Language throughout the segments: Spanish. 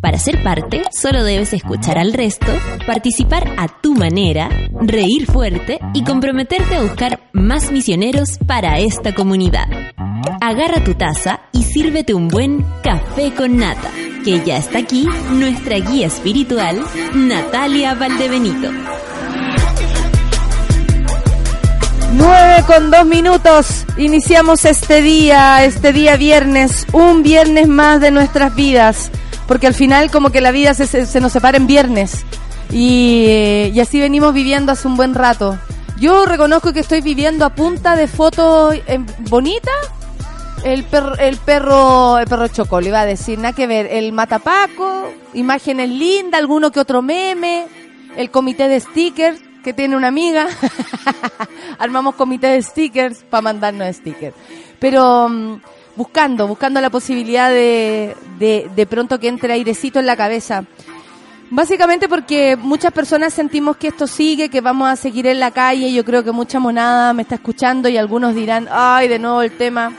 Para ser parte, solo debes escuchar al resto, participar a tu manera, reír fuerte y comprometerte a buscar más misioneros para esta comunidad. Agarra tu taza y sírvete un buen café con nata, que ya está aquí nuestra guía espiritual, Natalia Valdebenito. 9 con dos minutos. Iniciamos este día, este día viernes, un viernes más de nuestras vidas. Porque al final como que la vida se, se- nos separa en viernes. Y, y así venimos viviendo hace un buen rato. Yo reconozco que estoy viviendo a punta de fotos eh, bonitas. El perro, el perro, el perro chocó, le iba a decir, nada que ver. El matapaco, imágenes lindas, alguno que otro meme, el comité de stickers que tiene una amiga. Armamos comité de stickers para mandarnos stickers. Pero mm, buscando, buscando la posibilidad de, de, pronto que entre airecito en la cabeza. Básicamente porque muchas personas sentimos que esto sigue, que vamos a seguir en la calle. Yo creo que mucha monada me está escuchando y algunos dirán, ay, de nuevo el tema.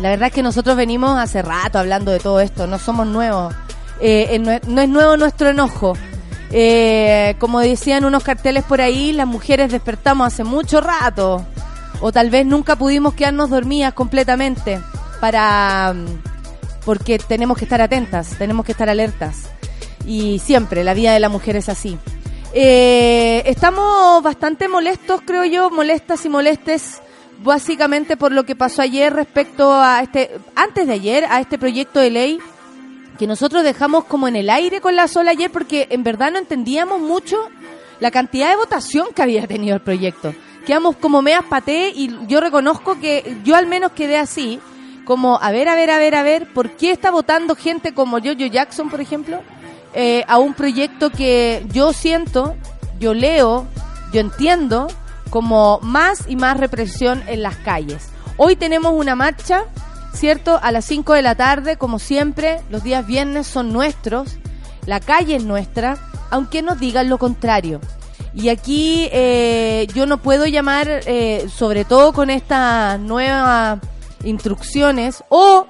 La verdad es que nosotros venimos hace rato hablando de todo esto, no somos nuevos. Eh, eh, no, es- no es nuevo nuestro enojo. Eh, como decían unos carteles por ahí, las mujeres despertamos hace mucho rato. O tal vez nunca pudimos quedarnos dormidas completamente para mm, porque tenemos que estar atentas, tenemos que estar alertas. Y siempre, la vida de la mujer es así. Eh, estamos bastante molestos, creo yo, molestas y molestes, básicamente por lo que pasó ayer respecto a este, antes de ayer, a este proyecto de ley que nosotros dejamos como en el aire con la sola ayer porque en verdad no entendíamos mucho la cantidad de votación que había tenido el proyecto. Quedamos como meas paté y yo reconozco que yo al menos quedé así, como a ver, a ver, a ver, a ver, ¿por qué está votando gente como Jojo Jackson, por ejemplo, eh, a un proyecto que yo siento, yo leo, yo entiendo como más y más represión en las calles? Hoy tenemos una marcha ¿cierto? A las 5 de la tarde, como siempre, los días viernes son nuestros, la calle es nuestra, aunque nos digan lo contrario. Y aquí eh, yo no puedo llamar, eh, sobre todo con estas nuevas instrucciones, o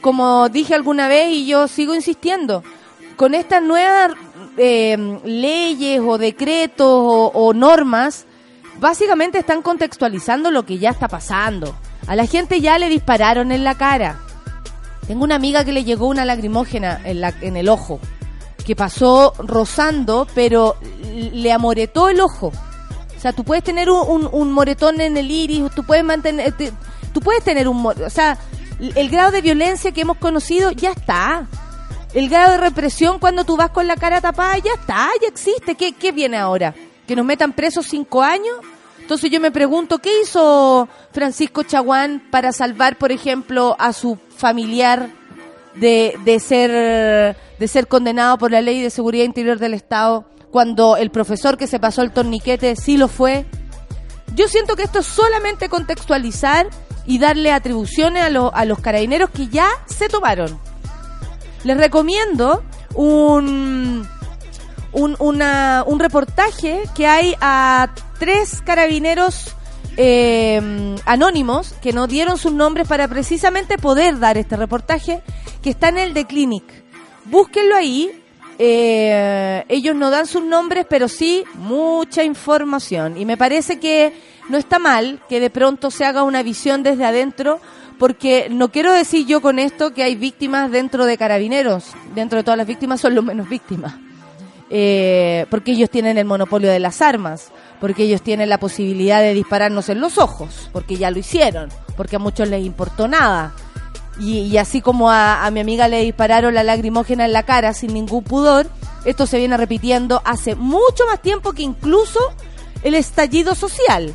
como dije alguna vez y yo sigo insistiendo, con estas nuevas eh, leyes o decretos o, o normas, básicamente están contextualizando lo que ya está pasando. A la gente ya le dispararon en la cara. Tengo una amiga que le llegó una lagrimógena en, la, en el ojo, que pasó rozando, pero le amoretó el ojo. O sea, tú puedes tener un, moretón en el iris, tú puedes mantener, te- tú puedes tener un, o sea, el grado de violencia que hemos conocido ya está. El grado de represión cuando tú vas con la cara tapada ya está, ya existe. ¿Qué, qué viene ahora? ¿Que nos metan presos cinco años? Entonces yo me pregunto, ¿qué hizo Francisco Chaguán para salvar, por ejemplo, a su familiar de, de ser de ser condenado por la ley de seguridad interior del Estado cuando el profesor que se pasó el torniquete sí lo fue? Yo siento que esto es solamente contextualizar y darle atribuciones a, lo- a los carabineros que ya se tomaron. Les recomiendo un, un, un reportaje que hay a tres carabineros eh, anónimos que no dieron sus nombres para precisamente poder dar este reportaje que está en el The Clinic. Búsquenlo ahí. eh, ellos no dan sus nombres, pero sí mucha información. Y me parece que no está mal que de pronto se haga una visión desde adentro, porque no quiero decir yo con esto que hay víctimas dentro de carabineros. Dentro de todas las víctimas son los menos víctimas eh, porque ellos tienen el monopolio de las armas, porque ellos tienen la posibilidad de dispararnos en los ojos, porque ya lo hicieron, porque a muchos les importó nada. Y, así como a, a mi amiga le dispararon la lagrimógena en la cara sin ningún pudor, esto se viene repitiendo hace mucho más tiempo que incluso el estallido social.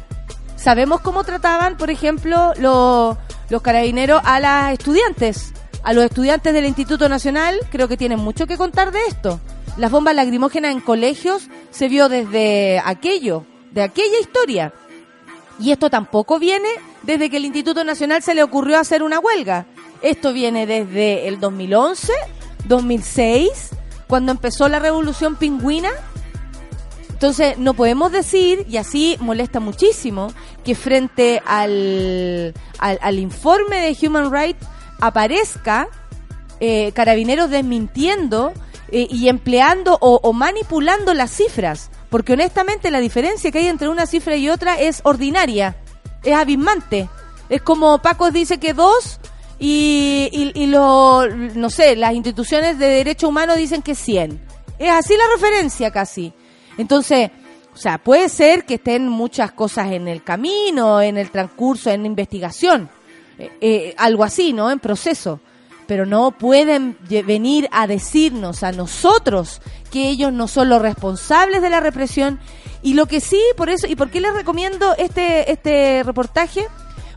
Sabemos cómo trataban, por ejemplo, lo- los carabineros a las estudiantes, a los estudiantes del Instituto Nacional, creo que tienen mucho que contar de esto. las bombas lacrimógenas en colegios se vio desde aquello, de aquella historia. Y esto tampoco viene desde que el Instituto Nacional se le ocurrió hacer una huelga. Esto viene desde el 2011, 2006, cuando empezó la revolución pingüina. Entonces, no podemos decir, y así molesta muchísimo, que frente al, al, informe de Human Rights aparezca eh, carabineros desmintiendo eh, y empleando o, o manipulando las cifras. Porque honestamente la diferencia que hay entre una cifra y otra es ordinaria, es abismante. Es como Paco dice que dos y, y, lo, no sé, las instituciones de derecho humano dicen que 100. Es así la referencia casi. Entonces, o sea, puede ser que estén muchas cosas en el camino, en el transcurso, en investigación, eh, eh, algo así, ¿no? En proceso. Pero no pueden venir a decirnos a nosotros que ellos no son los responsables de la represión. Y lo que sí, por eso, ¿y por qué les recomiendo este, este reportaje?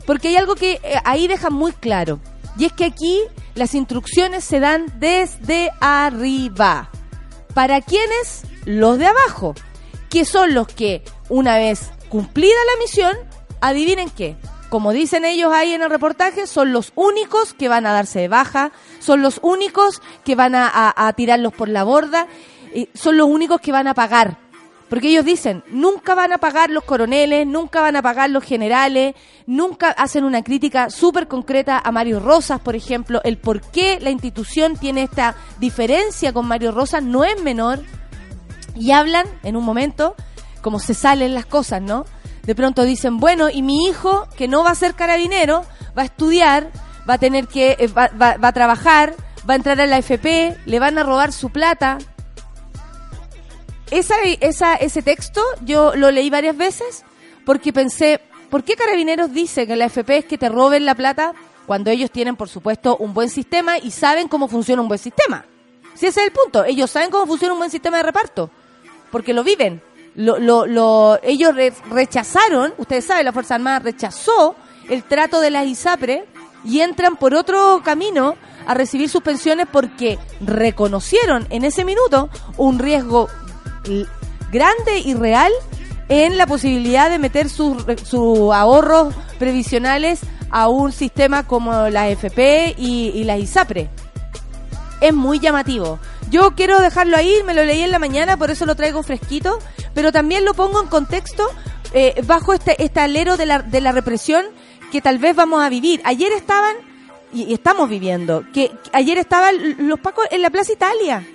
Porque hay algo que eh, ahí deja muy claro. Y es que aquí las instrucciones se dan desde arriba. ¿Para quiénes? Los de abajo. Que son los que, una vez cumplida la misión, adivinen qué. Como dicen ellos ahí en el reportaje, son los únicos que van a darse de baja, son los únicos que van a tirarlos por la borda son los únicos que van a pagar. Porque ellos dicen, nunca van a pagar los coroneles, nunca van a pagar los generales, nunca hacen una crítica súper concreta a Mario Rosas, por ejemplo, el por qué la institución tiene esta diferencia con Mario Rosas no es menor. Y hablan en un momento, como se salen las cosas, ¿no? De pronto dicen, bueno, y mi hijo, que no va a ser carabinero, va a estudiar, va a tener que, eh, va, va a trabajar, va a entrar a la FP, le van a robar su plata, esa, esa, ese texto yo lo leí varias veces porque pensé, ¿por qué Carabineros dice que la FP es que te roben la plata cuando ellos tienen, por supuesto, un buen sistema y saben cómo funciona un buen sistema? Si ese es el punto, ellos saben cómo funciona un buen sistema de reparto, porque lo viven. Lo, lo, lo, ellos rechazaron, ustedes saben, la Fuerza Armada rechazó el trato de las ISAPRE y entran por otro camino a recibir sus pensiones porque reconocieron en ese minuto un riesgo grande y real en la posibilidad de meter sus ahorros previsionales a un sistema como la FP y, la ISAPRE. Es muy llamativo. Yo quiero dejarlo ahí, me lo leí en la mañana, por eso lo traigo fresquito, pero también lo pongo en contexto eh, bajo este, este alero de la, de la represión que tal vez vamos a vivir. Ayer estaban, y, estamos viviendo, que, ayer estaban los pacos en la Plaza Italia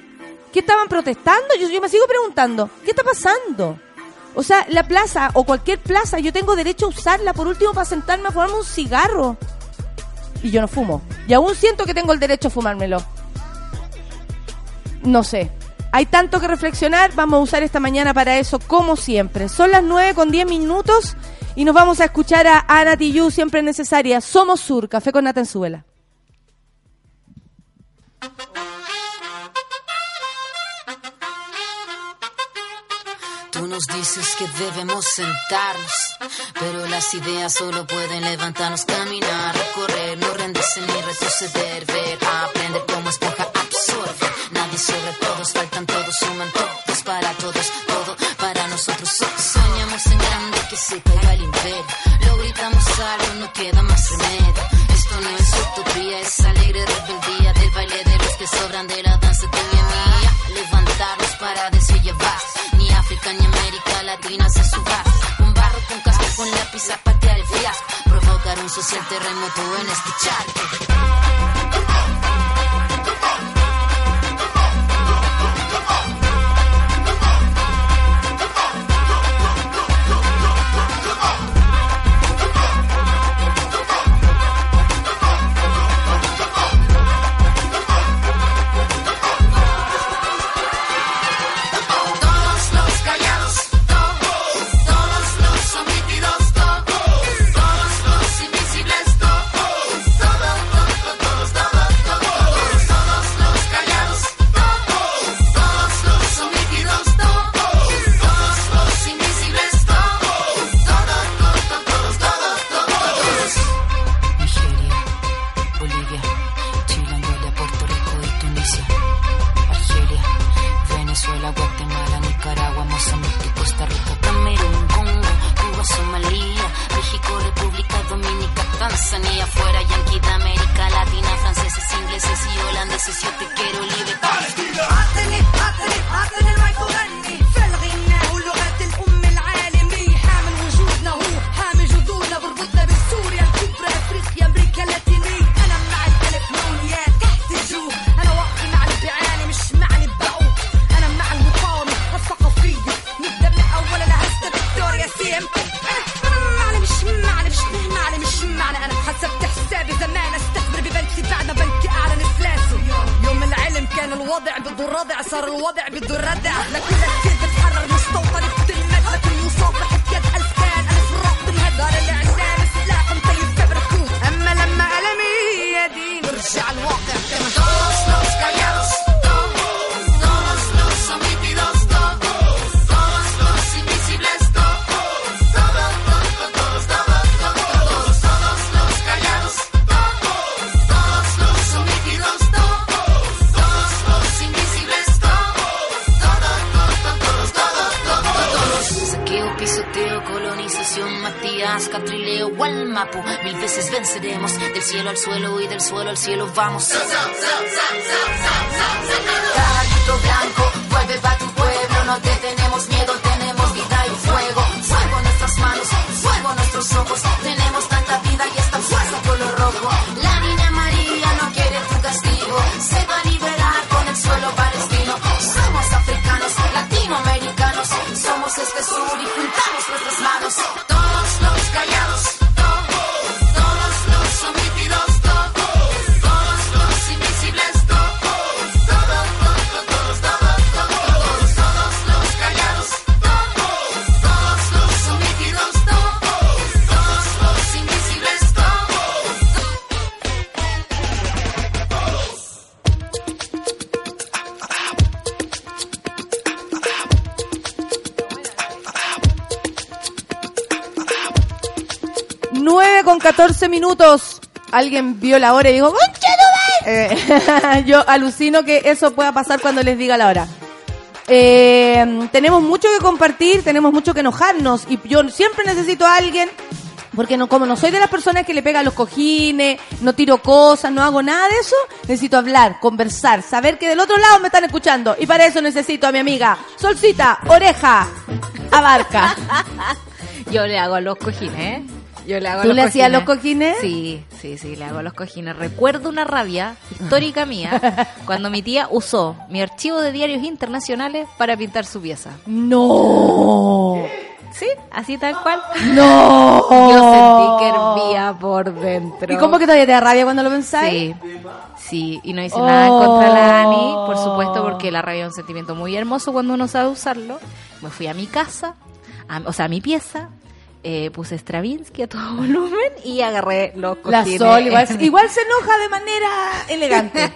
¿Qué estaban protestando? Yo, me sigo preguntando, ¿qué está pasando? O sea, la plaza o cualquier plaza, yo tengo derecho a usarla por último para sentarme a fumarme un cigarro. Y yo no fumo. Y aún siento que tengo el derecho a fumármelo. No sé. Hay tanto que reflexionar. Vamos a usar esta mañana para eso, como siempre. Son las 9 con 10 minutos y nos vamos a escuchar a Ana Tijoux, siempre necesaria. Somos Sur, Café con Natenzuela. Tú nos dices que debemos sentarnos, pero las ideas solo pueden levantarnos, caminar, recorrer, no rendirse ni retroceder, ver, aprender como esponja absorbe. Nadie sobre todos, faltan todos, suman todos para todos, todo para nosotros. Soñamos en grande que se caiga el imperio, lo gritamos algo, no queda más remedio. Esto no es utopía, es alegre rebeldía del baile de los que sobran de la danza de mi mía. Levantarnos para decir Ni América Latina se suba. Un barro con casco con lápiz a patear el fiasco. Provocar un social terremoto en este charco. Del cielo al suelo y del suelo al cielo vamos. Caballito blanco, vuelve pa' tu pueblo, no te tenemos miedo, minutos. Alguien vio la hora y dijo, ¡Concha tu madre!". Eh, Yo alucino que eso pueda pasar cuando les diga la hora. Eh, tenemos mucho que compartir, tenemos mucho que enojarnos y yo siempre necesito a alguien porque no, como no soy de las personas que le pegan los cojines, no tiro cosas, no hago nada de eso, necesito hablar, conversar, saber que del otro lado me están escuchando. Y para eso necesito a mi amiga Solcita, oreja, abarca. Yo le hago los cojines, ¿eh? Yo le hago ¿Tú los le hacías los cojines? Sí, sí, sí, le hago los cojines. Recuerdo una rabia histórica mía cuando mi tía usó mi archivo de diarios internacionales para pintar su pieza. No. Sí, así tal cual. No. Yo sentí que hervía por dentro. ¿Y cómo que todavía te da rabia cuando lo pensáis? Sí, sí, y no hice nada en contra de la Ani, Oh. por supuesto, porque la rabia es un sentimiento muy hermoso cuando uno sabe usarlo. Me fui a mi casa, a- o sea, a mi pieza, eh, puse Stravinsky a todo volumen y agarré los La cojines. Sol igual, igual se enoja de manera elegante.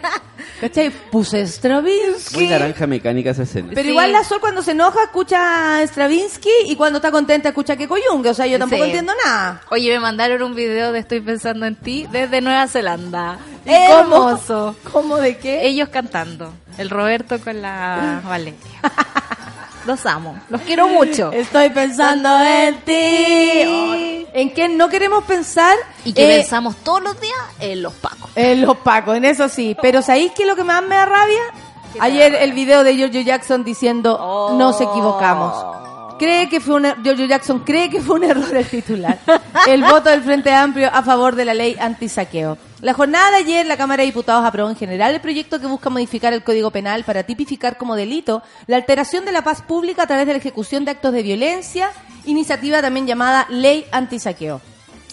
¿Cachai? Puse Stravinsky. Muy naranja mecánica esa escena. Pero Sí. igual la Sol cuando se enoja escucha Stravinsky y cuando está contenta escucha que coyungue. O sea, yo tampoco Sí. entiendo nada. Oye, me mandaron un video de Estoy pensando en ti desde Nueva Zelanda. ¿Y cómo? Hermoso. ¿Cómo de qué? Ellos cantando. El Roberto con la Valeria. Los amo. Los quiero mucho. Estoy pensando en ti. ¿En qué no queremos pensar? Y que Eh, pensamos todos los días en los pacos. En los pacos, en eso sí. Pero ¿sabéis qué es lo que más me da rabia? Ayer el video de Giorgio Jackson diciendo, Oh. nos equivocamos. Cree que fue un er- Giorgio Jackson cree que fue un error el titular. El voto del Frente Amplio a favor de la ley antisaqueo. La jornada de ayer, la Cámara de Diputados aprobó en general el proyecto que busca modificar el Código Penal para tipificar como delito la alteración de la paz pública a través de la ejecución de actos de violencia, iniciativa también llamada Ley Antisaqueo.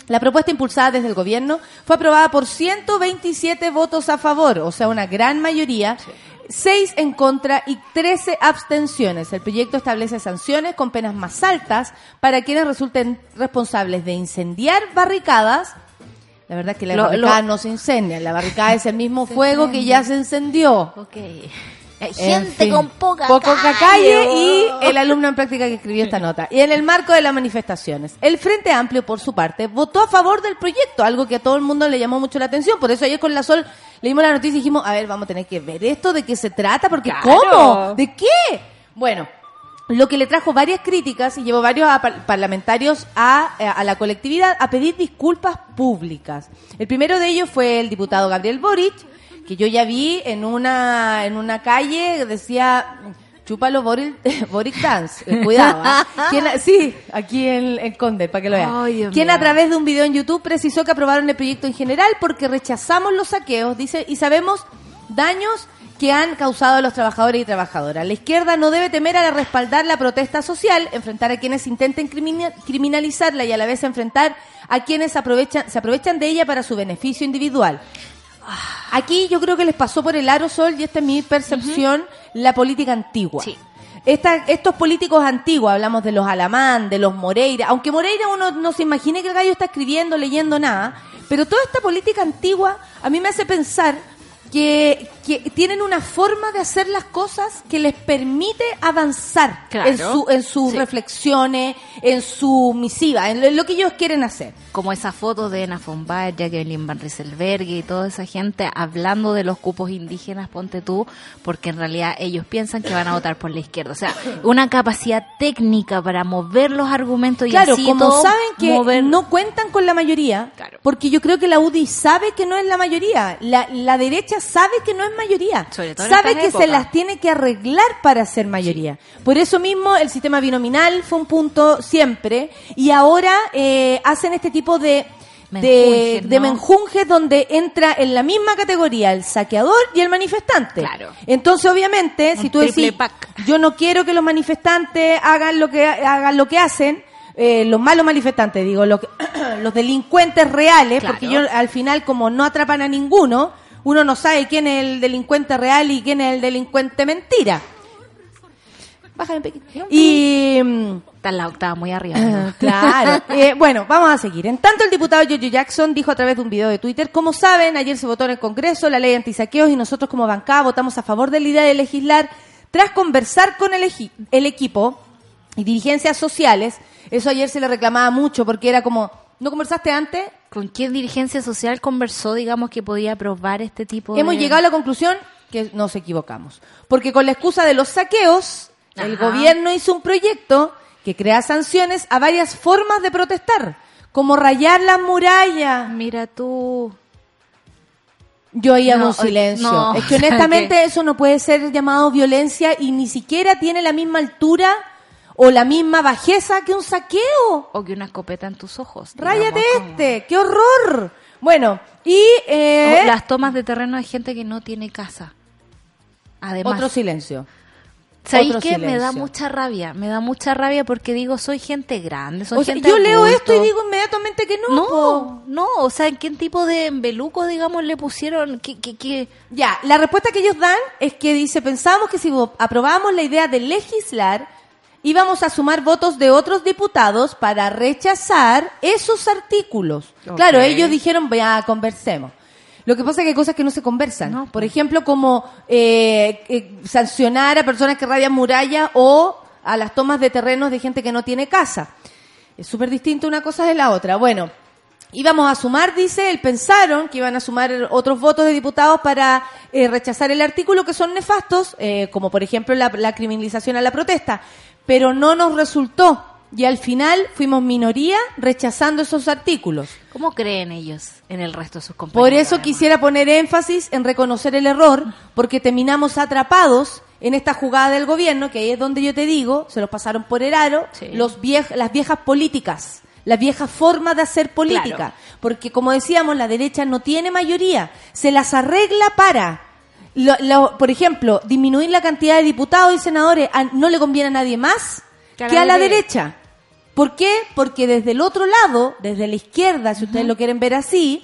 La propuesta impulsada desde el gobierno fue aprobada por 127 votos a favor, o sea, una gran mayoría, 6 en contra y 13 abstenciones. El proyecto establece sanciones con penas más altas para quienes resulten responsables de incendiar barricadas. La verdad es que Lo- barricadas lo- no se incendian, la barricada es el mismo fuego que ya se encendió. Ok. Hay En gente fin, con poca, calle. calle y el alumno en práctica que escribió esta nota. Y en el marco de las manifestaciones, el Frente Amplio, por su parte, votó a favor del proyecto, algo que a todo el mundo le llamó mucho la atención. Por eso ayer con la Sol leímos la noticia y dijimos, a ver, vamos a tener que ver esto, de qué se trata, porque Claro. ¿cómo? ¿De qué? Bueno, lo que le trajo varias críticas y llevó varios a- par- parlamentarios a, eh, a la colectividad a pedir disculpas públicas. El primero de ellos fue el diputado Gabriel Boric, que yo ya vi en una, en una calle, decía, chúpalo Boric, Boric Dance, eh, cuidado. ¿ah? Sí, aquí en, en Conde, para que lo vean. Quien a través de un video en YouTube precisó que aprobaron el proyecto en general porque rechazamos los saqueos, dice, y sabemos daños que han causado a los trabajadores y trabajadoras. La izquierda no debe temer a respaldar la protesta social, enfrentar a quienes intenten crimina- criminalizarla y a la vez enfrentar a quienes aprovechan, se aprovechan de ella para su beneficio individual. Aquí yo creo que les pasó por el aerosol, y esta es mi percepción, la política antigua. Sí. Esta- estos políticos antiguos, hablamos de los Alamán, de los Moreira, aunque Moreira uno no se imagine que el gallo está escribiendo, leyendo nada, pero toda esta política antigua a mí me hace pensar que, que tienen una forma de hacer las cosas que les permite avanzar Claro. en, su, en sus Sí. reflexiones, en su misiva, en lo, en lo que ellos quieren hacer. Como esa foto de Ena von Baer, Jacqueline Van Rieselberg y toda esa gente hablando de los cupos indígenas, ponte tú, porque en realidad ellos piensan que van a votar por la izquierda. O sea, una capacidad técnica para mover los argumentos y Claro, así como todo saben que mover- no cuentan con la mayoría, Claro. porque yo creo que la UDI sabe que no es la mayoría, la, la derecha sabe que no es mayoría, Sobre todo sabe que se las tiene que arreglar para ser mayoría. Por eso mismo el sistema binominal fue un punto siempre, y ahora eh, hacen este tipo de... De, ¿no? menjunjes donde entra en la misma categoría el saqueador y el manifestante. Claro. Entonces, obviamente, Un si tú decís, pack. yo no quiero que los manifestantes hagan lo que hagan lo que hacen eh, los malos manifestantes digo lo que- los delincuentes reales Claro. porque yo al final como no atrapan a ninguno uno no sabe quién es el delincuente real y quién es el delincuente mentira Bájale un poquito. y mm, Está en la octava muy arriba. ¿no? Claro. Eh, bueno, vamos a seguir. En tanto, el diputado Giorgio Jackson dijo a través de un video de Twitter, como saben, ayer se votó en el Congreso la ley antisaqueos y nosotros como bancada votamos a favor de la idea de legislar tras conversar con el, el equipo y dirigencias sociales. Eso ayer se le reclamaba mucho porque era como, ¿no conversaste antes? ¿Con qué dirigencia social conversó, digamos, que podía aprobar este tipo de... Hemos llegado a la conclusión que nos equivocamos. Porque con la excusa de los saqueos, el gobierno hizo un proyecto que crea sanciones a varias formas de protestar, como rayar las murallas. Mira tú... Yo oía No, un silencio. no, es que ¿sabe honestamente eso no puede ser llamado violencia y ni siquiera tiene la misma altura o la misma bajeza que un saqueo. O que una escopeta en tus ojos. Ráyate digamos, como- este, qué horror. Bueno, y eh, O las tomas de terreno de gente que no tiene casa. Además, otro silencio. ¿sabéis qué? Me da mucha rabia. Me da mucha rabia porque digo, soy gente grande, soy O sea, gente yo leo esto y digo inmediatamente que no. po. No, no, o sea, ¿qué tipo de embeluco, digamos, le pusieron? ¿Qué, qué, qué? Ya, la respuesta que ellos dan es que dice, pensábamos que si aprobábamos la idea de legislar, íbamos a sumar votos de otros diputados para rechazar esos artículos. Claro, ellos dijeron, ya, conversemos. Lo que pasa es que hay cosas que no se conversan. No, Por pues. ejemplo, como eh, eh, sancionar a personas que radian muralla o a las tomas de terrenos de gente que no tiene casa. Es súper distinto una cosa de la otra. Bueno, íbamos a sumar, dice, él pensaron que iban a sumar otros votos de diputados para eh, rechazar el artículo que son nefastos, eh, como por ejemplo la, la criminalización a la protesta, pero no nos resultó. Y al final fuimos minoría rechazando esos artículos. ¿Cómo creen ellos en el resto de sus compañeros? Por eso además? quisiera poner énfasis en reconocer el error, porque terminamos atrapados en esta jugada del gobierno, que ahí es donde yo te digo, se los pasaron por el aro, Sí. los viej- las viejas políticas, la vieja forma de hacer política. Claro. Porque como decíamos, la derecha no tiene mayoría, se las arregla para... lo- lo- por ejemplo, disminuir la cantidad de diputados y senadores a- no le conviene a nadie más Que a que la a la derecha. derecha. ¿Por qué? Porque desde el otro lado, desde la izquierda, si ustedes lo quieren ver así,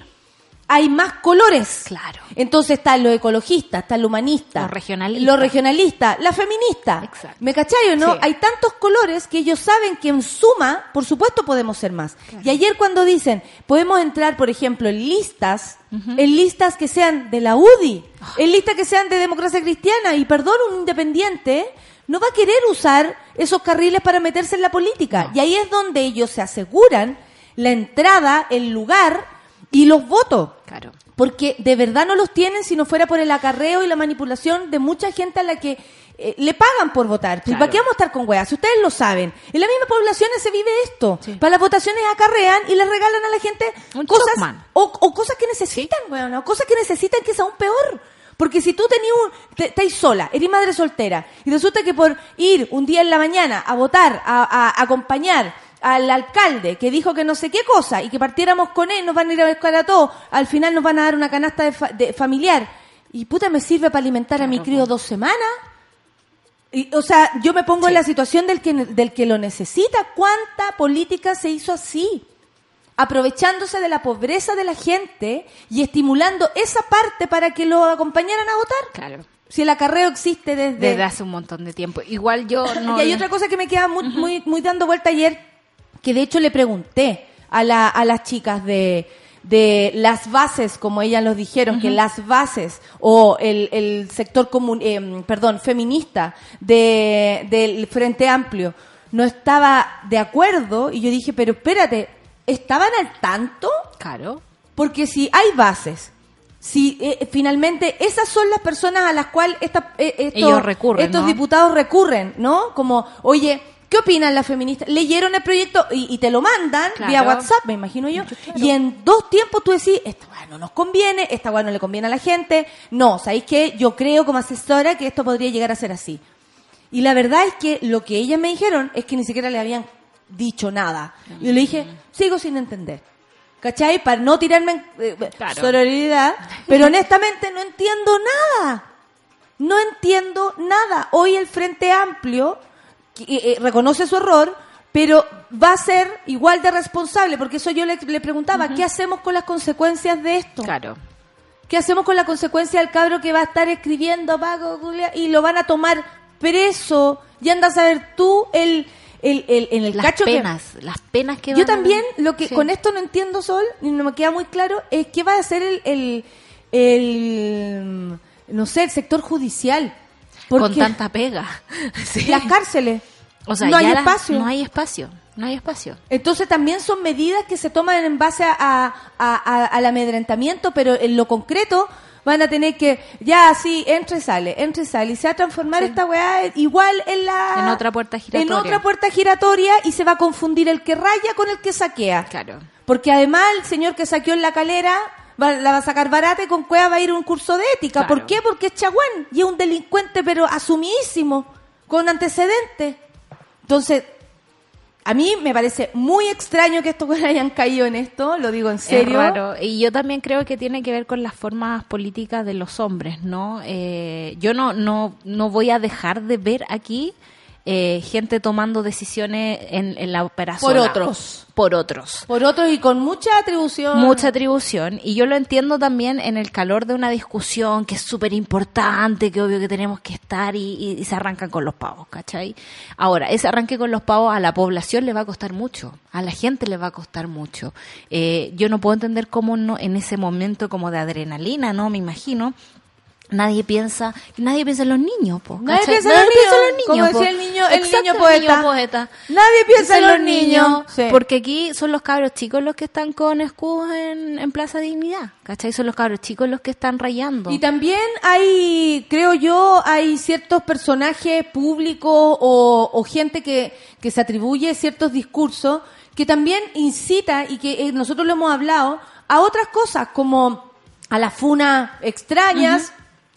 hay más colores. Claro. Entonces están los ecologistas, está el humanista, Los regionalistas. los regionalistas, la feminista. Exacto. ¿Me cachai o no? Sí. Hay tantos colores que ellos saben que en suma, por supuesto, podemos ser más. Y ayer cuando dicen, podemos entrar, por ejemplo, en listas, en listas que sean de la UDI, Ah. en listas que sean de democracia cristiana, y perdón, un independiente no va a querer usar esos carriles para meterse en la política. Y ahí es donde ellos se aseguran la entrada, el lugar y los votos. Claro. Porque de verdad no los tienen si no fuera por el acarreo y la manipulación de mucha gente a la que eh, le pagan por votar. Pues, Claro. ¿Para qué vamos a estar con weas? Si ustedes lo saben. En las mismas poblaciones se vive esto. Sí. Para las votaciones acarrean y les regalan a la gente Un cosas o, o cosas que necesitan, weón, o cosas que necesitan que es aún peor. Porque si tú tenías un, te- estáis sola, eres madre soltera, y resulta que por ir un día en la mañana a votar, a, a acompañar al alcalde que dijo que no sé qué cosa y que partiéramos con él, nos van a ir a buscar a todos, al final nos van a dar una canasta de, fa- de familiar. Y puta, me sirve para alimentar a mi crío dos semanas. Y, o sea, yo me pongo en la situación del que, del que lo necesita. ¿Cuánta política se hizo así? aprovechándose de la pobreza de la gente y estimulando esa parte para que lo acompañaran a votar. Claro. Si el acarreo existe desde... Desde hace un montón de tiempo. Igual yo no... y hay otra cosa que me queda muy, muy, muy dando vuelta ayer, que de hecho le pregunté a, la, a las chicas de, de las bases, como ellas los dijeron, que las bases o el, el sector común, eh, perdón, feminista de, del Frente Amplio no estaba de acuerdo y yo dije, pero espérate, ¿estaban al tanto? Claro. Porque si hay bases, si eh, finalmente esas son las personas a las cuales esta- eh, estos, Ellos recurren, estos ¿no? diputados recurren, ¿no? Como, oye, ¿qué opinan las feministas? Leyeron el proyecto y, y te lo mandan Claro. vía WhatsApp, me imagino yo. Y en dos tiempos tú decís, esta weá no nos conviene, esta weá no le conviene a la gente. No, ¿sabéis qué? Yo creo como asesora que esto podría llegar a ser así. Y la verdad es que lo que ellas me dijeron es que ni siquiera le habían dicho nada. Y yo le dije, sigo sin entender. ¿Cachai? Para no tirarme en eh, Claro. sororidad. Pero honestamente no entiendo nada. No entiendo nada. Hoy el Frente Amplio eh, reconoce su error, pero va a ser igual de responsable. Porque eso yo le, le preguntaba, ¿qué hacemos con las consecuencias de esto? Claro. ¿Qué hacemos con la consecuencia del cabro que va a estar escribiendo Paco Julia, y lo van a tomar preso? Y anda a saber tú el, el, el- en el Las cacho que- penas, las penas que Yo a- también, lo que Sí. con esto no entiendo, Sol, y no me queda muy claro, es qué va a hacer el, el, el, no sé, el sector judicial. Con tanta pega. Sí. las cárceles, O sea, no hay espacio. No hay espacio. No hay espacio. Entonces también son medidas que se toman en base a, a- a- al amedrentamiento, pero en lo concreto van a tener que, ya así, entra y sale, entra y sale, y se va a transformar esta weá igual en la... En otra puerta giratoria. En otra puerta giratoria y se va a confundir el que raya con el que saquea. Claro. Porque además el señor que saqueó en la calera va- la va a sacar barata y con cueva va a ir a un curso de ética. Claro. ¿Por qué? Porque es chaguán y es un delincuente pero asumidísimo, con antecedentes. Entonces, a mí me parece muy extraño que estos hayan caído en esto, lo digo en serio. Es raro. Y yo también creo que tiene que ver con las formas políticas de los hombres, ¿no? Eh, yo no, no, no voy a dejar de ver aquí eh, gente tomando decisiones en, en la operación. Por otros. Por otros. Por otros y con mucha atribución. Mucha atribución. Y yo lo entiendo también en el calor de una discusión que es súper importante, que obvio que tenemos que estar y, y- y se arrancan con los pavos, ¿cachai? Ahora, ese arranque con los pavos a la población le va a costar mucho, a la gente le va a costar mucho. Eh, yo no puedo entender cómo no, en ese momento como de adrenalina, ¿no? Me imagino. Nadie piensa, nadie piensa en los niños, po, Nadie piensa en los niños, como po. decía el niño- el Exacto, niño poeta. poeta. Nadie piensa en los niños. Sí. Porque aquí son los cabros chicos los que están con escudos en, en Plaza Dignidad, ¿cachai? Son los cabros chicos los que están rayando. Y también hay, creo yo, hay ciertos personajes públicos o, o gente que, que se atribuye ciertos discursos que también incita y que eh, nosotros lo hemos hablado a otras cosas como a las funas extrañas.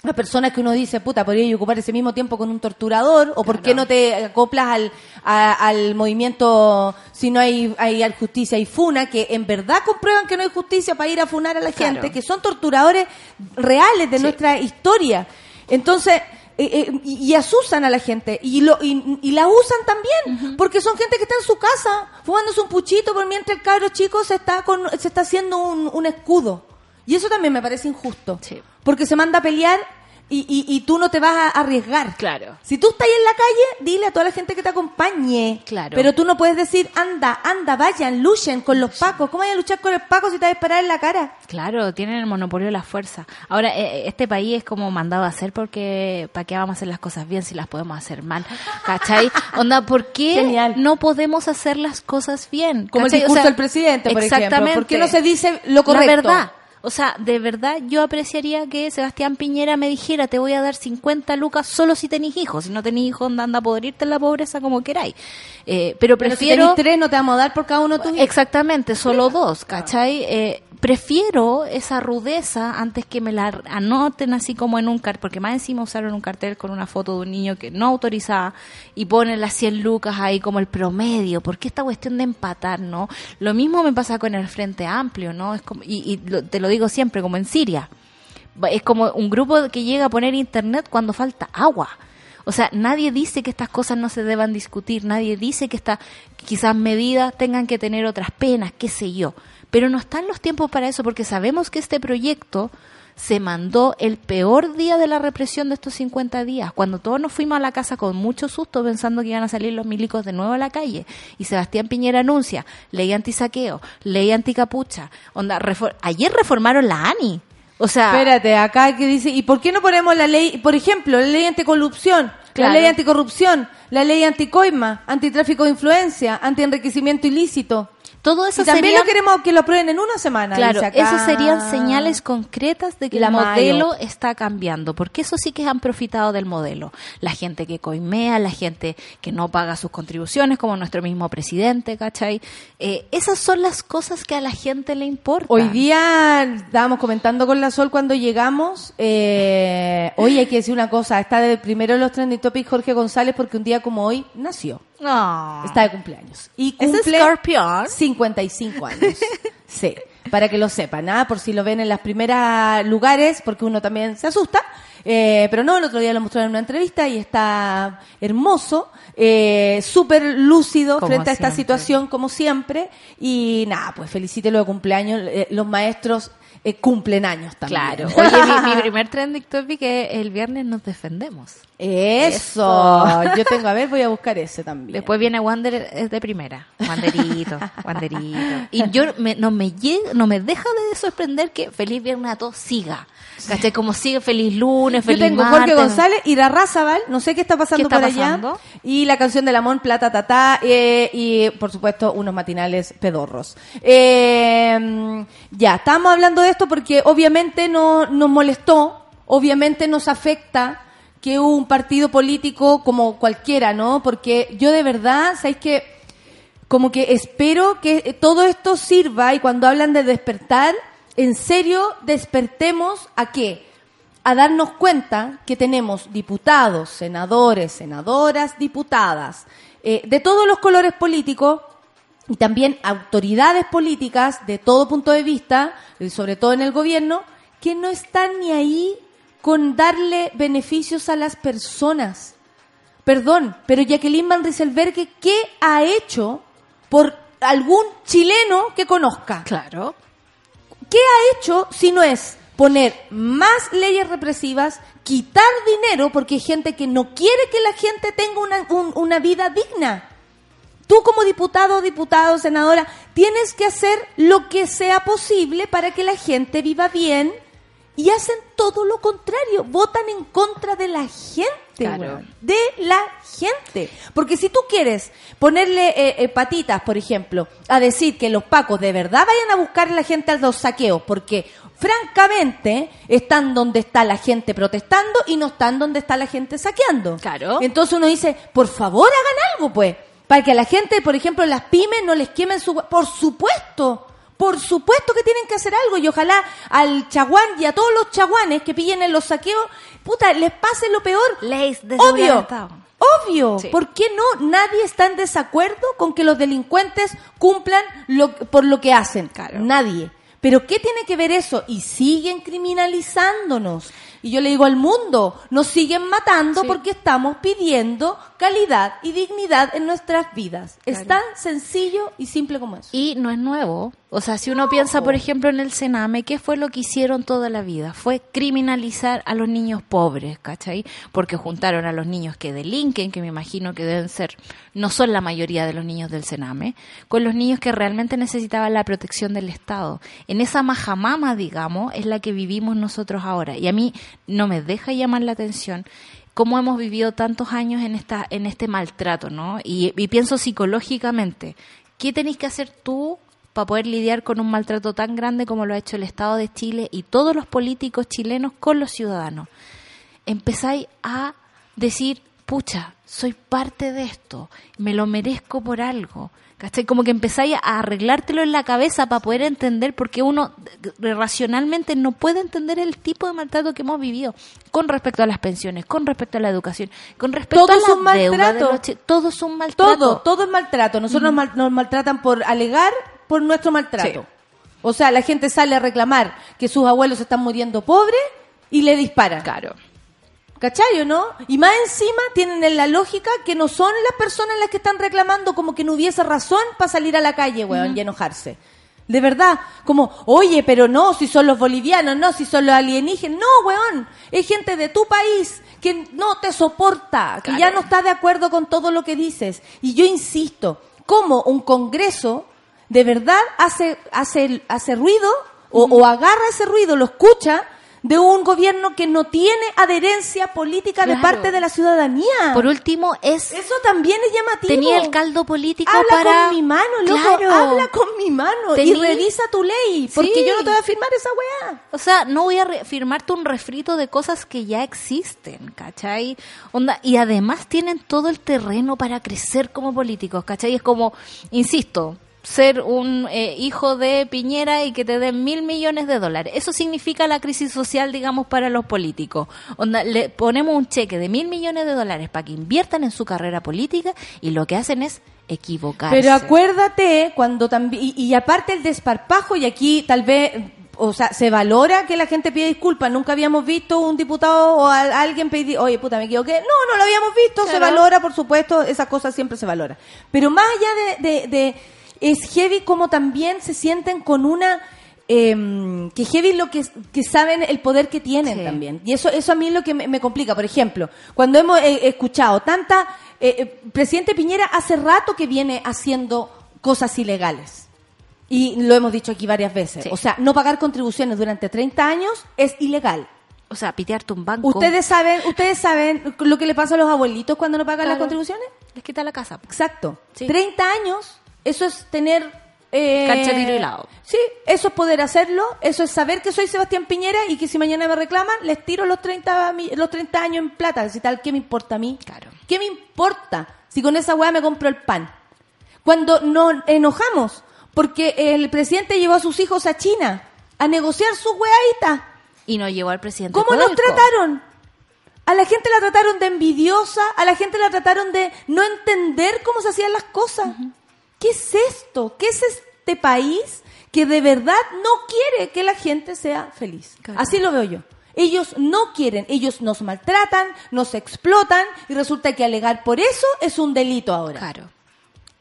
A personas que uno dice, puta, podría ocupar ese mismo tiempo con un torturador, o por qué no te acoplas al, a- al movimiento si no hay, hay justicia y funa, que en verdad comprueban que no hay justicia para ir a funar a la Claro. gente, que son torturadores reales de nuestra historia. Entonces, eh, eh, y, y asusan a la gente y, lo, y, y la usan también, porque son gente que está en su casa fumándose un puchito por mientras el cabro chico se está, con, se está haciendo un, un escudo. Y eso también me parece injusto, Sí. porque se manda a pelear y, y, y tú no te vas a arriesgar. Claro. Si tú estás ahí en la calle, dile a toda la gente que te acompañe. Claro. Pero tú no puedes decir, anda, anda, vayan, luchen con los pacos. ¿Cómo vas a luchar con el paco si te vas a disparar en la cara? Claro, tienen el monopolio de la fuerza. Ahora, eh, este país es como mandado a hacer porque ¿para qué vamos a hacer las cosas bien si las podemos hacer mal? ¿Cachai? Onda, ¿por qué Genial. no podemos hacer las cosas bien? Como el. O discurso sea, del presidente, por ejemplo. exactamente. ¿Por qué no se dice lo correcto? La verdad. O sea, de verdad yo apreciaría que Sebastián Piñera me dijera, te voy a dar 50 lucas solo si tenéis hijos. Si no tenéis hijos, anda, a podrirte en la pobreza como queráis. Eh, pero Pero si prefiero... tenés tres, no te vamos a dar por cada uno de tus hijos. Exactamente, solo dos, ¿cachai? Eh, prefiero esa rudeza antes que me la anoten así como en un cartel, porque más encima usaron un cartel con una foto de un niño que no autorizaba y ponen las 100 lucas ahí como el promedio, porque esta cuestión de empatar, ¿no? Lo mismo me pasa con el Frente Amplio, ¿no? Es como, y y te lo digo siempre, como en Siria. Es como un grupo que llega a poner internet cuando falta agua. O sea, nadie dice que estas cosas no se deban discutir, nadie dice que estas quizás medidas tengan que tener otras penas, qué sé yo. Pero no están los tiempos para eso porque sabemos que este proyecto se mandó el peor día de la represión de estos 50 días, cuando todos nos fuimos a la casa con mucho susto pensando que iban a salir los milicos de nuevo a la calle. Y Sebastián Piñera anuncia ley antisaqueo, ley anticapucha. Onda, refor- ayer reformaron la ANI. O sea, Espérate, acá que dice, ¿y por qué no ponemos la ley, por ejemplo, la ley anticorrupción, Claro. la ley anticorrupción, la ley anticoima, antitráfico de influencia, antienriquecimiento ilícito? Todo eso Y también lo queremos que lo aprueben en una semana. Claro, esas serían señales concretas de que La el Mayo. modelo está cambiando, porque eso sí que han profitado del modelo. La gente que coimea, la gente que no paga sus contribuciones, como nuestro mismo presidente, ¿cachai? Eh, esas son las cosas que a la gente le importan. Hoy día estábamos comentando con la Sol cuando llegamos. Eh, hoy hay que decir una cosa: está de primero los trending topics Jorge González porque un día como hoy nació. No. Está de cumpleaños. Y ¿Es cumple escorpión? 55 años. Sí, para que lo sepan, ¿ah? por si lo ven en las primeras lugares, porque uno también se asusta. Eh, pero no, el otro día lo mostraron en una entrevista y está hermoso, eh, súper lúcido Como frente a esta siempre. situación, como siempre. Y nada, pues felicítelo de cumpleaños. Eh, los maestros eh, cumplen años también. Claro. Oye, mi, mi primer trending topic es el viernes nos defendemos. Eso. Yo tengo, a ver, voy a buscar ese también. Después viene Wander es de primera. Wanderito, Wanderito. Y yo me- no me no me deja de sorprender que Feliz Viernes a todos siga. ¿Cachai? Como sigue Feliz Lunes, Yo Feliz tengo martes. Jorge González y Razabal, no sé qué está pasando ¿Qué está por allá. Y la canción del amor, Plata Tatá, eh, y por supuesto unos matinales pedorros. Eh, ya, estamos hablando de esto porque obviamente no, nos molestó, obviamente nos afecta que un partido político como cualquiera, ¿no? Porque yo de verdad, ¿sabéis que como que espero que todo esto sirva y cuando hablan de despertar, en serio despertemos a qué? A darnos cuenta que tenemos diputados, senadores, senadoras, diputadas, eh, de todos los colores políticos y también autoridades políticas de todo punto de vista, eh, sobre todo en el gobierno, que no están ni ahí con darle beneficios a las personas. Perdón, pero Jacqueline Van Rieselberghe, ¿qué ha hecho por algún chileno que conozca? Claro. ¿Qué ha hecho si no es poner más leyes represivas, quitar dinero porque hay gente que no quiere que la gente tenga una, un- una vida digna? Tú como diputado, diputado, senadora, tienes que hacer lo que sea posible para que la gente viva bien y hacen todo lo contrario, votan en contra de la gente, Claro. de la gente. Porque si tú quieres ponerle eh, eh, patitas, por ejemplo, a decir que los pacos de verdad vayan a buscar a la gente a los saqueos, porque francamente están donde está la gente protestando y no están donde está la gente saqueando. Claro. Entonces uno dice, por favor hagan algo, pues. Para que a la gente, por ejemplo, las pymes no les quemen su... Por supuesto, por supuesto que tienen que hacer algo y ojalá al chaguán y a todos los chaguanes que pillen en los saqueos, puta, les pase lo peor. Leyes de Obvio, obvio. Sí. ¿Por qué no? Nadie está en desacuerdo con que los delincuentes cumplan lo, por lo que hacen. Claro. Nadie. Pero ¿qué tiene que ver eso? Y siguen criminalizándonos. Y yo le digo al mundo, nos siguen matando Sí. porque estamos pidiendo calidad y dignidad en nuestras vidas. Es tan sencillo y simple como eso. Y no es nuevo. O sea, si uno piensa, por ejemplo, en el Sename, ¿qué fue lo que hicieron toda la vida? Fue criminalizar a los niños pobres, ¿cachai? Porque juntaron a los niños que delinquen, que me imagino que deben ser, no son la mayoría de los niños del Sename, con los niños que realmente necesitaban la protección del Estado. En esa majamama, digamos, es la que vivimos nosotros ahora. Y a mí no me deja llamar la atención cómo hemos vivido tantos años en esta en este maltrato, ¿no? Y, y pienso psicológicamente, ¿qué tenéis que hacer tú para poder lidiar con un maltrato tan grande como lo ha hecho el Estado de Chile y todos los políticos chilenos con los ciudadanos? Empezáis a decir, pucha, soy parte de esto, me lo merezco por algo. ¿Cachai? Como que empezáis a arreglártelo en la cabeza para poder entender, porque uno racionalmente no puede entender el tipo de maltrato que hemos vivido con respecto a las pensiones, con respecto a la educación, con respecto Todo a la deuda de los Todo es un maltrato. Todo, todo es maltrato. Nosotros nos, mal- nos maltratan por alegar por nuestro maltrato. Sí. O sea, la gente sale a reclamar que sus abuelos están muriendo pobres y le disparan. Claro. ¿Cachai o no? Y más encima tienen en la lógica que no son las personas las que están reclamando como que no hubiese razón para salir a la calle, weón, y enojarse. De verdad, como, oye, pero no, si son los bolivianos, no, si son los alienígenas, no, weón, es gente de tu país que no te soporta, que ya no está de acuerdo con todo lo que dices. Y yo insisto, como un congreso de verdad hace, hace, hace ruido o, o agarra ese ruido, lo escucha de un gobierno que no tiene adherencia política de parte de la ciudadanía. Por último, es Eso también es llamativo. tenía el caldo político Habla para con mi mano, loco. Claro. Habla con mi mano y revisa tu ley. Porque Sí. yo no te voy a firmar esa weá. O sea, no voy a firmarte un refrito de cosas que ya existen, ¿cachai? Onda, y además tienen todo el terreno para crecer como políticos, ¿cachai? Es como, insisto, ser un eh, hijo de Piñera y que te den mil millones de dólares. Eso significa la crisis social, digamos, para los políticos. Onda, le ponemos un cheque de mil millones de dólares para que inviertan en su carrera política y lo que hacen es equivocarse. Pero acuérdate cuando también y, y aparte el desparpajo y aquí tal vez o sea, se valora que la gente pide disculpas. Nunca habíamos visto un diputado o a- alguien pedir, oye, puta, me equivoqué. No, no lo habíamos visto. Se valora, por supuesto. Esas cosas siempre se valora. Pero más allá de, de, de- es heavy como también se sienten con una em, que heavy lo que, que saben el poder que tienen Sí. también. Y eso, eso a mí es lo que me, me complica. Por ejemplo, cuando hemos eh, escuchado tanta... eh, eh, presidente Piñera hace rato que viene haciendo cosas ilegales. Y lo hemos dicho aquí varias veces. Sí. O sea, no pagar contribuciones durante 30 años es ilegal. O sea, pitearte un banco. Ustedes saben, ustedes saben lo que le pasa a los abuelitos cuando no pagan las contribuciones. Les quita la casa. Exacto. Sí. 30 años, eso es tener... Eh, Cancha, tiro y lado. Sí, eso es poder hacerlo, eso es saber que soy Sebastián Piñera y que si mañana me reclaman, les tiro los 30, mi- los 30 años en plata. Si tal, ¿qué me importa a mí? Claro. ¿Qué me importa si con esa weá me compro el pan? Cuando nos enojamos porque el presidente llevó a sus hijos a China a negociar su weadita. Y no llevó al presidente. ¿Cómo nos trataron? A la gente la trataron de envidiosa, a la gente la trataron de no entender cómo se hacían las cosas. ¿Qué es esto? ¿Qué es este país que de verdad no quiere que la gente sea feliz? Claro. Así lo veo yo. Ellos no quieren, ellos nos maltratan, nos explotan y resulta que alegar por eso es un delito ahora. Claro.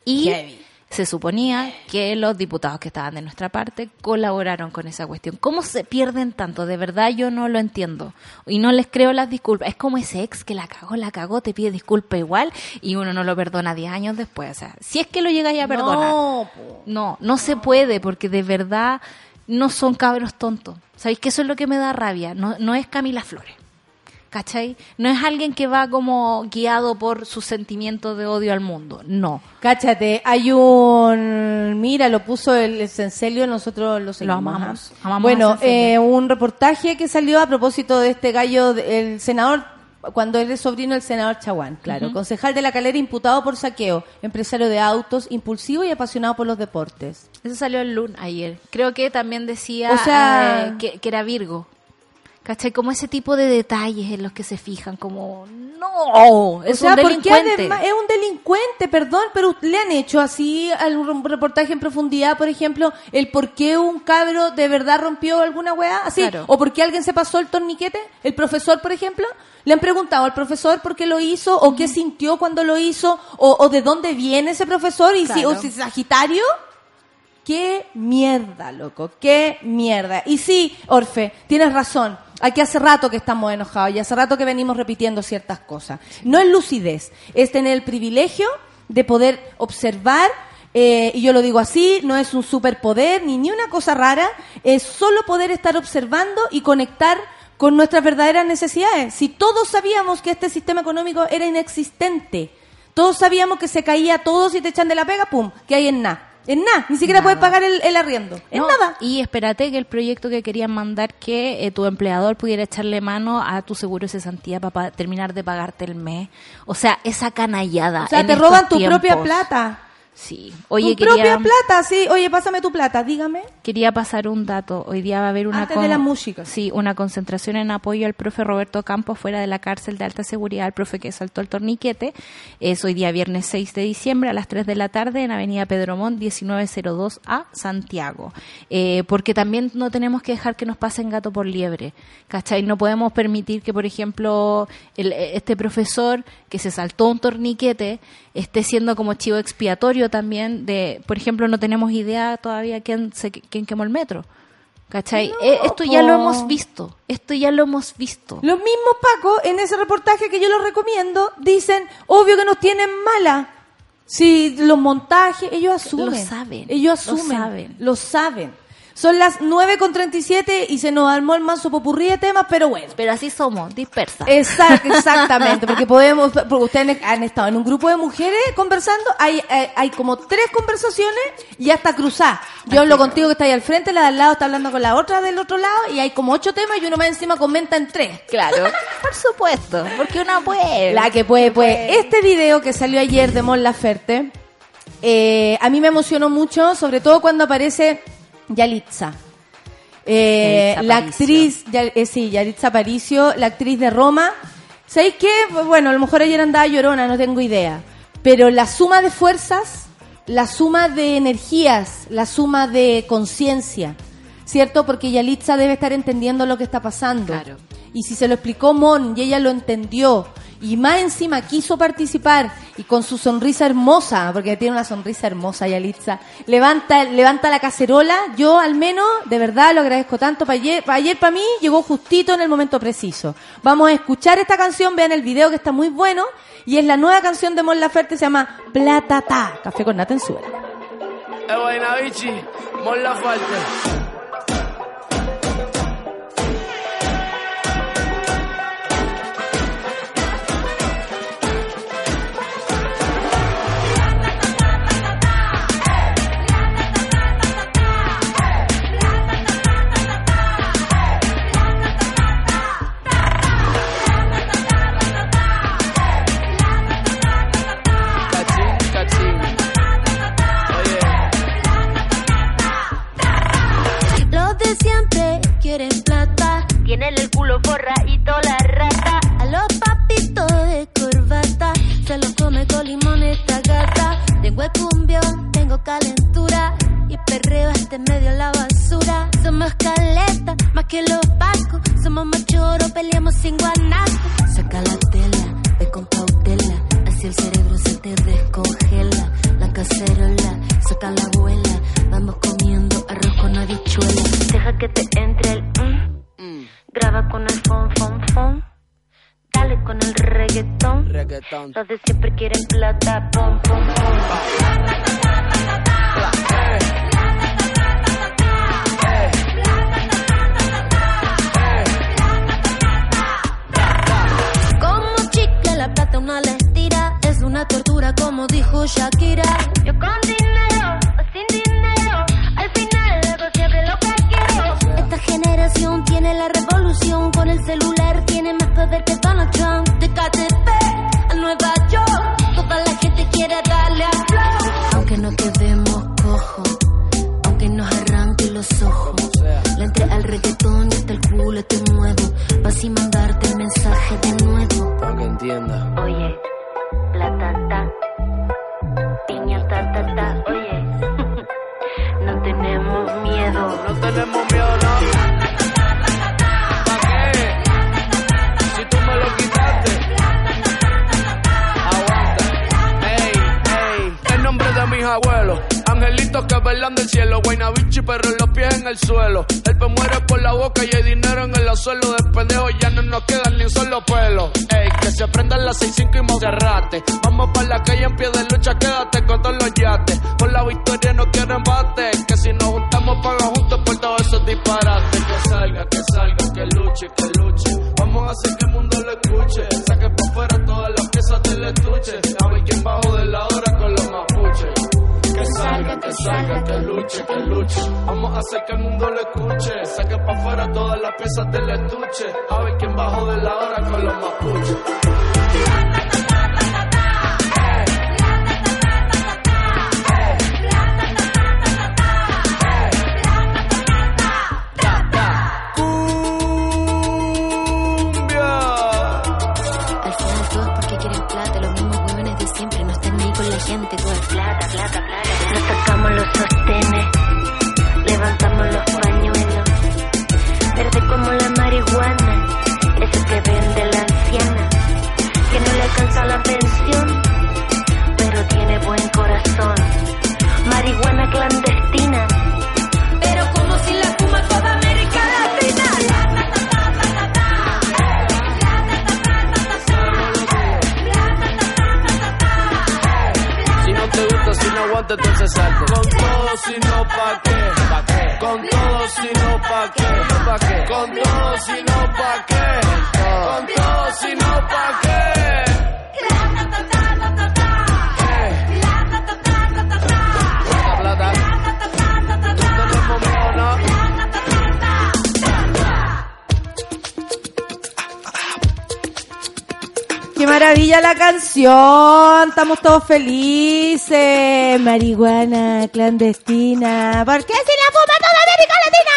Y Heavy. Se suponía que los diputados que estaban de nuestra parte colaboraron con esa cuestión. ¿Cómo se pierden tanto? De verdad yo no lo entiendo. Y no les creo las disculpas. Es como ese ex que la cagó, la cagó, te pide disculpa igual y uno no lo perdona 10 años después. O sea, si es que lo llegáis a perdonar. No. No, no se puede porque de verdad no son cabros tontos. ¿Sabéis que eso es lo que me da rabia? No, no es Camila Flores. ¿Cachai? No es alguien que va como guiado por su sentimiento de odio al mundo. No. Cáchate, hay un... Mira, lo puso el, el Cencelio, nosotros lo seguimos. amamos, ¿ah? amamos bueno, eh, un reportaje que salió a propósito de este gallo, el senador, cuando él es sobrino del senador Chaguán, claro. Concejal de la calera imputado por saqueo, empresario de autos, impulsivo y apasionado por los deportes. Eso salió el lunes ayer. Creo que también decía O sea- eh, que, que era Virgo. ¿Cachai? Como ese tipo de detalles en los que se fijan, como, no, es o sea, un delincuente. además es un delincuente, perdón, pero le han hecho así algún reportaje en profundidad, por ejemplo, el por qué un cabro de verdad rompió alguna weá, así, Claro. o por qué alguien se pasó el torniquete, el profesor, por ejemplo, le han preguntado al profesor por qué lo hizo, o qué sintió cuando lo hizo, o, o de dónde viene ese profesor, y si, o si es Sagitario. Qué mierda, loco, qué mierda. Y sí, Orfe, tienes razón. Aquí hace rato que estamos enojados y hace rato que venimos repitiendo ciertas cosas. No es lucidez, es tener el privilegio de poder observar, eh, y yo lo digo así, no es un superpoder ni ni una cosa rara, es solo poder estar observando y conectar con nuestras verdaderas necesidades. Si todos sabíamos que este sistema económico era inexistente, todos sabíamos que se caía todo si te echan de la pega, pum, que hay en nada. En nada, ni siquiera Nada. puedes pagar el, el arriendo. En No, nada. Y espérate que el proyecto que querían mandar que eh, tu empleador pudiera echarle mano a tu seguro de cesantía para terminar de pagarte el mes. O sea, esa canallada. O sea, en te roban tu tiempos. propia plata. Sí. Oye, tu propia plata, sí. Oye, pásame tu plata, dígame. quería pasar un dato. Hoy día va a haber una... Antes de la música. Sí, una concentración en apoyo al profe Roberto Campos fuera de la cárcel de alta seguridad, el profe que saltó el torniquete. Es hoy día viernes 6 de diciembre a las 3 de la tarde en Avenida Pedro Montt 1902A, Santiago. Eh, porque también no tenemos que dejar que nos pasen gato por liebre. ¿Cachai? No podemos permitir que, por ejemplo, el- este profesor que se saltó un torniquete esté siendo como chivo expiatorio también de, por ejemplo, no tenemos idea todavía quién, se, quién quemó el metro. ¿Cachai? Eh, esto ya lo hemos visto. Esto ya lo hemos visto. Los mismos Paco, en ese reportaje que yo los recomiendo, dicen, obvio que nos tienen mala. Si los montajes, ellos asumen. Lo saben, Ellos lo asumen. saben. Lo saben. Son las 9 con 37 y se nos armó el manso popurrí de temas, pero bueno. Pero así somos, dispersas. Exacto, exactamente, porque podemos, porque ustedes han estado en un grupo de mujeres conversando, hay, hay, hay como tres conversaciones y hasta cruzar. Yo hablo contigo que está ahí al frente, la de al lado está hablando con la otra del otro lado y hay como ocho temas y uno más encima comenta en tres. Claro, por supuesto, porque una puede. La que puede, puede. Este video que salió ayer de Mon Laferte, eh, a mí me emocionó mucho, sobre todo cuando aparece Yalitza. Eh, Yalitza la actriz, eh, sí, Yalitza Aparicio, la actriz de Roma. ¿Sabéis qué? Bueno, a lo mejor ayer andaba llorona, no tengo idea. Pero la suma de fuerzas, la suma de energías, la suma de conciencia, ¿cierto? Porque Yalitza debe estar entendiendo lo que está pasando. Claro. Y si se lo explicó Mon y ella lo entendió y más encima quiso participar y con su sonrisa hermosa, porque tiene una sonrisa hermosa Yalitza, levanta, levanta la cacerola, yo al menos de verdad lo agradezco tanto. Para ayer, para mí llegó justito en el momento preciso. Vamos a escuchar esta canción, vean el video que está muy bueno y es la nueva canción de Mon Laferte, se llama Platata, café con nata en Laferte. Tienen el culo forra y toda la rata. A los papitos de corbata. Se los come con limón esta gata. Tengo el cumbión, tengo calentura. Y perreo este medio la basura. Somos caleta, más que los pacos. Somos machoros, peleamos sin guanaco. Saca la tela, ve con cautela. Así el cerebro se te descongela. La cacerola, saca la abuela. Vamos comiendo arroz con habichuela. Deja que te entre el mm. Graba con el fon, fon, fon. Dale con el reggaetón. Reggaetón. Los de siempre quieren plata, pom, pom, pom. Como chicle la plata una la estira Es una tortura como dijo Shakira Yo con dinero o sin dinero Esta generación tiene la revolución. Con el celular tiene más poder que Donald Trump. De KTP que velan del cielo. Guaynabichi, pero los pies en el suelo. El pe muere por la boca y hay dinero en el suelo. De pendejo ya no nos quedan ni un solo pelo. Ey, que se prendan las 6-5 y Monserrate. Vamos para la calle en pie de lucha, quédate con todos los yates. Por la victoria no quiero embate. Que si nos juntamos, paga juntos por todos esos disparates. Que salga, que salga, que luche, que luche. Vamos a hacer que el mundo que salga, que luche, que luche. Vamos a hacer que el mundo lo escuche. Saque pa' afuera todas las piezas del estuche. A ver quién bajo de la hora con los mapuches. Como la marihuana, eso que vende la anciana, que no le alcanza la pensión, pero tiene buen corazón. Marihuana clandestina, pero como si la fuma toda América Latina. Si no te gusta, si no aguanta, entonces salte. Con todo, si no, ¿pa' qué? Con todo, si no, ¿pa' qué? ¿Pa' qué? Con todo, si no, ¿pa' qué? Con todo, si no, ¿pa' qué? Plata, plata. Esto no Qué maravilla la canción, estamos todos felices. Marihuana clandestina. ¿Por qué si la fuma toda América Latina?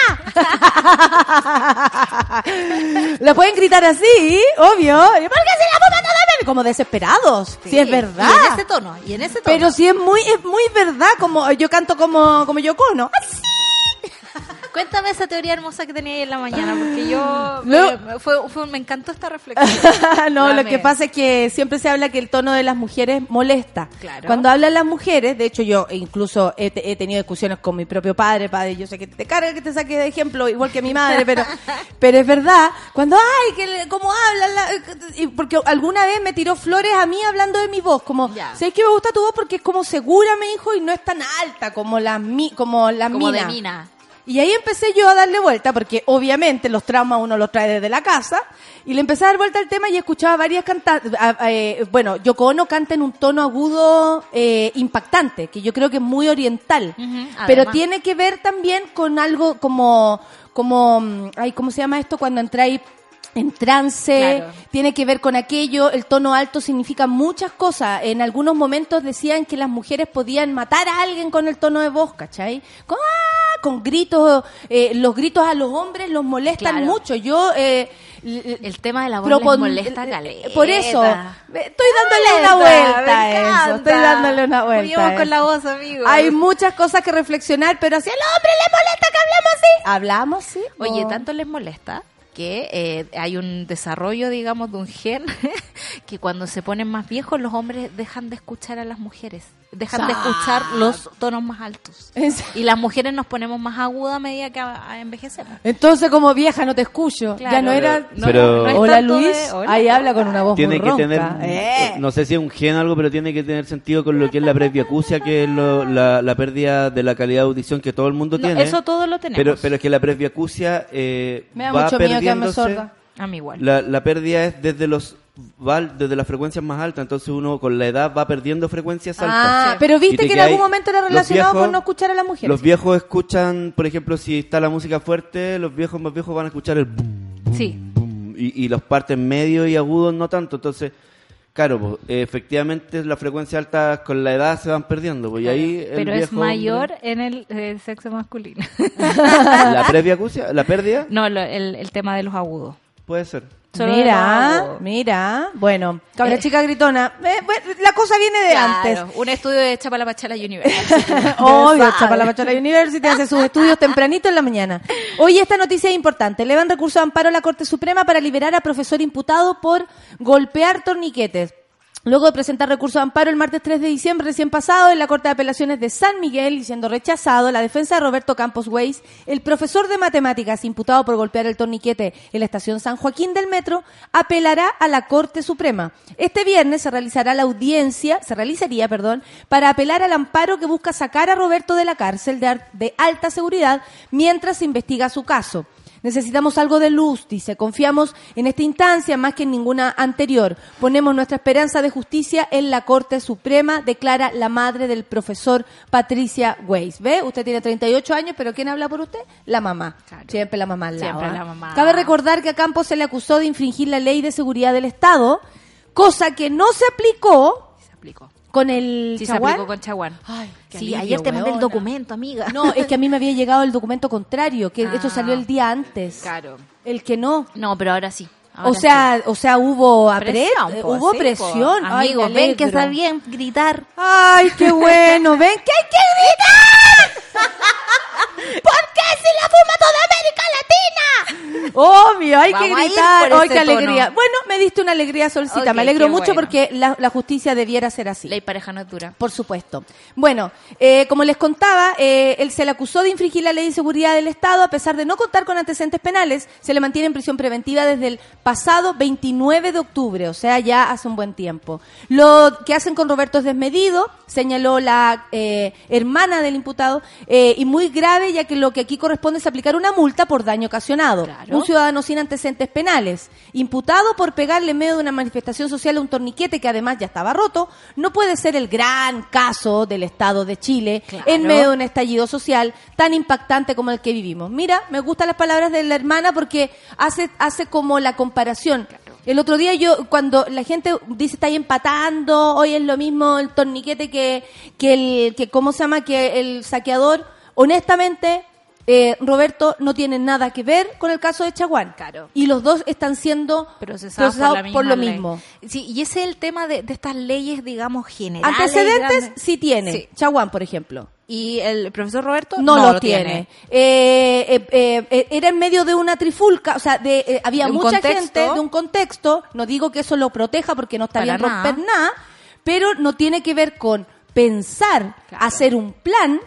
Lo pueden gritar así, obvio. ¿Por qué si la fuma toda América? Como desesperados. Si es verdad. Y en ese tono, y en ese tono. Pero si es muy, es muy verdad, como yo canto como, como Yoko, ¿no? Así. Cuéntame esa teoría hermosa que tenía ahí en la mañana, porque yo... No. me, fue, fue- me encantó esta reflexión. no, lo que pasa es que siempre se habla que el tono de las mujeres molesta. Claro. Cuando hablan las mujeres, de hecho yo incluso he, te- he tenido discusiones con mi propio padre, padre, yo sé que te carga que te saque de ejemplo, igual que mi madre, pero pero es verdad, cuando, ay, que cómo hablan, la- y porque alguna vez me tiró flores a mí hablando de mi voz, como, Ya. ¿sabes que me gusta tu voz? Porque es como segura, me dijo, y no es tan alta como las mi, como las Como de minas. mina. Y ahí empecé yo a darle vuelta, porque obviamente los traumas uno los trae desde la casa, y le empecé a dar vuelta al tema y escuchaba varias cantantes, bueno, Yoko Ono canta en un tono agudo eh, impactante, que yo creo que es muy oriental, pero tiene que ver también con algo como, como, mm, ay, ¿cómo se llama esto? Cuando entráis en trance, Claro. tiene que ver con aquello, el tono alto significa muchas cosas. En algunos momentos decían que las mujeres podían matar a alguien con el tono de voz, ¿cachai? Con, ¡ah! con gritos, eh, los gritos a los hombres los molestan Claro. mucho. Yo... Eh, El tema de la voz les molesta eh, caleta. Por eso, eh, estoy dándole una vuelta a eso, estoy dándole una vuelta. Con la voz, amigo. Hay muchas cosas que reflexionar, pero si al hombre le molesta que hablemos así, hablamos sí. Oye, tanto les molesta que eh, hay un desarrollo, digamos, de un gen que cuando se ponen más viejos los hombres dejan de escuchar a las mujeres, dejan de escuchar los tonos más altos. Y las mujeres nos ponemos más agudas a medida que a- a envejecemos. Entonces, como vieja, no te escucho. Claro. ya no era. No, Pero- no es Hola de- Luis, hola. ahí habla con una voz tiene muy que ronca. tener, Eh. no sé si es un gen o algo, pero tiene que tener sentido con lo que es la presbiacusia, que es lo- la, la pérdida de la calidad de audición que todo el mundo No, tiene. eso todo lo tenemos. pero, pero es que la presbiacusia eh, Me da va mucho miedo que me sorda. A mí igual. La, la pérdida es desde los va desde las frecuencias más altas, entonces uno con la edad va perdiendo frecuencias altas. Ah, Sí. pero viste te que en algún momento era relacionado viejos- con no escuchar a las mujeres. Los viejos escuchan, por ejemplo, si está la música fuerte, los viejos más viejos van a escuchar el boom, boom, Sí. boom, y, y los partes medios y agudos no tanto. Entonces, claro, pues, efectivamente las frecuencias altas con la edad se van perdiendo. Pues, y ahí el Pero es mayor hombre- en el, eh, sexo masculino. la presbiacusia, la pérdida, no, lo- el, el tema de los agudos. puede ser. Solo Mira, mira. Bueno, cabra Eh. chica gritona. Eh, bueno, la cosa viene de antes. Claro, un estudio de Chapalapachala University. Obvio, Chapalapachala University hace sus estudios tempranito en la mañana. Hoy esta noticia es importante. Elevan recurso de amparo a la Corte Suprema para liberar a profesor imputado por golpear torniquetes. Luego de presentar recurso de amparo el martes 3 de diciembre recién pasado en la Corte de Apelaciones de San Miguel y siendo rechazado la defensa de Roberto Campos Weiss, el profesor de matemáticas imputado por golpear el torniquete en la estación San Joaquín del Metro, apelará a la Corte Suprema. Este viernes se realizará la audiencia, se realizaría, perdón, para apelar al amparo que busca sacar a Roberto de la cárcel de, alta seguridad mientras se investiga su caso. Necesitamos algo de luz, dice. Confiamos en esta instancia más que en ninguna anterior. Ponemos nuestra esperanza de justicia en la Corte Suprema, declara la madre del profesor Patricia Weiss. ¿Ve? Usted tiene 38 años, pero ¿quién habla por usted? La mamá. Claro. Siempre la mamá al lado, Siempre ¿ah? la mamá. Cabe recordar que a Campos se le acusó de infringir la ley de seguridad del Estado, cosa que no se aplicó Se aplicó. Con el Sí, se Chaguán. aplicó con Chaguán. Ay, qué Sí, alivio, ayer te mandé el documento, amiga. No, es que a mí me había llegado el documento contrario, que Ah. esto salió el día antes. Claro. El que no. No, pero ahora sí. Ahora o sea, o sea, hubo apre- Presión, po, hubo po. presión. Amigos, ven que bien gritar. Ay, qué bueno, ven que hay que gritar. ¿Por qué si la fuma toda América Latina? Obvio, hay que Vamos gritar. Ay, qué alegría. tono. Bueno, me diste una alegría, Solcita. Me alegro mucho bueno. porque la, la justicia debiera ser así. Ley pareja no es dura. Por supuesto. Bueno, eh, como les contaba, eh, él se le acusó de infringir la ley de seguridad del Estado a pesar de no contar con antecedentes penales. Se le mantiene en prisión preventiva desde el pasado 29 de octubre, o sea, ya hace un buen tiempo. Lo que hacen con Roberto es desmedido, señaló la eh, hermana del imputado, eh, y muy grave, ya que lo que aquí corresponde es aplicar una multa por daño ocasionado. Claro. Un ciudadano sin antecedentes penales, imputado por pegarle en medio de una manifestación social a un torniquete que además ya estaba roto, no puede ser el gran caso del Estado de Chile Claro. en medio de un estallido social tan impactante como el que vivimos. Mira, me gustan las palabras de la hermana porque hace, hace como la comparación. El otro día yo, cuando la gente dice está ahí empatando, hoy es lo mismo el torniquete que, que el, que cómo se llama, que el saqueador, honestamente, eh, Roberto no tiene nada que ver con el caso de Chaguán. Claro. Y los dos están siendo procesados, procesados por, lo ley. mismo. Sí, y ese es el tema de, de estas leyes, digamos, generales. Antecedentes grandes. sí tiene. Sí. Chaguán, por ejemplo. Y el profesor Roberto No, no, lo tiene. Eh, eh, eh, eh, era en medio de una trifulca, o sea, de, eh, había De mucha contexto. gente de un contexto. No digo que eso lo proteja porque no está Para bien nada. romper nada, pero no tiene que ver con pensar, Claro. hacer un plan,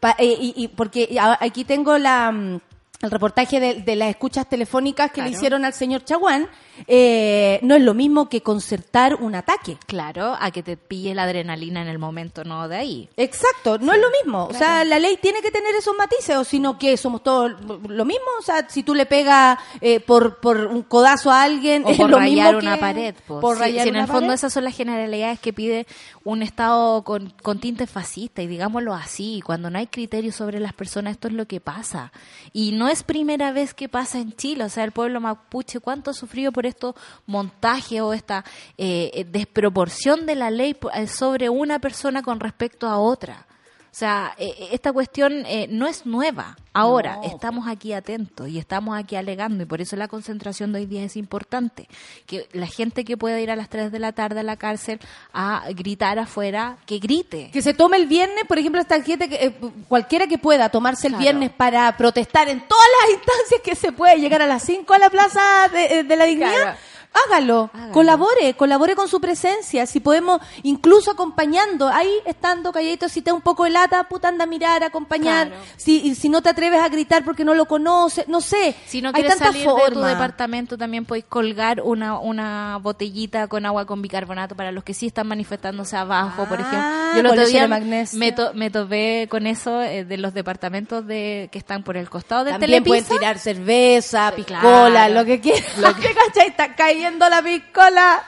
pa- eh, y, y porque aquí tengo la mm, el reportaje de, de las escuchas telefónicas que le hicieron al señor Chaguán, eh, no es lo mismo que concertar un ataque. Claro, a que te pille la adrenalina en el momento, no de ahí. Exacto, no es lo mismo. O sea, la ley tiene que tener esos matices, o sino que somos todos lo mismo. O sea, si tú le pegas eh, por, por un codazo a alguien, O es por lo rayar mismo una que- pared. po. Por Sí, rayar sí, en una el fondo pared. esas son las generalidades que pide un Estado con, con tinte fascista y digámoslo así, cuando no hay criterios sobre las personas, esto es lo que pasa. Y no es primera vez que pasa en Chile, o sea, el pueblo mapuche, ¿cuánto ha sufrido por estos montajes o esta eh, eh, desproporción de la ley eh, sobre una persona con respecto a otra? O sea, eh, eh, esta cuestión eh, no es nueva. Ahora, No. estamos aquí atentos y estamos aquí alegando y por eso la concentración de hoy día es importante. Que la gente que pueda ir a las 3 de la tarde a la cárcel a gritar afuera, que grite. Que se tome el viernes, por ejemplo, esta gente, que, eh, cualquiera que pueda tomarse el Claro. viernes para protestar en todas las instancias que se puede, llegar a las 5 a la Plaza de, de la Dignidad. Claro. Hágalo, Hágalo. colabore, colabore con su presencia, si podemos, incluso acompañando, ahí estando calladito, si te da un poco de lata, puta, anda a mirar, a acompañar, Claro. si, si no te atreves a gritar porque no lo conoces, no sé, Si no hay quieres tantas salir de tu departamento, también podéis colgar una, una botellita con agua con bicarbonato para los que sí están manifestándose abajo, por Ah, ejemplo. Yo el otro día me, to- me topé con eso eh, de los departamentos de que están por el costado del También pueden telepiso. tirar cerveza, piscola, claro. lo que quieran. ¿Te cachai? Cayendo la piscola.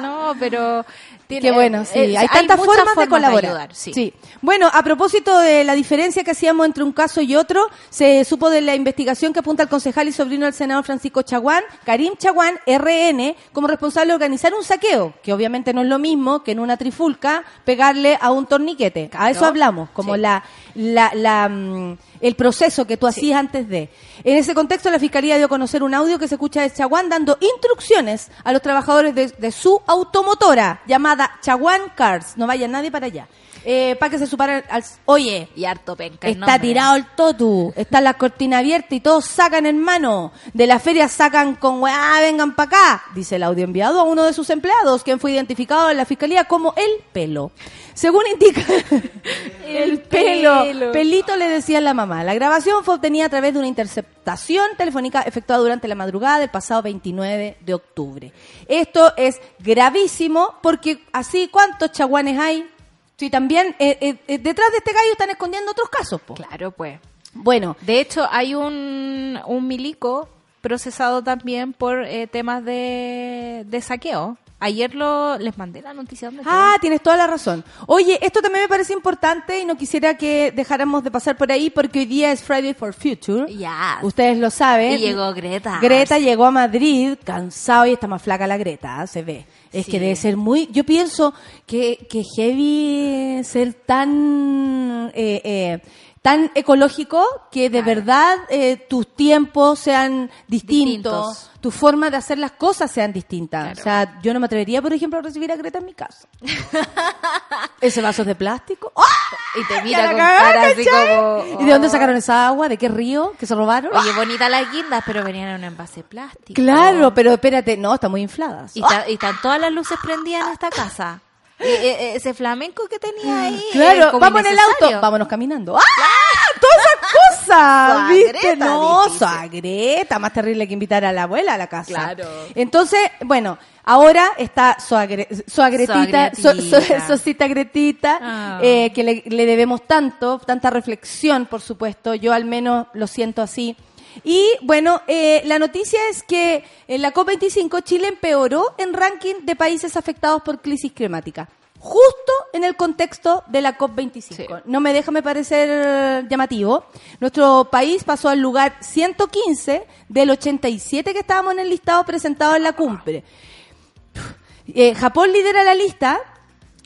No, pero... tiene- Qué bueno, sí. eh, hay tantas formas, de colaborar. ayudar, sí. Bueno, a propósito de la diferencia que hacíamos entre un caso y otro, se supo de la investigación que apunta al concejal y sobrino del senador Francisco Chaguán, Karim Chaguán, RN, como responsable de organizar un saqueo, que obviamente no es lo mismo que en una trifulca pegarle a un torniquete. A eso hablamos, como Sí. la, la, la, mm, el proceso que tú hacías antes de. En ese contexto, la Fiscalía dio a conocer un audio que se escucha de Chaguán dando instrucciones a los trabajadores de, de su automotora llamada Chaguán Cars. No vaya nadie para allá. Eh, para que se suparen al... Oye, Y harto penca. Está tirado el totu, está la cortina abierta y todos sacan hermano. De la feria sacan con weá, vengan para acá, dice el audio enviado a uno de sus empleados, quien fue identificado en la fiscalía como el pelo. Según indica el pelo, pelo. pelito le decía la mamá. La grabación fue obtenida a través de una interceptación telefónica efectuada durante la madrugada del pasado 29 de octubre. Esto es gravísimo porque así, ¿cuántos chaguanes hay? Sí, también eh, eh, eh, detrás de este gallo están escondiendo otros casos. po. Claro, pues. Bueno, De hecho, hay un, un milico procesado también por eh, temas de, de saqueo. Ayer lo les mandé la noticia. ¿dónde ah, tienes toda la razón. Oye, esto también me parece importante y no quisiera que dejáramos de pasar por ahí porque hoy día es Friday for Future. Ya. Ustedes lo saben. Y llegó Greta. Greta llegó a Madrid cansado y está más flaca la Greta, se ve. Es Sí. que debe ser muy... Yo pienso que, que heavy ser tan... eh, eh, tan ecológico que de verdad eh, tus tiempos sean distintos, Distintos. tu forma de hacer las cosas sean distintas. Claro. O sea, yo no me atrevería, por ejemplo, a recibir a Greta en mi casa. Ese vaso es de plástico. ¡Ah! Y te mira con cagá, cara así como... ¿Y de dónde oh. sacaron esa agua? ¿De qué río? ¿Que se robaron? Oye, bonita las guindas, pero venían en un envase plástico. Claro, pero espérate, no, están muy infladas. Y, está- y están todas las luces prendidas en esta casa. Y, eh, ese flamenco que tenía ahí. es Claro, vamos en el auto, vámonos caminando. ¡Ah! Todas esas cosas, ¿viste? No, dijiste. Suagreta, más terrible que invitar a la abuela a la casa. Claro. Entonces, bueno, ahora está Suagre, Suagretita, so- so- Suagretita. Sosita Gretita, Ah. eh, que le, le debemos tanto, tanta reflexión, por supuesto. Yo al menos lo siento así. Y bueno, eh, la noticia es que en la COP25 Chile empeoró en ranking de países afectados por crisis climática. Justo en el contexto de la COP25. No me deja me parecer eh, llamativo. Nuestro país pasó al lugar 115 del 87 que estábamos en el listado presentado en la cumbre. Eh, Japón lidera la lista.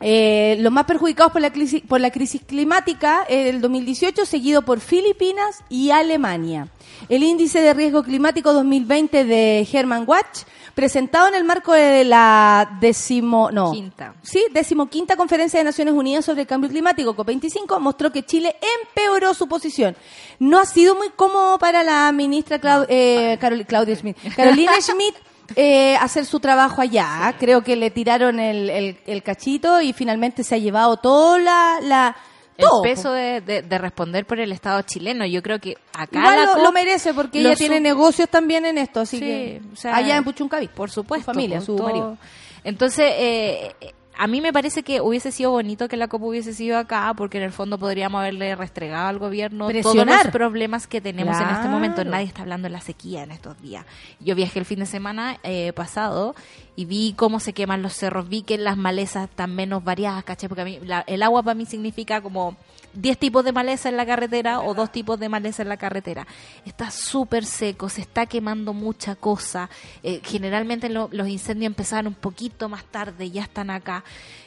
Eh, los más perjudicados por la crisis, por la crisis climática en el 2018, seguido por Filipinas y Alemania. El índice de riesgo climático 2020 de Herman Watch, presentado en el marco de la décimo, no, Quinta. sí, decimoquinta conferencia de Naciones Unidas sobre el cambio climático, COP25, mostró que Chile empeoró su posición. No ha sido muy cómodo para la ministra Clau- eh, Carol- Claudia Schmidt. Carolina Schmidt eh, hacer su trabajo allá. Creo que le tiraron el, el- el cachito y finalmente se ha llevado toda la... la El todo, peso de, de- de responder por el Estado chileno. Yo creo que acá Igual la lo, merece porque lo ella tiene negocios también en esto, así Sí, que o sea, allá en Puchuncaví, Por supuesto. su familia, su todo. marido. Entonces, eh, a mí me parece que hubiese sido bonito que la COP hubiese sido acá, porque en el fondo podríamos haberle restregado al gobierno todos Presionar. los problemas que tenemos en este momento. Claro. Nadie está hablando de la sequía en estos días. Yo viajé el fin de semana eh, pasado y vi cómo se queman los cerros, vi que las malezas están menos variadas, ¿cachai? Porque a mí, la- el agua para mí significa como 10 tipos de maleza en la carretera o dos tipos de maleza en la carretera. Está súper seco, se está quemando mucha cosa. Eh, generalmente lo- los incendios empezaron un poquito más tarde, ya están acá.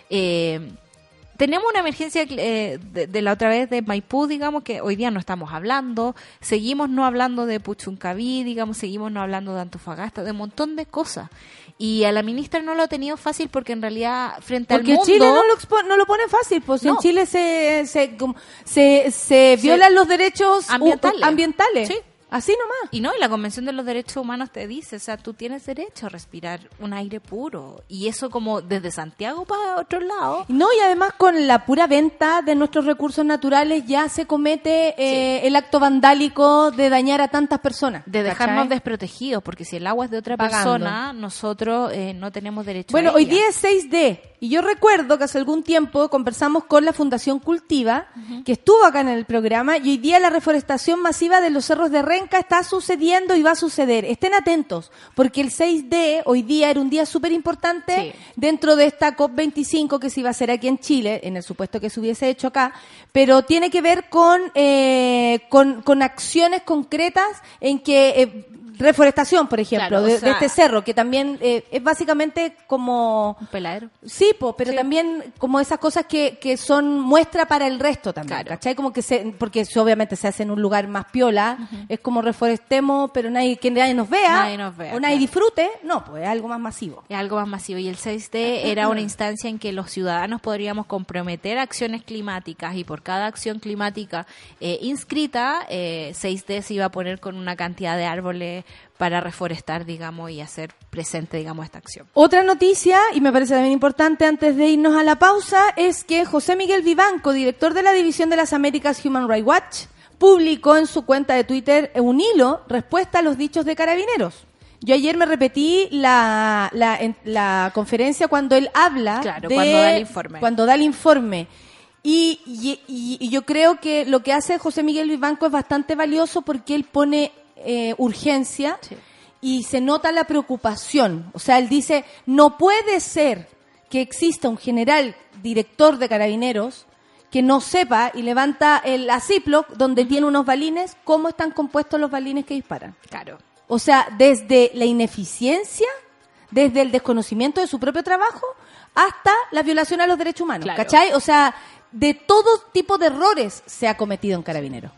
Eh, tenemos una emergencia eh, de, de la otra vez de Maipú, digamos, que hoy día no estamos hablando. Seguimos no hablando de Puchuncaví, digamos, seguimos no hablando de Antofagasta, de un montón de cosas. Y a la ministra no lo ha tenido fácil porque en realidad frente Porque al mundo... Chile no lo, expo- no lo pone fácil, pues en. Chile se, se, se, se violan los derechos Ambientales. ambientales. Sí. Así nomás. Y no, y la Convención de los Derechos Humanos te dice, o sea, tú tienes derecho a respirar un aire puro. Y eso como desde Santiago para otro lado. No, y además con la pura venta de nuestros recursos naturales ya se comete eh, el acto vandálico de dañar a tantas personas. De ¿cachai? dejarnos desprotegidos, porque si el agua es de otra Pagando. persona, nosotros eh, no tenemos derecho Bueno, a hoy ella. día es 6D y yo recuerdo que hace algún tiempo conversamos con la Fundación Cultiva, que estuvo acá en el programa, y hoy día la reforestación masiva de los cerros de Renca está sucediendo y va a suceder. Estén atentos, porque el 6D hoy día era un día súper importante Sí. dentro de esta COP25 que se iba a hacer aquí en Chile, en el supuesto que se hubiese hecho acá, pero tiene que ver con, eh, con, con acciones concretas en que... eh, reforestación, por ejemplo, Claro, de, este cerro, que también eh, es básicamente como... Un peladero. Sí, po, pero Sí. también como esas cosas que, que son muestra para el resto también, Claro. ¿cachai? Como que se, porque eso obviamente se hace en un lugar más piola, es como reforestemos, pero nadie, que nadie nos vea, Nadie nos vea, o nadie claro. disfrute, no, pues es algo más masivo. Es algo más masivo. Y el 6D era una instancia en que los ciudadanos podríamos comprometer acciones climáticas y por cada acción climática eh, inscrita, eh, 6D se iba a poner con una cantidad de árboles para reforestar, digamos, y hacer presente, digamos, esta acción. Otra noticia, y me parece también importante antes de irnos a la pausa, es que José Miguel Vivanco, director de la División de las Américas Human Rights Watch, publicó en su cuenta de Twitter un hilo respuesta a los dichos de carabineros. Yo ayer me repetí la, la, en- la conferencia cuando él habla. Claro, de- cuando da el informe. Cuando da el informe. Y, y- y- y yo creo que lo que hace José Miguel Vivanco es bastante valioso porque él pone eh, urgencia Sí. y se nota la preocupación. O sea, él dice, no puede ser que exista un general director de carabineros que no sepa y levanta el aciplo donde tiene unos balines, cómo están compuestos los balines que disparan. Claro. O sea, desde la ineficiencia, desde el desconocimiento de su propio trabajo, hasta la violación a los derechos humanos. Claro. ¿Cachai? O sea, de todo tipo de errores se ha cometido en Carabinero.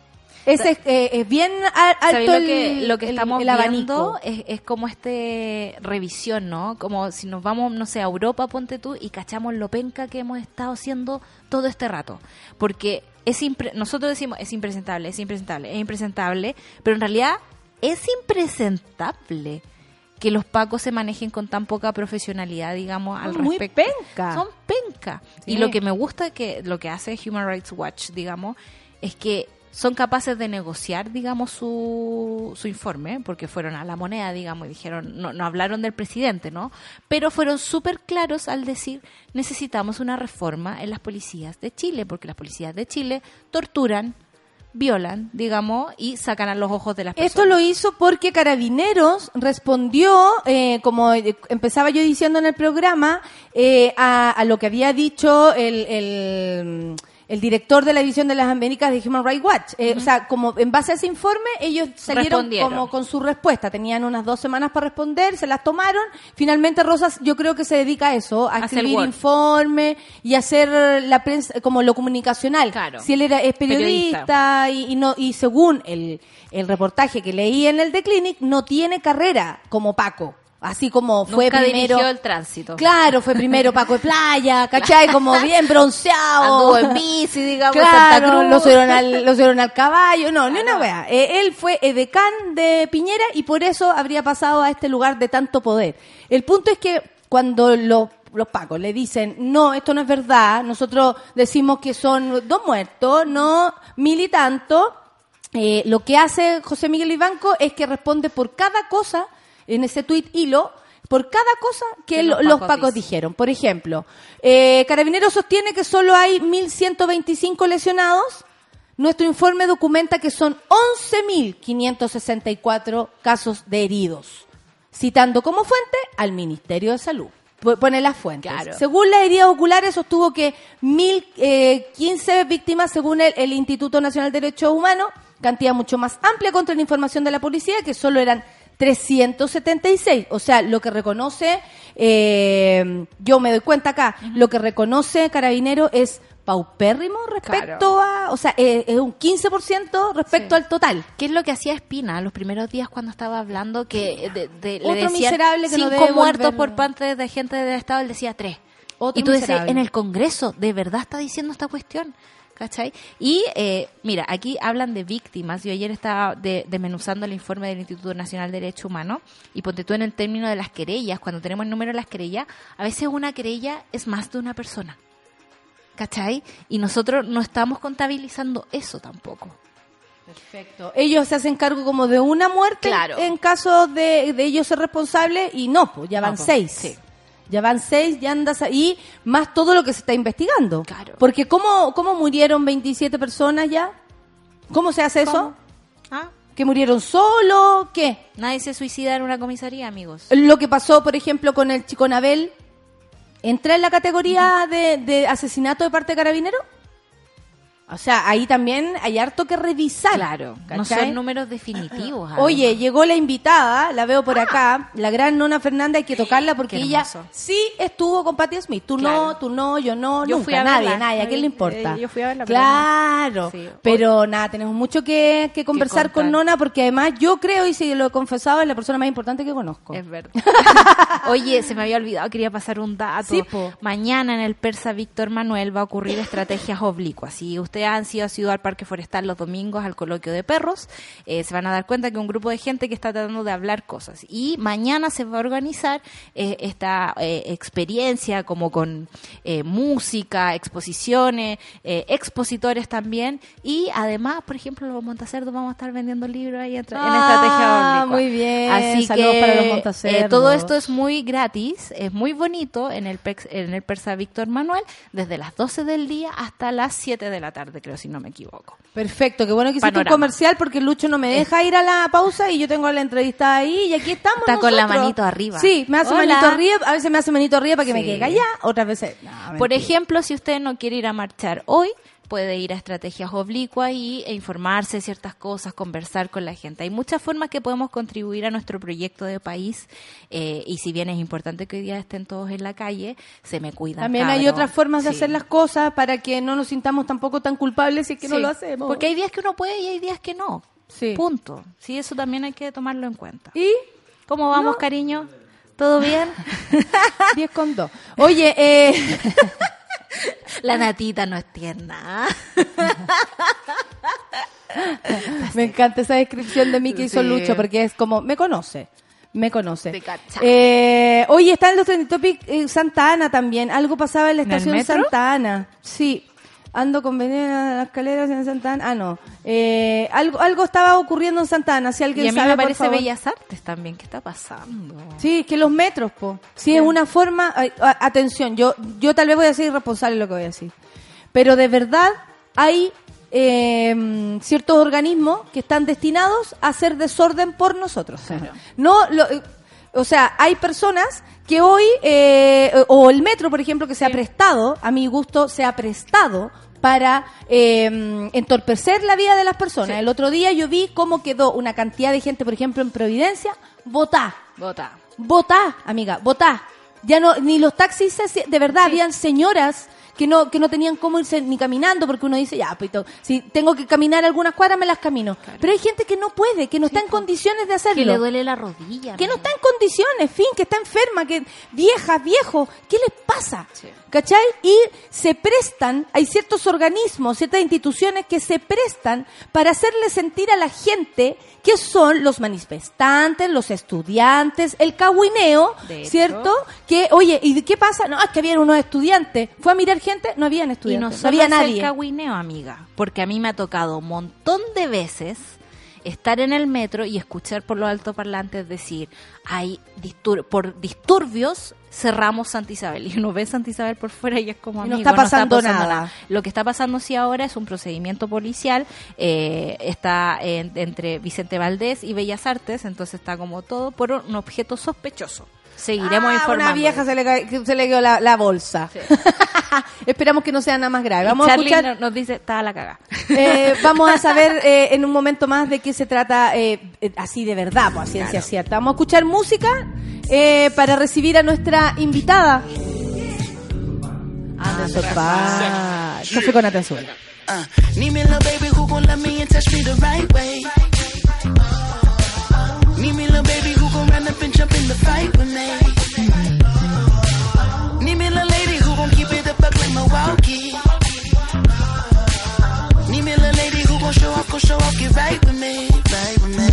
Ese es, eh, es bien a- ¿Sabéis alto lo que, el, lo que estamos el viendo es, es como este revisión, ¿no? Como si nos vamos, no sé, a Europa, ponte tú, y cachamos lo penca que hemos estado haciendo todo este rato. Porque es impre- nosotros decimos, es impresentable, es impresentable, es impresentable, pero en realidad es impresentable que los pacos se manejen con tan poca profesionalidad, digamos, al muy respecto. penca. Son penca. Sí. Y lo que me gusta que lo que hace Human Rights Watch, digamos, es que son capaces de negociar, digamos, su, su informe, porque fueron a la moneda, digamos, y dijeron, no, no hablaron del presidente, ¿no? Pero fueron súper claros al decir, necesitamos una reforma en las policías de Chile, porque las policías de Chile torturan, violan, digamos, y sacan a los ojos de las personas. Esto lo hizo porque Carabineros respondió, eh, como eh, empezaba yo diciendo en el programa, eh, a, a lo que había dicho el, el, el director de la División de las Américas de Human Rights Watch. Eh, O sea, como en base a ese informe, ellos salieron como con su respuesta. Tenían unas dos semanas para responder, se las tomaron. Finalmente, Rosas, yo creo que se dedica a eso, a escribir informe y hacer la prensa, como lo comunicacional. Claro. Si él era, es Periodista. periodista, y, y no y según el, el reportaje que leí en el The Clinic no tiene carrera como Paco así como fue Nunca primero dirigió el tránsito. claro fue primero Paco de playa ¿cachai? como bien bronceado Anduvo en bici, digamos, claro Santa Cruz. lo subieron al lo subieron al caballo no ni una wea Eh, él fue edecán de Piñera y por eso habría pasado a este lugar de tanto poder el punto es que cuando los los pacos le dicen, no, esto no es verdad, nosotros decimos que son dos muertos, no mil y tanto, eh, lo que hace José Miguel Ibanco es que responde por cada cosa en ese tuit hilo, por cada cosa que, Que lo- los los pacos dijeron. Por ejemplo, eh, Carabineros sostiene que solo hay 1.125 lesionados. Nuestro informe documenta que son 11.564 casos de heridos, citando como fuente al Ministerio de Salud. Pone las fuentes. Claro. Según las heridas oculares, sostuvo que 1.015 víctimas, según el, el Instituto Nacional de Derechos Humanos, cantidad mucho más amplia contra la información de la policía, que solo eran 376. O sea, lo que reconoce, eh, yo me doy cuenta acá, lo que reconoce Carabinero es paupérrimo respecto a, o sea, eh, es un 15% respecto Sí. al total. ¿Qué es lo que hacía Espina los primeros días cuando estaba hablando? Que de, de- le Otro decían miserable que no cinco debe muertos por parte de gente del Estado, él decía tres. Otro y tú decías, miserable. en el Congreso, ¿de verdad está diciendo esta cuestión? ¿Cachai? Y eh, mira, aquí hablan de víctimas. Yo ayer estaba de- desmenuzando el informe del Instituto Nacional de Derecho Humano y ponte tú en el término de las querellas, cuando tenemos el número de las querellas, a veces una querella es más de una persona. ¿Cachai? Y nosotros no estamos contabilizando eso tampoco. Perfecto. Ellos se hacen cargo como de una muerte Claro. en caso de, de ellos ser responsables y no, pues ya No, van pues, seis. sí. Ya van seis, ya andas ahí, más todo lo que se está investigando. Claro. Porque ¿cómo, cómo murieron 27 personas ya? ¿Cómo se hace eso? Ah, ¿Que murieron solo? ¿Qué? nadie se suicida en una comisaría, amigos. Lo que pasó, por ejemplo, con el chico Nabel, ¿entra en la categoría de, de asesinato de parte de carabinero? O sea, ahí también hay harto que revisar. Claro, no son números definitivos. Oye, además. llegó la invitada, la veo por acá, la gran Nona Fernanda, hay que tocarla porque ella sí estuvo con Patti Smith. Tú no, tú no, yo no, Yo nunca, fui a nadie, verla. nadie, ¿a quién le importa? Eh, yo fui a verla, Claro, Sí. pero nada, tenemos mucho que, que conversar con. Nona porque además yo creo, y si lo he confesado, es la persona más importante que conozco. Es verdad. Oye, se me había olvidado, quería pasar un dato. Sí. Mañana en el Persa Víctor Manuel va a ocurrir estrategias oblicuas. Si han sido, sido al Parque Forestal los domingos al coloquio de perros, eh, se van a dar cuenta que un grupo de gente que está tratando de hablar cosas. Y mañana se va a organizar eh, esta eh, experiencia como con eh, música, exposiciones, expositores también. Y además, por ejemplo, los Montacerdos vamos a estar vendiendo libros ahí en, tra- en Ah, estrategia muy bien. Así Saludos que para los Montacerdos. todo esto es muy gratis, es muy bonito en el, Pex- en el Persa Víctor Manuel, desde las 12 del día hasta las 7 de la tarde, creo, si no me equivoco. Perfecto, qué bueno que hiciste un comercial porque Lucho no me deja ir a la pausa y yo tengo la entrevista ahí y aquí estamos Está con la manito arriba. Sí, me hace Hola. manito arriba, a veces me hace manito arriba para que me quede callada, otras veces... no, Por ejemplo, si usted no quiere ir a marchar hoy, puede ir a estrategias oblicuas y e informarse de ciertas cosas, conversar con la gente. Hay muchas formas que podemos contribuir a nuestro proyecto de país eh, y si bien es importante que hoy día estén todos en la calle, se me cuidan. También hay otras formas de hacer las cosas para que no nos sintamos tampoco tan culpables si es que no lo hacemos. Porque hay días que uno puede y hay días que no. Sí. Punto. Sí, eso también hay que tomarlo en cuenta. ¿Y? ¿Cómo vamos, No. cariño? ¿Todo bien? 10 con 2. Oye, eh, La natita no es tierna. me encanta esa descripción de mí que hizo Sí. Lucho porque es como, me conoce. Me conoce. Eh, oye, está en los trending topic eh, Santa Ana también. Algo pasaba en la ¿En estación metro? Santa Ana. Sí. Ando con venir a las escaleras en Santa Ana. Ah, no. Eh, algo, algo estaba ocurriendo en Santa Ana. Si alguien Y a mí sabe, me parece. Bellas Artes también. ¿Qué está pasando? Sí, es que los metros, po. Sí, es una forma. ay, atención, yo, yo tal vez voy a ser irresponsable en lo que voy a decir. Pero de verdad hay eh, ciertos organismos que están destinados a hacer desorden por nosotros. No, lo- eh, o sea, hay personas que hoy, eh, o el metro, por ejemplo, que se ha prestado, a mi gusto, se ha prestado para eh, entorpecer la vida de las personas. El otro día yo vi cómo quedó una cantidad de gente, por ejemplo, en Providencia, votá. Vota. Votá, amiga, votá. Ya no, ni los taxis, de verdad, habían señoras que no, que no tenían cómo irse ni caminando, porque uno dice, ya, pues, to- si tengo que caminar algunas cuadras, me las camino. Pero hay gente que no puede, que no está en condiciones de hacerlo. Que le duele la rodilla. Que no está en condiciones, fin, que está enferma, que vieja, viejo, ¿qué les pasa? Sí. ¿Cachai? Y se prestan, hay ciertos organismos, ciertas instituciones que se prestan para hacerle sentir a la gente que son los manifestantes, los estudiantes, el cahuineo. ¿cierto? Que, oye, ¿y qué pasa? No, es que habían unos estudiantes. Fue a mirar gente, no habían Y no estudiantes, no, solo había es el nadie. cagüineo, amiga. Porque a mí me ha tocado un montón de veces estar en el metro y escuchar por los altoparlantes decir, hay distur- por disturbios cerramos Santa Isabel. Y uno ve Santa Isabel por fuera y es como Y no amigo, está pasando nada. Lo que está pasando sí ahora es un procedimiento policial, eh, está en- entre Vicente Valdés y Bellas Artes, entonces está como todo por un objeto sospechoso. Seguiremos Ah, informando. Una vieja se le, se le quedó la, la bolsa. Esperamos que no sea nada más grave. Vamos a escuchar. no- nos dice, estaba la caga. Eh, vamos a saber eh, en un momento más de qué se trata eh, eh, así de verdad, pues a ciencia cierta. Vamos a escuchar música eh, para recibir a nuestra invitada. Anderson Paak. Café con atención. Uh, up the fight with me. Need me a lady who gon' keep it buck like Milwaukee. Need me a lady who gon' show off, gon' show off, get right with me, right with me.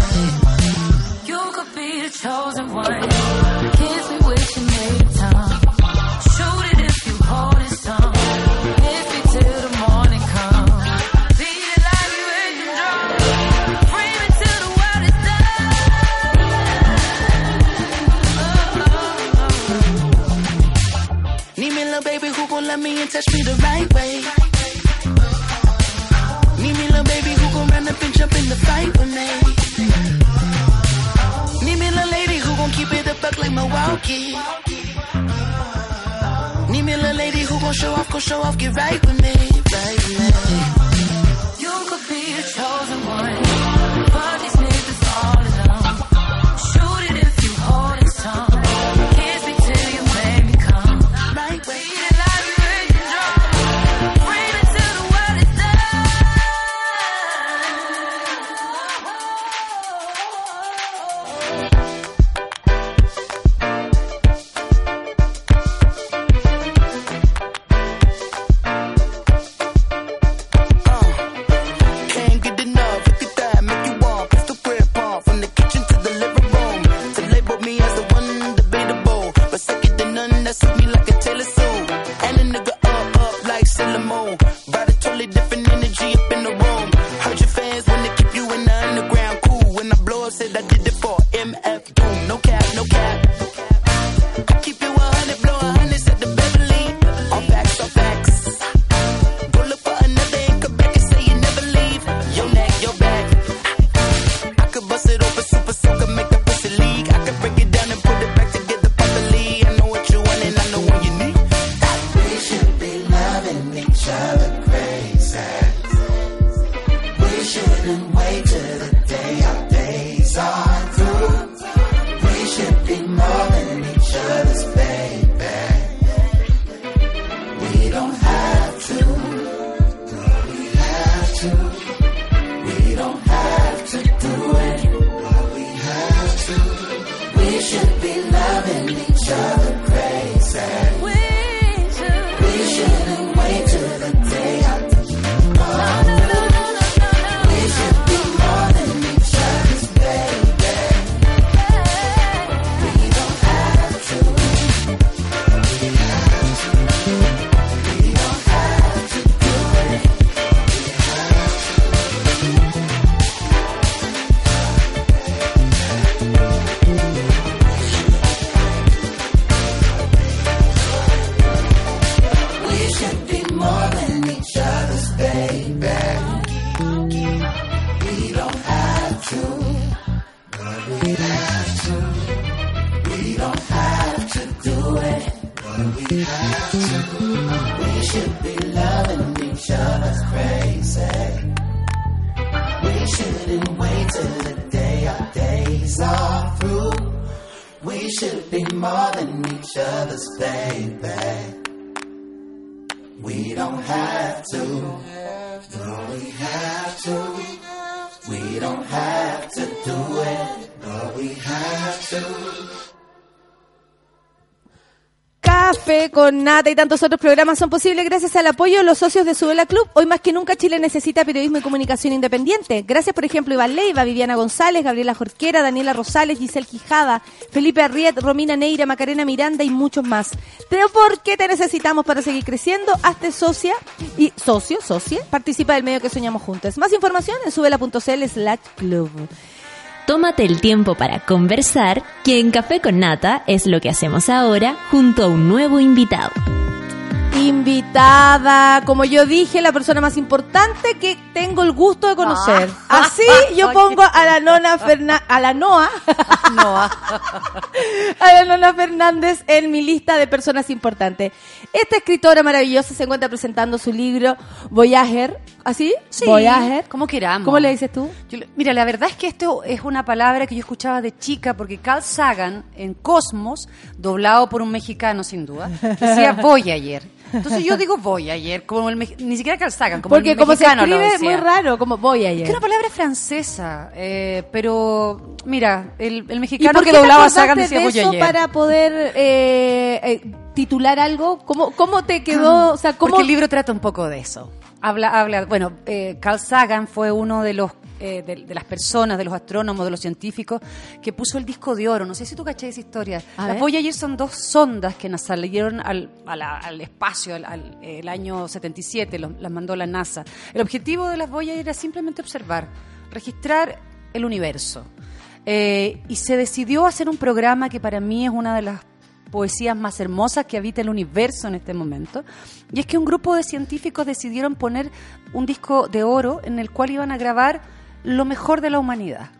You could be the chosen one. Love me and touch me the right way. Need me little baby who gon' run up and jump in the fight with me. Need me little lady who gon' keep it a buck like Milwaukee. Need me little lady who gon' show off, gon' show off, get right with me, right with me. You could be the chosen one. Nata y tantos otros programas son posibles gracias al apoyo de los socios de Subela Club. Hoy más que nunca Chile necesita periodismo y comunicación independiente. Gracias, por ejemplo, Iván Leiva, Viviana González, Gabriela Jorquera, Daniela Rosales, Giselle Quijada, Felipe Arriet, Romina Neira, Macarena Miranda y muchos más. Pero ¿por qué te necesitamos para seguir creciendo? Hazte socia y socio, socia, participa del medio que soñamos juntos. Más información en subela.cl slash club. Tómate el tiempo para conversar, que en Café con Nata es lo que hacemos ahora junto a un nuevo invitado. Invitada, como yo dije, la persona más importante que tengo el gusto de conocer. Ah. Así yo pongo a la nona Ferna a la Noa, a la nona Fernández en mi lista de personas importantes. Esta escritora maravillosa se encuentra presentando su libro Voyager, ¿así? Sí, Voyager. como queramos. ¿Cómo le dices tú? Yo mira, la verdad es que esto es una palabra que yo escuchaba de chica porque Carl Sagan en Cosmos, doblado por un mexicano sin duda, decía voy ayer. Entonces yo digo voy ayer, como el ni siquiera Carl Sagan, como Porque el como se mexicano lo escribe decía. muy raro, como voy Es que una palabra francesa, eh, pero mira, el, el ¿Y mexicano por que doblaba a Sagan decía de voy eso ayer. para poder eh, eh, titular algo? ¿Cómo, cómo te quedó? O sea, ¿cómo? Porque el libro trata un poco de eso. Habla, habla, bueno, eh, Carl Sagan fue uno de los eh, de, de las personas, de los astrónomos, de los científicos, que puso el disco de oro. No sé si tú caché esa historia. A Las ver. Voyager son dos sondas que salieron al, a la- al espacio al, al- el año 77, los- las mandó la NASA. El objetivo de las Voyager era simplemente observar, registrar el universo. Eh, y se decidió hacer un programa que para mí es una de las poesías más hermosas que habita el universo en este momento. Y es que un grupo de científicos decidieron poner un disco de oro en el cual iban a grabar lo mejor de la humanidad.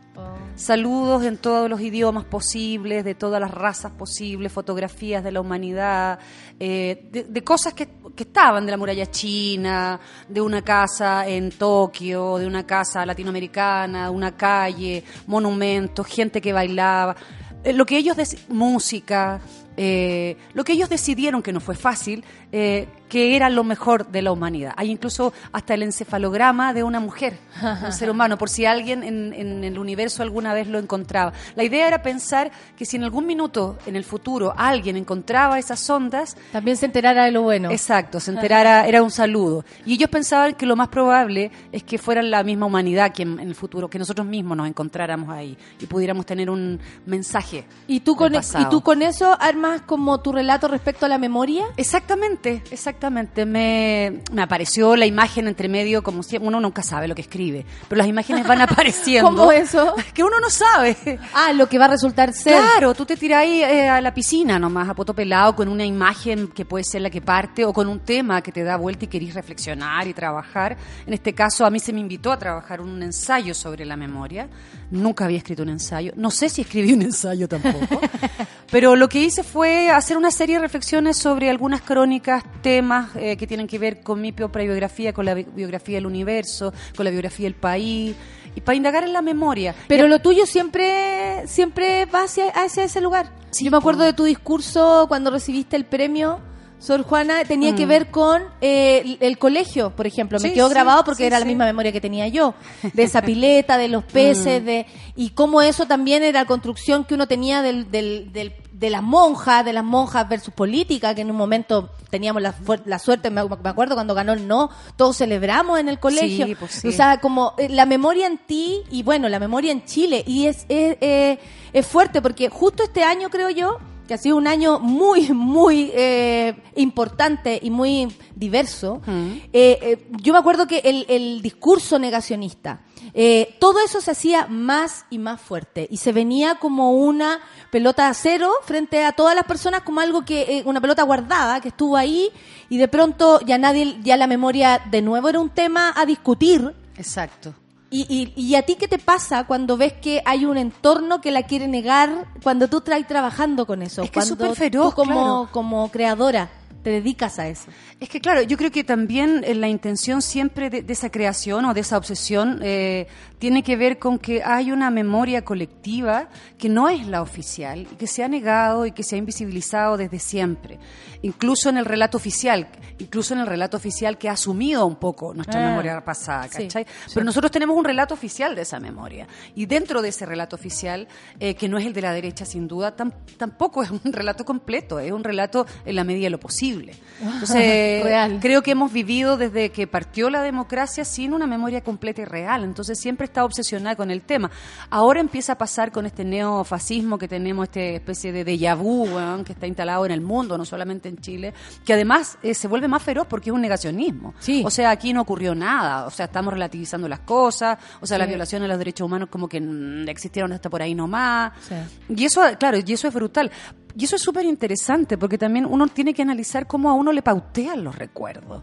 Saludos en todos los idiomas posibles, de todas las razas posibles, fotografías de la humanidad, eh, de, de cosas que, que estaban, de la muralla china, de una casa en Tokio, de una casa latinoamericana, una calle, monumentos, gente que bailaba. Eh, lo que ellos, dec- música, eh, lo que ellos decidieron, que no fue fácil, eh, que era lo mejor de la humanidad. Hay incluso hasta el encefalograma de una mujer, un ser humano, por si alguien en, en el universo alguna vez lo encontraba. La idea era pensar que si en algún minuto en el futuro alguien encontraba esas ondas, También se enterara de lo bueno. Exacto, se enterara, era un saludo. Y ellos pensaban que lo más probable es que fueran la misma humanidad que en, en el futuro, que nosotros mismos nos encontráramos ahí y pudiéramos tener un mensaje. ¿Y tú, con, del ¿Y tú con eso armas como tu relato respecto a la memoria? Exactamente, exactamente. Me, me apareció la imagen entre medio, como si uno nunca sabe lo que escribe, pero las imágenes van apareciendo. ¿Cómo eso? Que uno no sabe. Ah, lo que va a resultar ser. Claro, tú te tiras ahí eh, a la piscina nomás, a poto pelado, con una imagen que puede ser la que parte o con un tema que te da vuelta y querís reflexionar y trabajar. En este caso, a mí se me invitó a trabajar un ensayo sobre la memoria. Nunca había escrito un ensayo. No sé si escribí un ensayo tampoco. Pero lo que hice fue hacer una serie de reflexiones sobre algunas crónicas, temas eh, que tienen que ver con mi propia biografía, con la bi- biografía del universo, con la biografía del país, y para indagar en la memoria. Pero lo tuyo siempre siempre va hacia, hacia ese lugar. Sí, Yo me acuerdo de tu discurso cuando recibiste el premio. Sor Juana tenía Mm. que ver con eh, el, el colegio, por ejemplo. Me Sí, quedó grabado porque sí, era la misma memoria que tenía yo, de esa pileta, de los peces, de y cómo eso también era construcción que uno tenía del, del, del- de las monjas, de las monjas versus política, que en un momento teníamos la, la suerte, me, me acuerdo cuando ganó el no, todos celebramos en el colegio. Sí, pues sí. O sea, como eh, la memoria en ti y bueno, la memoria en Chile. Y es, es, eh, es fuerte porque justo este año, creo yo, que ha sido un año muy, muy eh, importante y muy diverso, eh, eh, yo me acuerdo que el, el discurso negacionista, eh, todo eso se hacía más y más fuerte y se venía como una pelota de acero frente a todas las personas como algo que una pelota guardada que estuvo ahí y de pronto ya nadie ya la memoria de nuevo era un tema a discutir. Exacto. Y, y, y a ti qué te pasa cuando ves que hay un entorno que la quiere negar cuando tú traes trabajando con eso Es que es cuando superferoz, tú como claro. como creadora te dedicas a eso Es que claro, yo creo que también eh, la intención siempre de, de esa creación o de esa obsesión eh, tiene que ver con que hay una memoria colectiva que no es la oficial y que se ha negado y que se ha invisibilizado desde siempre, incluso en el relato oficial, incluso en el relato oficial que ha asumido un poco nuestra Ah, memoria pasada, sí, ¿cachai? sí. Pero nosotros tenemos un relato oficial de esa memoria y dentro de ese relato oficial, eh, que no es el de la derecha sin duda, tam- tampoco es un relato completo, es un relato en la medida de lo posible. Entonces, Real. creo que hemos vivido desde que partió la democracia sin una memoria completa y real. Entonces siempre está obsesionada con el tema. Ahora empieza a pasar con este neofascismo que tenemos, esta especie de déjà vu que está instalado en el mundo, no solamente en Chile, que además eh, se vuelve más feroz porque es un negacionismo. Sí. O sea, aquí no ocurrió nada. O sea, estamos relativizando las cosas. O sea, Sí. la violación de los derechos humanos como que mm, existieron hasta por ahí nomás. Sí. Y eso, claro, y eso es brutal. Y eso es súper interesante porque también uno tiene que analizar cómo a uno le pautean los recuerdos.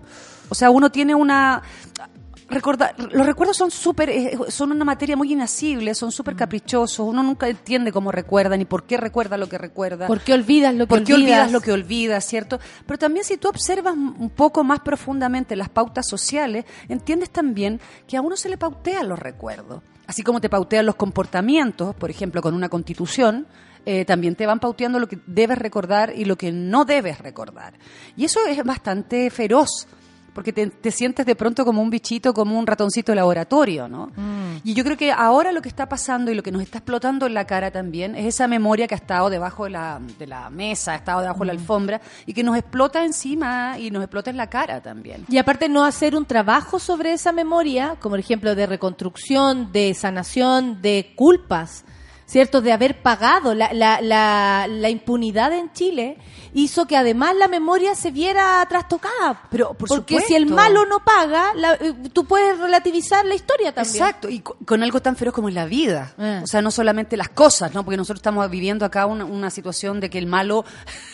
O sea, uno tiene una... Recordar, los recuerdos son súper, eh, son una materia muy inacible, son Mm. súper caprichosos, uno nunca entiende cómo recuerda ni por qué recuerda lo que recuerda. ¿Por qué olvidas lo que ¿Por qué olvidas? olvidas lo que olvidas, cierto? Pero también si tú observas un poco más profundamente las pautas sociales, entiendes también que a uno se le pautean los recuerdos. Así como te pautean los comportamientos, por ejemplo, con una constitución, eh, también te van pauteando lo que debes recordar y lo que no debes recordar. Y eso es bastante feroz. Porque te, te sientes de pronto como un bichito, como un ratoncito de laboratorio, ¿no? Y yo creo que ahora lo que está pasando y lo que nos está explotando en la cara también es esa memoria que ha estado debajo de la, de la mesa, ha estado debajo de la alfombra y que nos explota encima y nos explota en la cara también. Y aparte no hacer un trabajo sobre esa memoria, como por ejemplo de reconstrucción, de sanación, de culpas, ¿cierto? De haber pagado la, la, la, la impunidad en Chile, hizo que además la memoria se viera trastocada. Pero, por Porque supuesto. si el malo no paga, la- eh, tú puedes relativizar la historia también. Exacto, y co- con algo tan feroz como es la vida. Eh. O sea, no solamente las cosas, ¿no? Porque nosotros estamos viviendo acá una, una situación de que el malo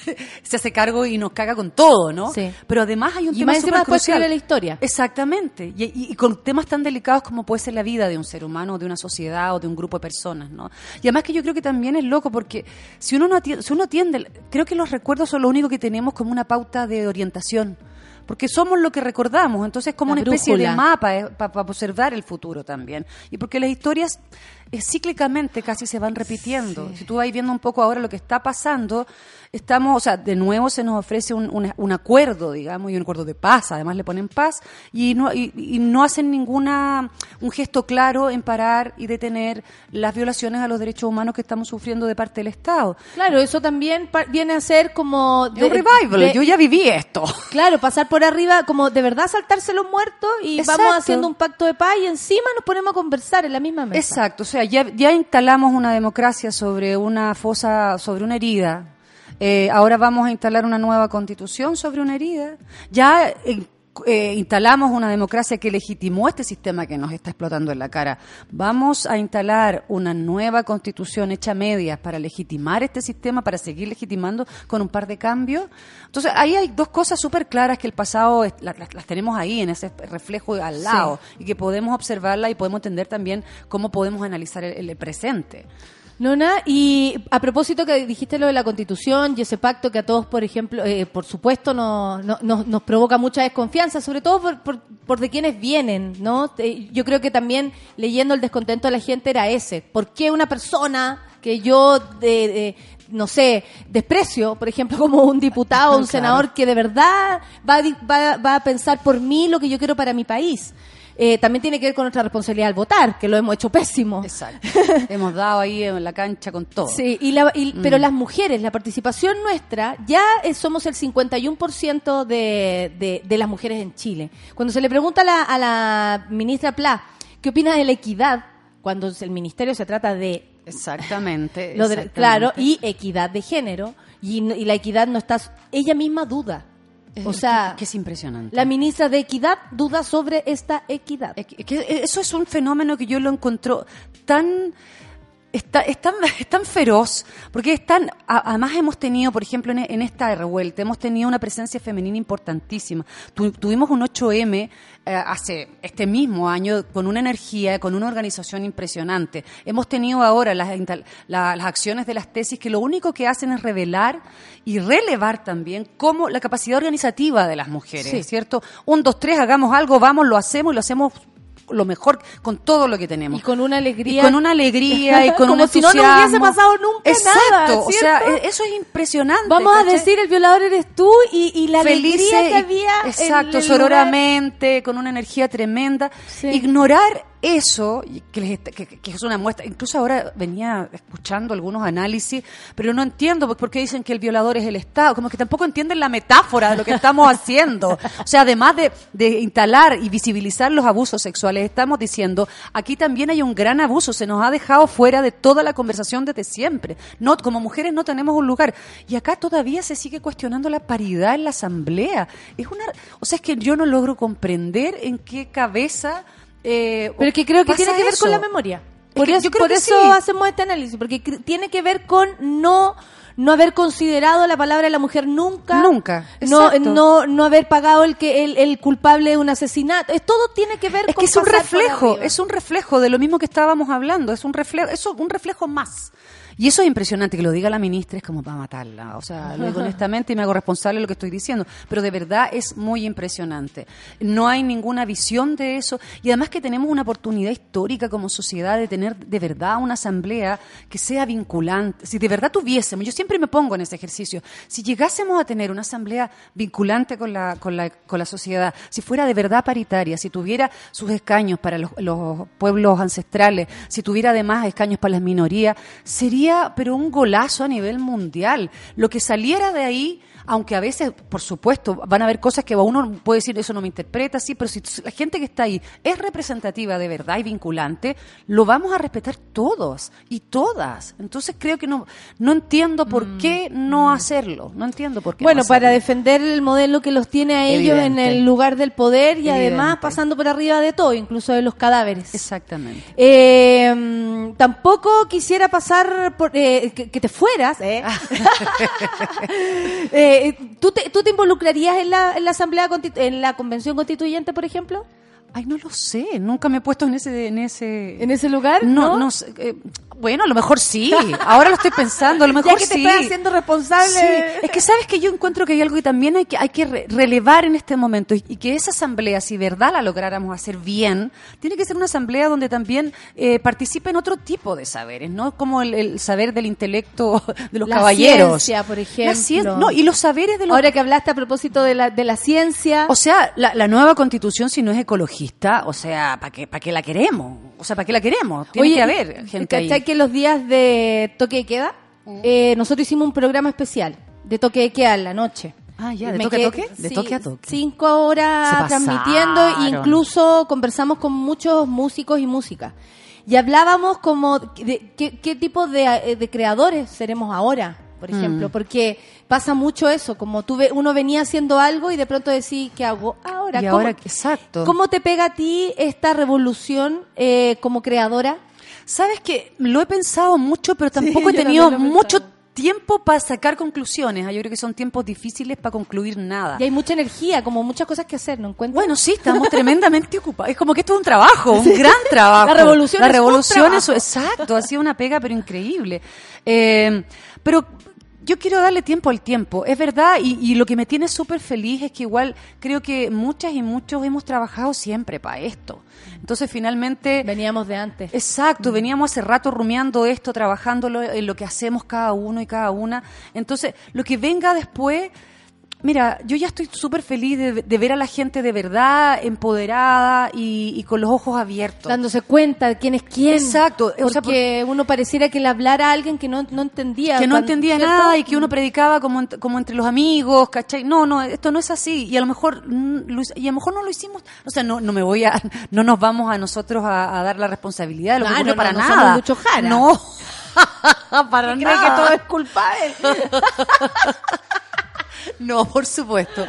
se hace cargo y nos caga con todo, ¿no? Sí. Pero además hay un Y tema súper crucial. la historia. Exactamente. Y, y- y con temas tan delicados como puede ser la vida de un ser humano, de una sociedad o de un grupo de personas, ¿no? Y además que yo creo que también es loco porque si uno no atiende, si uno atiende, creo que los recuerdos son lo único que tenemos como una pauta de orientación. Porque somos lo que recordamos, entonces es como La una especie brújula. de mapa para observar el futuro también. Y porque las historias eh, cíclicamente casi se van repitiendo. Si tú vas viendo un poco ahora lo que está pasando, estamos, o sea, de nuevo se nos ofrece un, un- un acuerdo, digamos, y un acuerdo de paz, además le ponen paz, y no, y, y no hacen ninguna, un gesto claro en parar y detener las violaciones a los derechos humanos que estamos sufriendo de parte del Estado. Claro, eso también viene a ser como... Es un revival, de- yo ya viví esto. Claro, pasar por arriba, como de verdad saltarse los muertos y Exacto. vamos haciendo un pacto de paz y encima nos ponemos a conversar en la misma mesa. Exacto, o sea, ya, ya instalamos una democracia sobre una fosa, sobre una herida. Eh, ahora vamos a instalar una nueva constitución sobre una herida. Ya eh, eh, instalamos una democracia que legitimó este sistema que nos está explotando en la cara. Vamos a instalar una nueva constitución hecha a medias para legitimar este sistema, para seguir legitimando con un par de cambios. Entonces, ahí hay dos cosas súper claras que el pasado es- la- las, las tenemos ahí, en ese reflejo al lado, y que podemos observarla y podemos entender también cómo podemos analizar el, el presente. Nona, y a propósito que dijiste lo de la constitución y ese pacto que a todos, por ejemplo, eh, por supuesto nos, nos, nos- nos provoca mucha desconfianza, sobre todo por, por, por de quienes vienen, ¿no? Yo creo que también leyendo el descontento de la gente era ese. ¿Por qué una persona que yo, de, de- no sé, desprecio, por ejemplo, como un diputado o un Claro. senador que de verdad va va, va a pensar por mí lo que yo quiero para mi país? Eh, también tiene que ver con nuestra responsabilidad al votar, que lo hemos hecho pésimo. Exacto. Hemos dado ahí en la cancha con todo. Sí, y la- y- pero Mm. las mujeres, la participación nuestra, ya eh, somos el 51% de, de, de las mujeres en Chile. Cuando se le pregunta a la, a la ministra Pla, ¿qué opina de la equidad? Cuando el ministerio se trata de Exactamente. lo de- exactamente. claro, y equidad de género. y la equidad no está, ella misma duda. O sea, que, es impresionante. la ministra de Equidad duda sobre esta equidad. Que eso es un fenómeno que yo lo encuentro tan está, es, tan, es tan feroz, porque es tan, a- además hemos tenido, por ejemplo, en, en esta revuelta, hemos tenido una presencia femenina importantísima. Tu- tuvimos un 8M eh, hace este mismo año con una energía, con una organización impresionante. Hemos tenido ahora las, la- las acciones de las tesis que lo único que hacen es revelar y relevar también cómo la capacidad organizativa de las mujeres, Sí. ¿cierto? Un, dos, tres, hagamos algo, vamos, lo hacemos y lo hacemos lo mejor con todo lo que tenemos. Y con una alegría. Y con una alegría y con Como un si no nos hubiese pasado nunca Exacto, nada, o sea, e- eso es impresionante. Vamos a decir, el violador eres tú y, y la Felices alegría que había. en exacto, el sororamente, con una energía tremenda. Sí. Ignorar eso, que, les que- que es una muestra, incluso ahora venía escuchando algunos análisis, pero no entiendo por qué dicen que el violador es el Estado, como que tampoco entienden la metáfora de lo que estamos haciendo. O sea, además de, de instalar y visibilizar los abusos sexuales, estamos diciendo, aquí también hay un gran abuso, se nos ha dejado fuera de toda la conversación desde siempre. No, como mujeres no tenemos un lugar. Y acá todavía se sigue cuestionando la paridad en la asamblea. Es una, o sea, es que yo no logro comprender en qué cabeza eh, Pero que creo que tiene que ver eso. con la memoria. Es Por que creo por eso sí. hacemos este análisis, porque tiene que ver con no no haber considerado la palabra de la mujer nunca. Nunca, No, no, no haber pagado el que el, el culpable de un asesinato. Es, todo tiene que ver Es con que es un reflejo, es un reflejo de lo mismo que estábamos hablando, es un reflejo, eso, un reflejo más. Y eso es impresionante, que lo diga la ministra es como para matarla. O sea, lo digo honestamente y me hago responsable de lo que estoy diciendo. Pero de verdad es muy impresionante. No hay ninguna visión de eso. Y además que tenemos una oportunidad histórica como sociedad de tener de verdad una asamblea que sea vinculante. Si de verdad tuviésemos, yo siempre me pongo en ese ejercicio, si llegásemos a tener una asamblea vinculante con la, con la, con la sociedad, si fuera de verdad paritaria, si tuviera sus escaños para los, los pueblos ancestrales, si tuviera además escaños para las minorías, sería pero un golazo a nivel mundial. Lo que saliera de ahí, aunque a veces, por supuesto, van a haber cosas que uno puede decir, eso no me interpreta, sí, pero si la gente que está ahí es representativa de verdad y vinculante, lo vamos a respetar todos y todas. Entonces creo que no, no entiendo por qué no hacerlo. No entiendo por qué. Mm, Bueno, no para defender el modelo que los tiene a ellos en el lugar del poder y Evidente. además pasando por arriba de todo, incluso de los cadáveres. Exactamente. Eh, mm, tampoco quisiera pasar por eh, que, que te fueras. ¿eh? Eh, ¿tú, te, ¿Tú te involucrarías en la, en la asamblea en la convención constituyente, por ejemplo? Ay, no lo sé, nunca me he puesto en ese... En ese, ¿En ese lugar? No, no, sé, eh, bueno, a lo mejor sí. Ahora lo estoy pensando, a lo mejor Ya que te sí. estás haciendo responsable. Sí, es que sabes que yo encuentro que hay algo que también hay que, hay que re- relevar en este momento y, que esa asamblea, si verdad la lográramos hacer bien, tiene que ser una asamblea donde también eh, participen otro tipo de saberes, no como el, el saber del intelecto de los La caballeros. ciencia, por La ejemplo. no, y los saberes de los Ahora que hablaste a propósito de la, de la ciencia. o sea, la, la nueva constitución, si no es ecologista, o sea, ¿para qué, para qué la queremos? O sea, ¿para qué la queremos? Tiene Oye, que haber gente ahí. ¿Cachai que los días de toque de queda, eh, nosotros hicimos un programa especial de toque de queda en la noche. Ah, ya, ¿de Me toque a toque? De sí, toque a toque. Cinco horas transmitiendo, pasaron. incluso conversamos con muchos músicos y música. Y hablábamos como de qué, qué tipo de, eh, de creadores seremos ahora, por ejemplo, Mm. porque pasa mucho eso, como tú ve, uno venía haciendo algo y de pronto decís, ¿qué hago ahora? Y ¿Cómo- ahora, exacto. ¿Cómo te pega a ti esta revolución eh, como creadora? Sabes que lo he pensado mucho, pero tampoco he tenido mucho tiempo para sacar conclusiones. Ah, Yo creo que son tiempos difíciles para concluir nada. Y hay mucha energía, como muchas cosas que hacer, ¿no encuentras? Bueno, sí, estamos tremendamente ocupados. Es como que esto es un trabajo, un gran trabajo. La revolución La es un revolución trabajo. es- exacto, ha sido una pega, pero increíble. Eh, pero yo quiero darle tiempo al tiempo, es verdad, y, y lo que me tiene súper feliz es que igual creo que muchas y muchos hemos trabajado siempre para esto. Entonces, finalmente... Veníamos de antes. Exacto, veníamos hace rato rumiando esto, trabajándolo en lo que hacemos cada uno y cada una. Entonces, lo que venga después, mira, yo ya estoy súper feliz de, de ver a la gente de verdad empoderada y, y con los ojos abiertos. dándose cuenta de quién es quién. Exacto, o sea, porque uno pareciera que le hablara a alguien que no, no entendía. que no cuando- entendía ¿cierto? nada y que uno predicaba como, como entre los amigos, ¿cachai? No, no, esto no es así. Y a lo mejor, mm, y a lo mejor no lo hicimos, o sea, no, no me voy a, no nos vamos a nosotros a, a dar la responsabilidad de lo que no, no, para no nada. somos Jara. No. Para ¿Cree que nada. todo es culpa de él? No, por supuesto.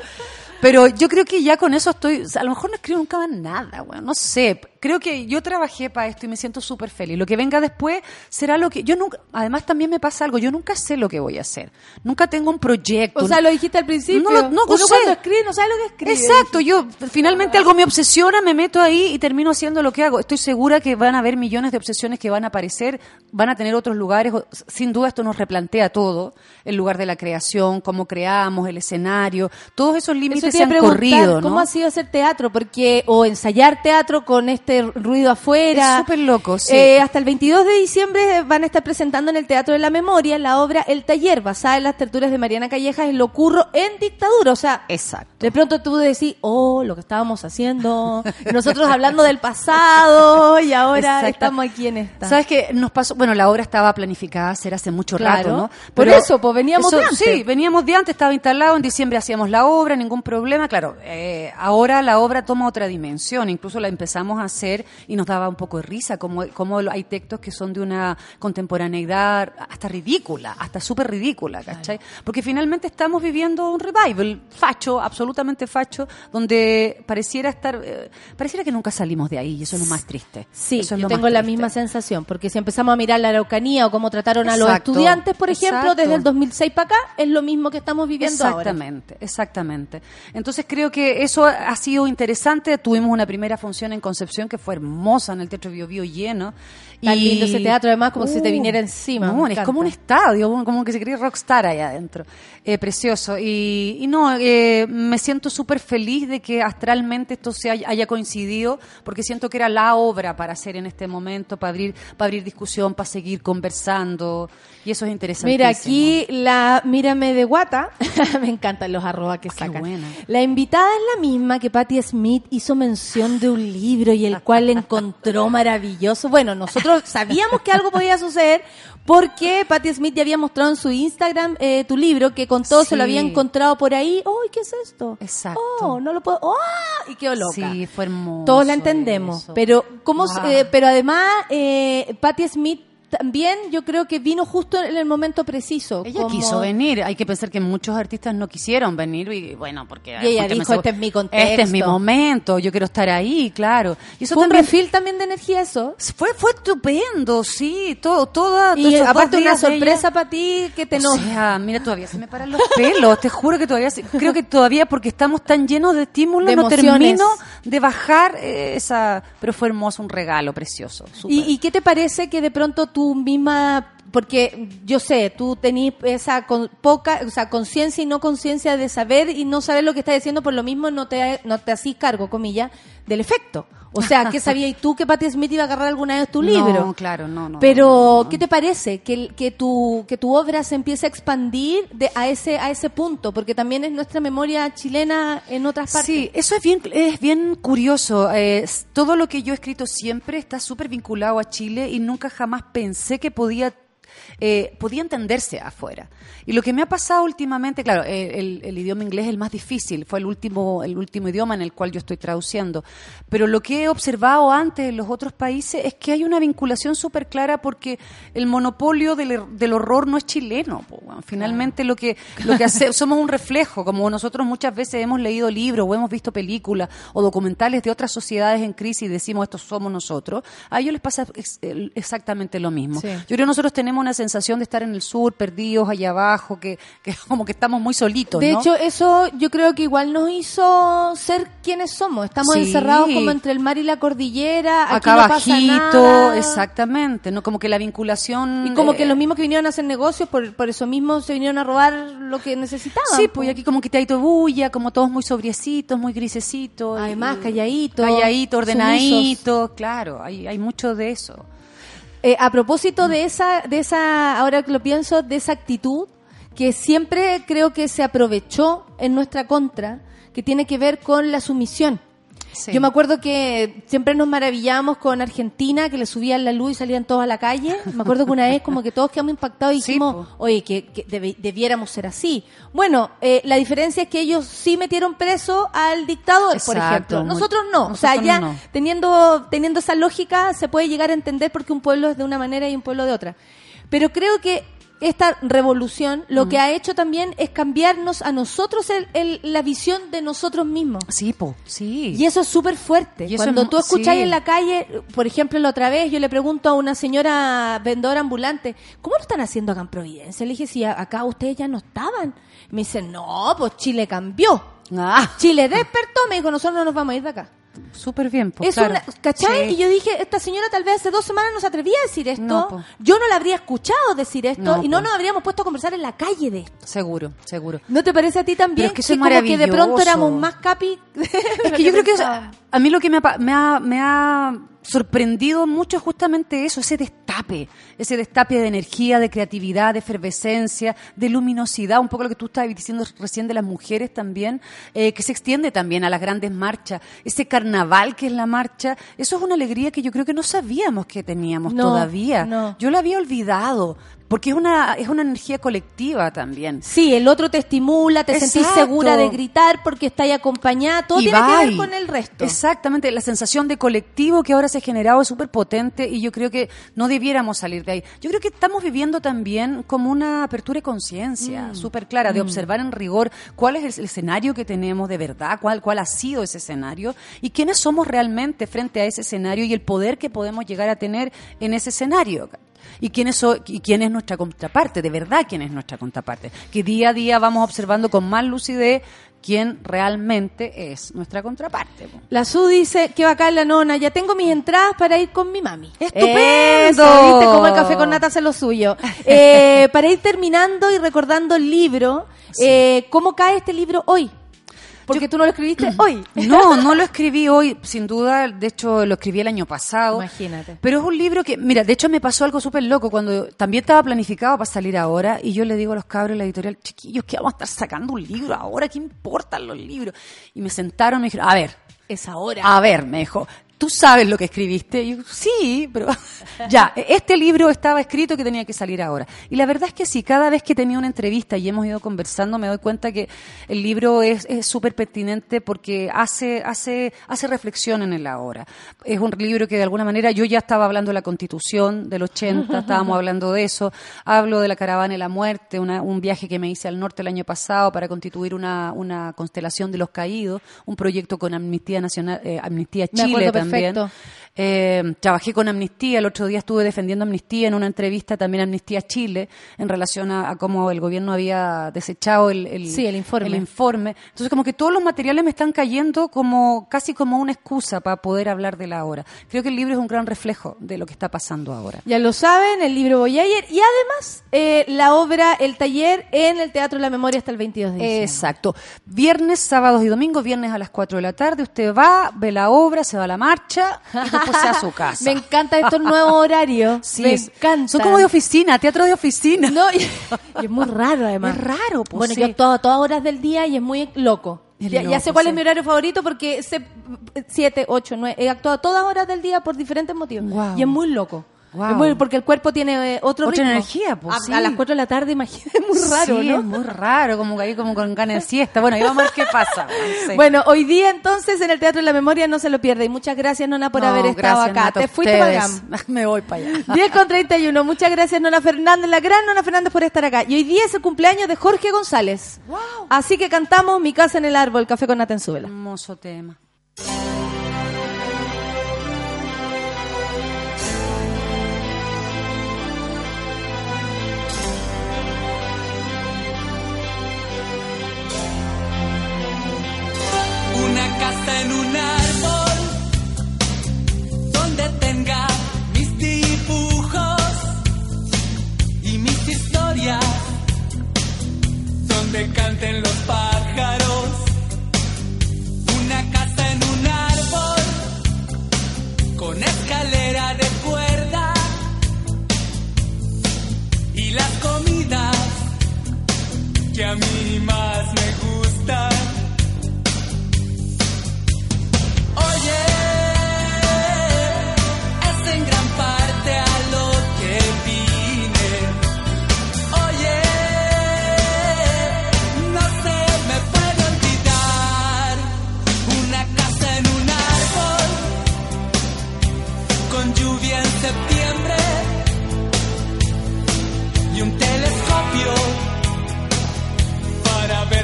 Pero yo creo que ya con eso estoy, a lo mejor no escribo nunca más nada, bueno, no sé. Creo que yo trabajé para esto y me siento súper feliz. Lo que venga después será lo que yo nunca, además también me pasa algo, yo nunca sé lo que voy a hacer. Nunca tengo un proyecto. O sea, lo dijiste al principio. No, no, no Uno sé. cuando escribe no sabe lo que escribe. Exacto, yo finalmente algo me obsesiona, me meto ahí y termino haciendo lo que hago. Estoy segura que van a haber millones de obsesiones que van a aparecer, van a tener otros lugares. Sin duda esto nos replantea todo, el lugar de la creación, cómo creamos, el escenario, todos esos Eso límites te se han corrido, ¿no? ¿Cómo ha sido hacer teatro? Porque, o ensayar teatro con este ruido afuera. Es súper loco, sí. Eh, hasta el 22 de diciembre van a estar presentando en el Teatro de la Memoria la obra El Taller, basada en las tertulias de Mariana Callejas en Lo Curro en dictadura. O sea, Exacto. de pronto tú decís, oh, lo que estábamos haciendo. Nosotros hablando del pasado y ahora Exacto. estamos aquí en esta. ¿Sabes qué? Nos pasó, bueno, la obra estaba planificada hacer hace mucho Claro. rato, ¿no? Por eso, pues, veníamos de antes. Sí, veníamos de antes, estaba instalado, en diciembre hacíamos la obra, ningún problema. Claro, eh, ahora la obra toma otra dimensión, incluso la empezamos a hacer y nos daba un poco de risa, como, como hay textos que son de una contemporaneidad hasta ridícula, hasta súper ridícula, ¿cachai? Porque finalmente estamos viviendo un revival facho, absolutamente facho, donde pareciera estar, eh, pareciera que nunca salimos de ahí y eso es lo más triste. Sí, Eso es yo lo tengo la misma sensación, porque si empezamos a mirar la Araucanía o cómo trataron a los estudiantes, por ejemplo, exacto. desde el 2006 para acá, es lo mismo que estamos viviendo ahora. Exactamente, exactamente. Entonces creo que eso ha sido interesante. Tuvimos una primera función en Concepción que fue hermosa en el Teatro Bio Bio lleno. Tan lindo ese teatro, además, como si te Uh, viniera encima, No, es como un estadio, como- que se cree rockstar allá adentro. Eh, precioso. Y, y no, eh, me siento súper feliz de que astralmente esto se haya, coincidido, porque siento que era la obra para hacer en este momento, para abrir, para abrir discusión, para seguir conversando. Y eso es interesante. Mira, aquí la Mírame de Guata, me encantan los arrobas que sacan. buena. La invitada es la misma que Patti Smith hizo mención de un libro y el cual encontró maravilloso. Bueno, nosotros sabíamos que algo podía suceder porque Patti Smith ya había mostrado en su Instagram eh, tu libro que con todo se lo había encontrado por ahí. ¡Ay, qué es esto! Exacto. Oh, no lo puedo. ¡Oh! Y quedó loca. Sí, fue hermoso. Todos la entendemos, eso. pero cómo, Wow. eh, pero además eh, Patti Smith también yo creo que vino justo en el momento preciso. Ella como- quiso venir. Hay que pensar que muchos artistas no quisieron venir y bueno, porque Y ella porque dijo, sab- "Este es mi contexto". Este es mi momento. Yo quiero estar ahí, claro. Y eso Fue un también refil también de energía eso. fue fue estupendo, sí. Todo, toda. Y aparte una sorpresa para ti que te O no. sea, mira, todavía se me paran los pelos. Te juro que todavía, se- creo que todavía porque estamos tan llenos de estímulos, De no emociones. termino de bajar eh, esa. Pero fue hermoso, un regalo precioso. ¿Y, y qué te parece que de pronto tú misma, porque yo sé, tú tenés esa con- poca, o sea, conciencia y no conciencia de saber y no saber lo que estás diciendo, por lo mismo no te, no te hacís cargo, comillas, del efecto. O sea, ¿qué sabías tú que Patti Smith iba a agarrar alguna vez tu libro? No, claro, no, no. Pero, no, no. ¿qué te parece? Que, que, tu, que tu obra se empiece a expandir de, a, ese, a ese punto, porque también es nuestra memoria chilena en otras partes. Sí, eso es bien, es bien curioso. Eh, todo lo que yo he escrito siempre está súper vinculado a Chile y nunca jamás pensé que podía, eh, podía entenderse afuera. Y lo que me ha pasado últimamente, claro, eh, el, el idioma inglés es el más difícil, fue el último, el último idioma en el cual yo estoy traduciendo. Pero lo que he observado antes en los otros países es que hay una vinculación súper clara porque el monopolio del, er- del horror no es chileno. po. Finalmente lo que, lo que hace, somos un reflejo, como nosotros muchas veces hemos leído libros o hemos visto películas o documentales de otras sociedades en crisis y decimos estos somos nosotros, a ellos les pasa ex- exactamente lo mismo. Sí. Yo creo que nosotros tenemos una sensación de estar en el sur, perdidos allá abajo, que, que como que estamos muy solitos. De ¿no? hecho, eso yo creo que igual nos hizo ser quienes somos. Estamos Sí. encerrados como entre el mar y la cordillera. Aquí acá no pasa bajito, nada. exactamente, ¿no? Como que la vinculación... Y como que eh, los mismos que vinieron a hacer negocios, por, por eso mismo se vinieron a robar lo que necesitaban. Sí, pues y aquí como que te hay bulla, como todos muy sobriecitos, muy grisecitos. Además, y- calladitos, Calladitos, sumisos. ordenaditos, claro, hay, hay mucho de eso. Eh, a propósito de esa, de esa, ahora que lo pienso, de esa actitud que siempre creo que se aprovechó en nuestra contra, que tiene que ver con la sumisión. Sí. Yo me acuerdo que siempre nos maravillábamos con Argentina, que le subían la luz y salían todos a la calle. Me acuerdo que una vez como que todos quedamos impactados y Sí, dijimos, po. oye, que, que debiéramos ser así. Bueno, eh, la diferencia es que ellos sí metieron preso al dictador, por ejemplo. Nosotros no. o sea, ya no. teniendo, teniendo esa lógica se puede llegar a entender porque un pueblo es de una manera y un pueblo de otra. Pero creo que esta revolución lo que ha hecho también es cambiarnos a nosotros el- el- la visión de nosotros mismos. Sí, po, sí. Y eso es súper fuerte. Y Cuando es tú escuchas sí. en la calle, por ejemplo, la otra vez yo le pregunto a una señora vendedora ambulante, ¿cómo lo están haciendo acá en Providencia? Le dije, si acá ustedes ya no estaban. Me dice, no, pues Chile cambió. Ah, Chile despertó, me dijo, nosotros no nos vamos a ir de acá. Súper bien, pues es claro. una, ¿Cachai? Sí. Y yo dije, esta señora tal vez hace dos semanas no se atrevía a decir esto. No, yo no la habría escuchado decir esto No, y no po. nos habríamos puesto a conversar en la calle de esto. Seguro, seguro. ¿No te parece a ti también? Es que es como que de pronto éramos más capi. Es que yo creo que eso- a mí lo que me ha, pa- me ha, me ha sorprendido mucho justamente eso, ese destape, ese destape de energía, de creatividad, de efervescencia, de luminosidad, un poco lo que tú estabas diciendo recién de las mujeres también, eh, que se extiende también a las grandes marchas, ese carnaval que es la marcha, eso es una alegría que yo creo que no sabíamos que teníamos No, todavía. no. Yo la había olvidado, porque es una, es una energía colectiva también. Sí, el otro te estimula, te sentís Exacto. segura de gritar porque estáis acompañada. Todo Y tiene que ver con el resto. Exactamente, la sensación de colectivo que ahora se ha generado es súper potente y yo creo que no debiéramos salir de ahí. Yo creo que estamos viviendo también como una apertura de conciencia Mm. súper clara, de observar en rigor cuál es el escenario que tenemos de verdad, cuál, cuál ha sido ese escenario y quiénes somos realmente frente a ese escenario y el poder que podemos llegar a tener en ese escenario. ¿Y quién, es, ¿Y quién es nuestra contraparte? De verdad, ¿quién es nuestra contraparte? Que día a día vamos observando con más lucidez quién realmente es nuestra contraparte. La Su dice, qué bacán la nona, ya tengo mis entradas para ir con mi mami. ¡Estupendo! Eso, ¿viste cómo el café con nata hace lo suyo? Eh, para ir terminando y recordando el libro, eh, ¿cómo cae este libro hoy? Porque tú no lo escribiste hoy. No, no lo escribí hoy, sin duda, de hecho lo escribí el año pasado. Imagínate. Pero es un libro que, mira, de hecho me pasó algo súper loco cuando también estaba planificado para salir ahora y yo le digo a los cabros de la editorial, chiquillos, que vamos a estar sacando un libro ahora, ¿qué importan los libros? Y me sentaron y me dijeron, a ver, Es ahora. a ver, me dijo, ¿tú sabes lo que escribiste? Y yo, sí, pero ya, este libro estaba escrito que tenía que salir ahora. Y la verdad es que sí, cada vez que tenía una entrevista y hemos ido conversando, me doy cuenta que el libro es súper pertinente porque hace, hace, hace reflexión en el ahora. Es un libro que de alguna manera yo ya estaba hablando de la constitución del 80, estábamos hablando de eso, hablo de la caravana de la muerte, una- un viaje que me hice al norte el año pasado para constituir una, una constelación de los caídos, un proyecto con Amnistía Nacional, eh, Amnistía Chile acuerdo también. perfecto. Eh, trabajé con Amnistía, el otro día estuve defendiendo Amnistía en una entrevista también a Amnistía Chile en relación a, a cómo el gobierno había desechado el, el- Sí, el informe. el informe. Entonces como que todos los materiales me están cayendo como casi como una excusa para poder hablar de la hora. Creo que el libro es un gran reflejo de lo que está pasando ahora. Ya lo saben, el libro Boyayer y además eh, la obra El Taller en el Teatro de la Memoria hasta el 22 de diciembre. Exacto. Viernes, sábados y domingos, viernes a las 4 de la tarde, usted va, ve la obra, se va a la marcha y después se va a su casa. Me encanta estos nuevos horarios. Sí, me encanta. Son como de oficina, teatro de oficina. No, y, y es muy raro además. Es raro, pues, Bueno, sí. yo a todas horas del día y es muy loco. Es Ya, sé cuál sí. es mi horario favorito porque sé 7, 8, 9. He actuado a todas horas del día por diferentes motivos. Y es muy loco. Porque el cuerpo tiene eh, otro Otra ritmo. energía, pues, a, sí. a las 4 de la tarde, imagínate, es muy raro, sí, ¿no? es muy raro, como que ahí como con ganas de siesta. Bueno, y vamos a ver qué pasa. Sí. Bueno, hoy día entonces en el Teatro de la Memoria no se lo pierde. Y muchas gracias, Nona, por No, haber estado acá. Te fuiste. Me voy para allá. 10 con 31. Muchas gracias, Nona Fernández, la gran Nona Fernández, por estar acá. Y hoy día es el cumpleaños de Jorge González. Así que cantamos Mi casa en el árbol, Café con Nata en Súbela. Hermoso tema. Una casa en un árbol donde tenga mis dibujos y mis historias, donde canten los pájaros. Una casa en un árbol con escalera de cuerda y las comidas que a mí más me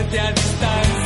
até a distância.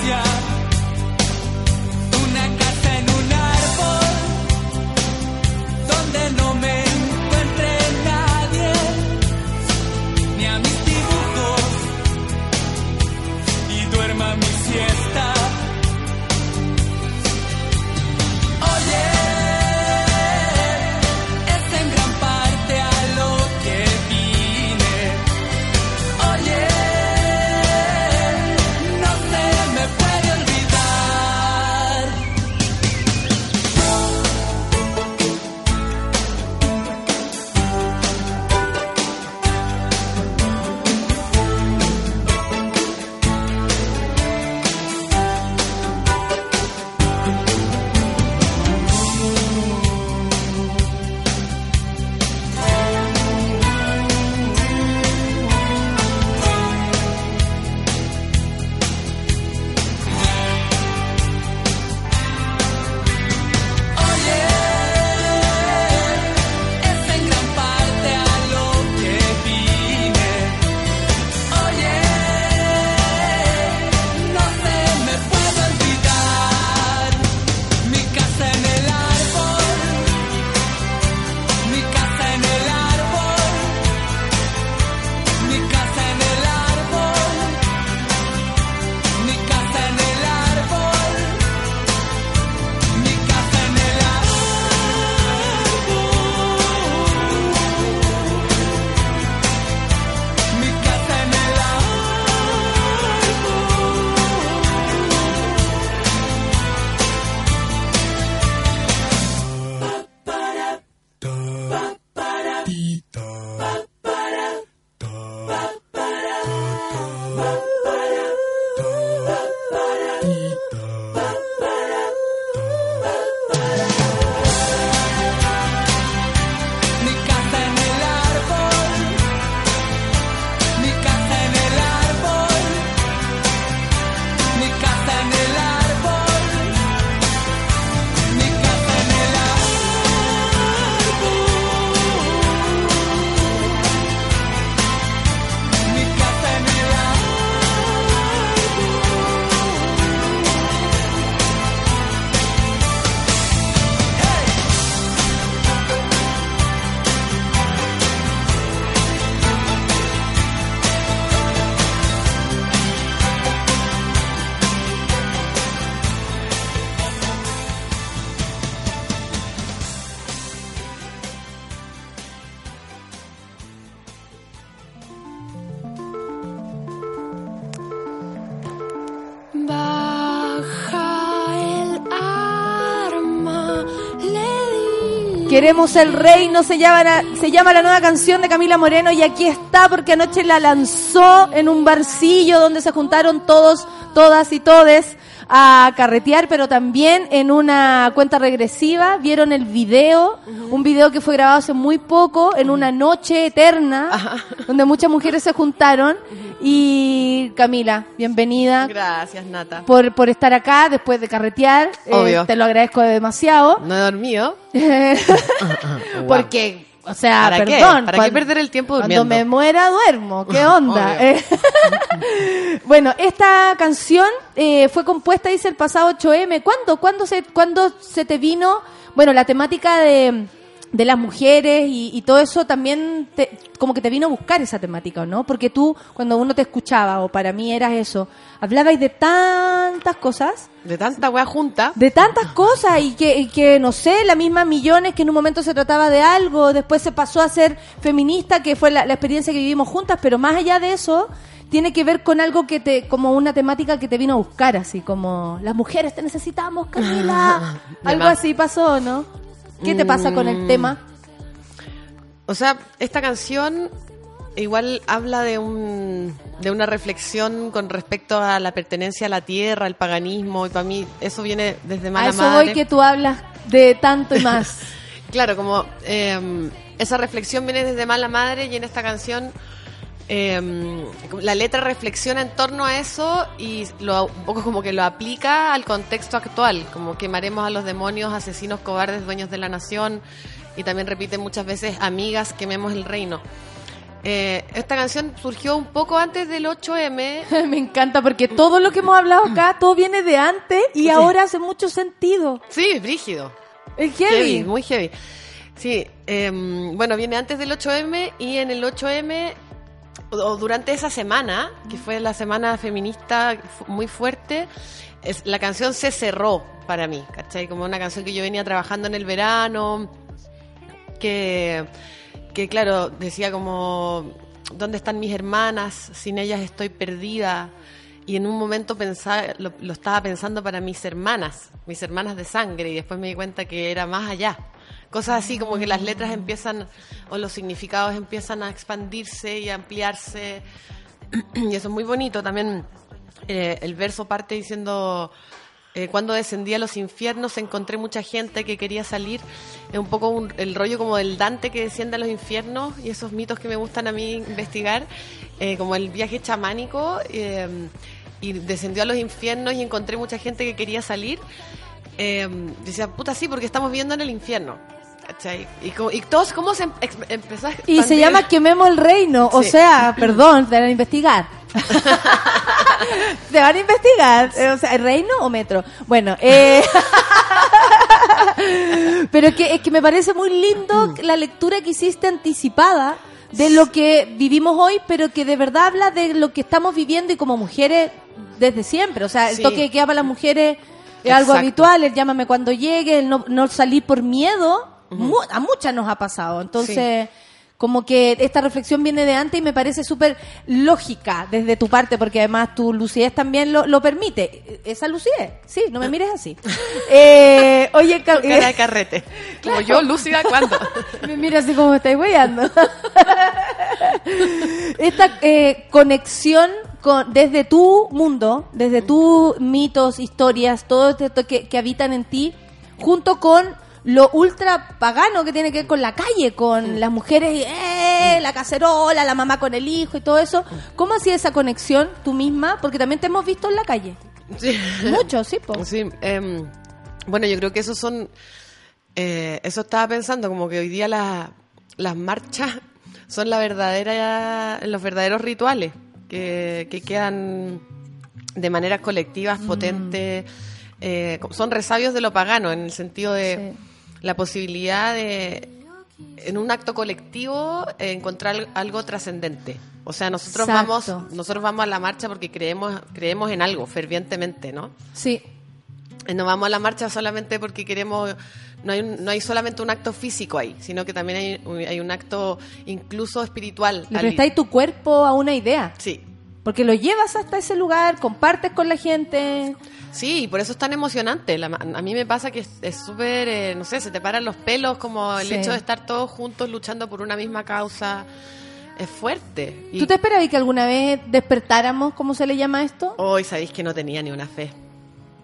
El reino, se llama, la, se llama la nueva canción de Camila Moreno y aquí está porque anoche la lanzó en un barcillo donde se juntaron todos, todas y todes a carretear, pero también en una cuenta regresiva. Vieron el video, un video que fue grabado hace muy poco, en una noche eterna, donde muchas mujeres se juntaron. Y Camila, bienvenida Gracias, Nata. por, por estar acá después de carretear. Eh, Obvio. te lo agradezco demasiado. No he dormido. Porque, o sea, ¿Para qué? perdón. ¿Para qué perder el tiempo Cuando durmiendo? me muera, duermo. ¿Qué onda? Eh, bueno, esta canción eh, fue compuesta, dice, el pasado 8M. ¿Cuándo? ¿Cuándo se, cuándo se te vino? Bueno, la temática de, de las mujeres y, y todo eso también te- como que te vino a buscar esa temática, ¿o ¿no? Porque tú, cuando uno te escuchaba, o para mí eras eso, hablabais de tantas cosas De tanta wea junta. de tantas cosas y que, y que, no sé, la misma Millones que en un momento se trataba de algo, después se pasó a ser feminista, que fue la, la experiencia que vivimos juntas, pero más allá de eso, tiene que ver con algo que te, como una temática que te vino a buscar, así como, las mujeres te necesitamos, Camila. De algo así pasó, ¿no? ¿Qué te pasa con el Mm. tema? O sea, esta canción igual habla de un de una reflexión con respecto a la pertenencia a la tierra, al paganismo, y para mí eso viene desde A mala eso madre. voy que tú hablas de tanto y más. Claro, como eh, esa reflexión viene desde mala madre y en esta canción eh, la letra reflexiona en torno a eso y lo, un poco como que lo aplica al contexto actual, como quemaremos a los demonios, asesinos, cobardes, dueños de la nación y también repite muchas veces amigas, quememos el reino. Eh, esta canción surgió un poco antes del 8M. Me encanta porque todo lo que hemos hablado acá, todo viene de antes y Sí. ahora hace mucho sentido. Sí, brígido. Es heavy. muy heavy. Sí, em, bueno, viene antes del 8M y en el 8M, o, durante esa semana, que fue la semana feminista muy fuerte, la canción se cerró para mí, ¿cachai? Como una canción que yo venía trabajando en el verano, que, que claro, decía como, ¿dónde están mis hermanas? Sin ellas estoy perdida. Y en un momento pensaba, lo, lo estaba pensando para mis hermanas, mis hermanas de sangre, y después me di cuenta que era más allá. Cosas así como que las letras empiezan, o los significados empiezan a expandirse y a ampliarse. Y eso es muy bonito. También eh, el verso parte diciendo, eh, cuando descendí a los infiernos encontré mucha gente que quería salir. Es un poco un- el rollo como del Dante que desciende a los infiernos y esos mitos que me gustan a mí investigar, eh, como el viaje chamánico. y descendió a los infiernos y encontré mucha gente que quería salir. Decía, puta, sí, porque estamos viviendo en el infierno. ¿Cachai? Y, todos, ¿cómo se em- ex- empezó a Y se llama Quememos el Reino. O sea, perdón, te van a investigar. te van a investigar. O sea, ¿el reino o metro? Bueno, eh... pero es que, es que me parece muy lindo la lectura que hiciste anticipada de lo que vivimos hoy, pero que de verdad habla de lo que estamos viviendo y como mujeres desde siempre. O sea, el Sí. toque que para las mujeres es algo habitual, el llámame cuando llegue, el no, no salir por miedo. Mu- a muchas nos ha pasado. Entonces, como que esta reflexión viene de antes y me parece súper lógica desde tu parte, porque además tu lucidez también lo, lo permite. Esa lucidez, sí, no me mires así. Eh, oye, Con cara de carrete. Como yo, lúcida, ¿cuándo? me mira así como me estáis weyando. Esta eh, conexión con, desde tu mundo, desde tus mitos, historias, todo esto que, que habitan en ti, junto con lo ultra pagano que tiene que ver con la calle, con las mujeres, y, eh, la cacerola, la mamá con el hijo y todo eso. ¿Cómo hacía esa conexión tú misma? Porque también te hemos visto en la calle. Sí. Mucho, sí, po. Sí, em, bueno, yo creo que esos son. eh, eso estaba pensando, como que hoy día la- las marchas son la verdadera, los verdaderos rituales que, que quedan de maneras colectivas, Mm. potentes. eh, son resabios de lo pagano, en el sentido de la posibilidad de, en un acto colectivo, eh, encontrar al- algo trascendente. O sea, nosotros Exacto. vamos, nosotros vamos a la marcha porque creemos, creemos en algo fervientemente, ¿no? Sí. No vamos a la marcha solamente porque queremos, no hay, un- no hay solamente un acto físico ahí, sino que también hay, un- hay un acto incluso espiritual. Le prestáis tu cuerpo a una idea. Sí, Porque lo llevas hasta ese lugar, compartes con la gente. Sí, por eso es tan emocionante. La- a mí me pasa que es- súper, eh, no sé, se te paran los pelos como el Sí. hecho de estar todos juntos luchando por una misma causa. Es fuerte. Y ¿Tú te esperabas que alguna vez despertáramos, cómo se le llama esto? hoy sabéis que no tenía ni una fe.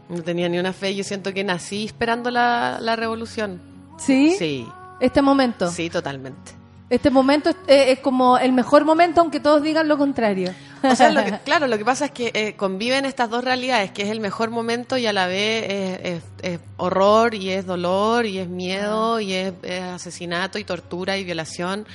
No tenía ni una fe. Yo siento que nací esperando la, la revolución. ¿Sí? Sí, Este momento. sí, totalmente. Este momento es, eh, es como el mejor momento, aunque todos digan lo contrario. O sea, lo que- claro, lo que pasa es que eh, conviven estas dos realidades, que es el mejor momento y a la vez es, es- es horror y es dolor y es miedo y es, es asesinato y tortura y violación.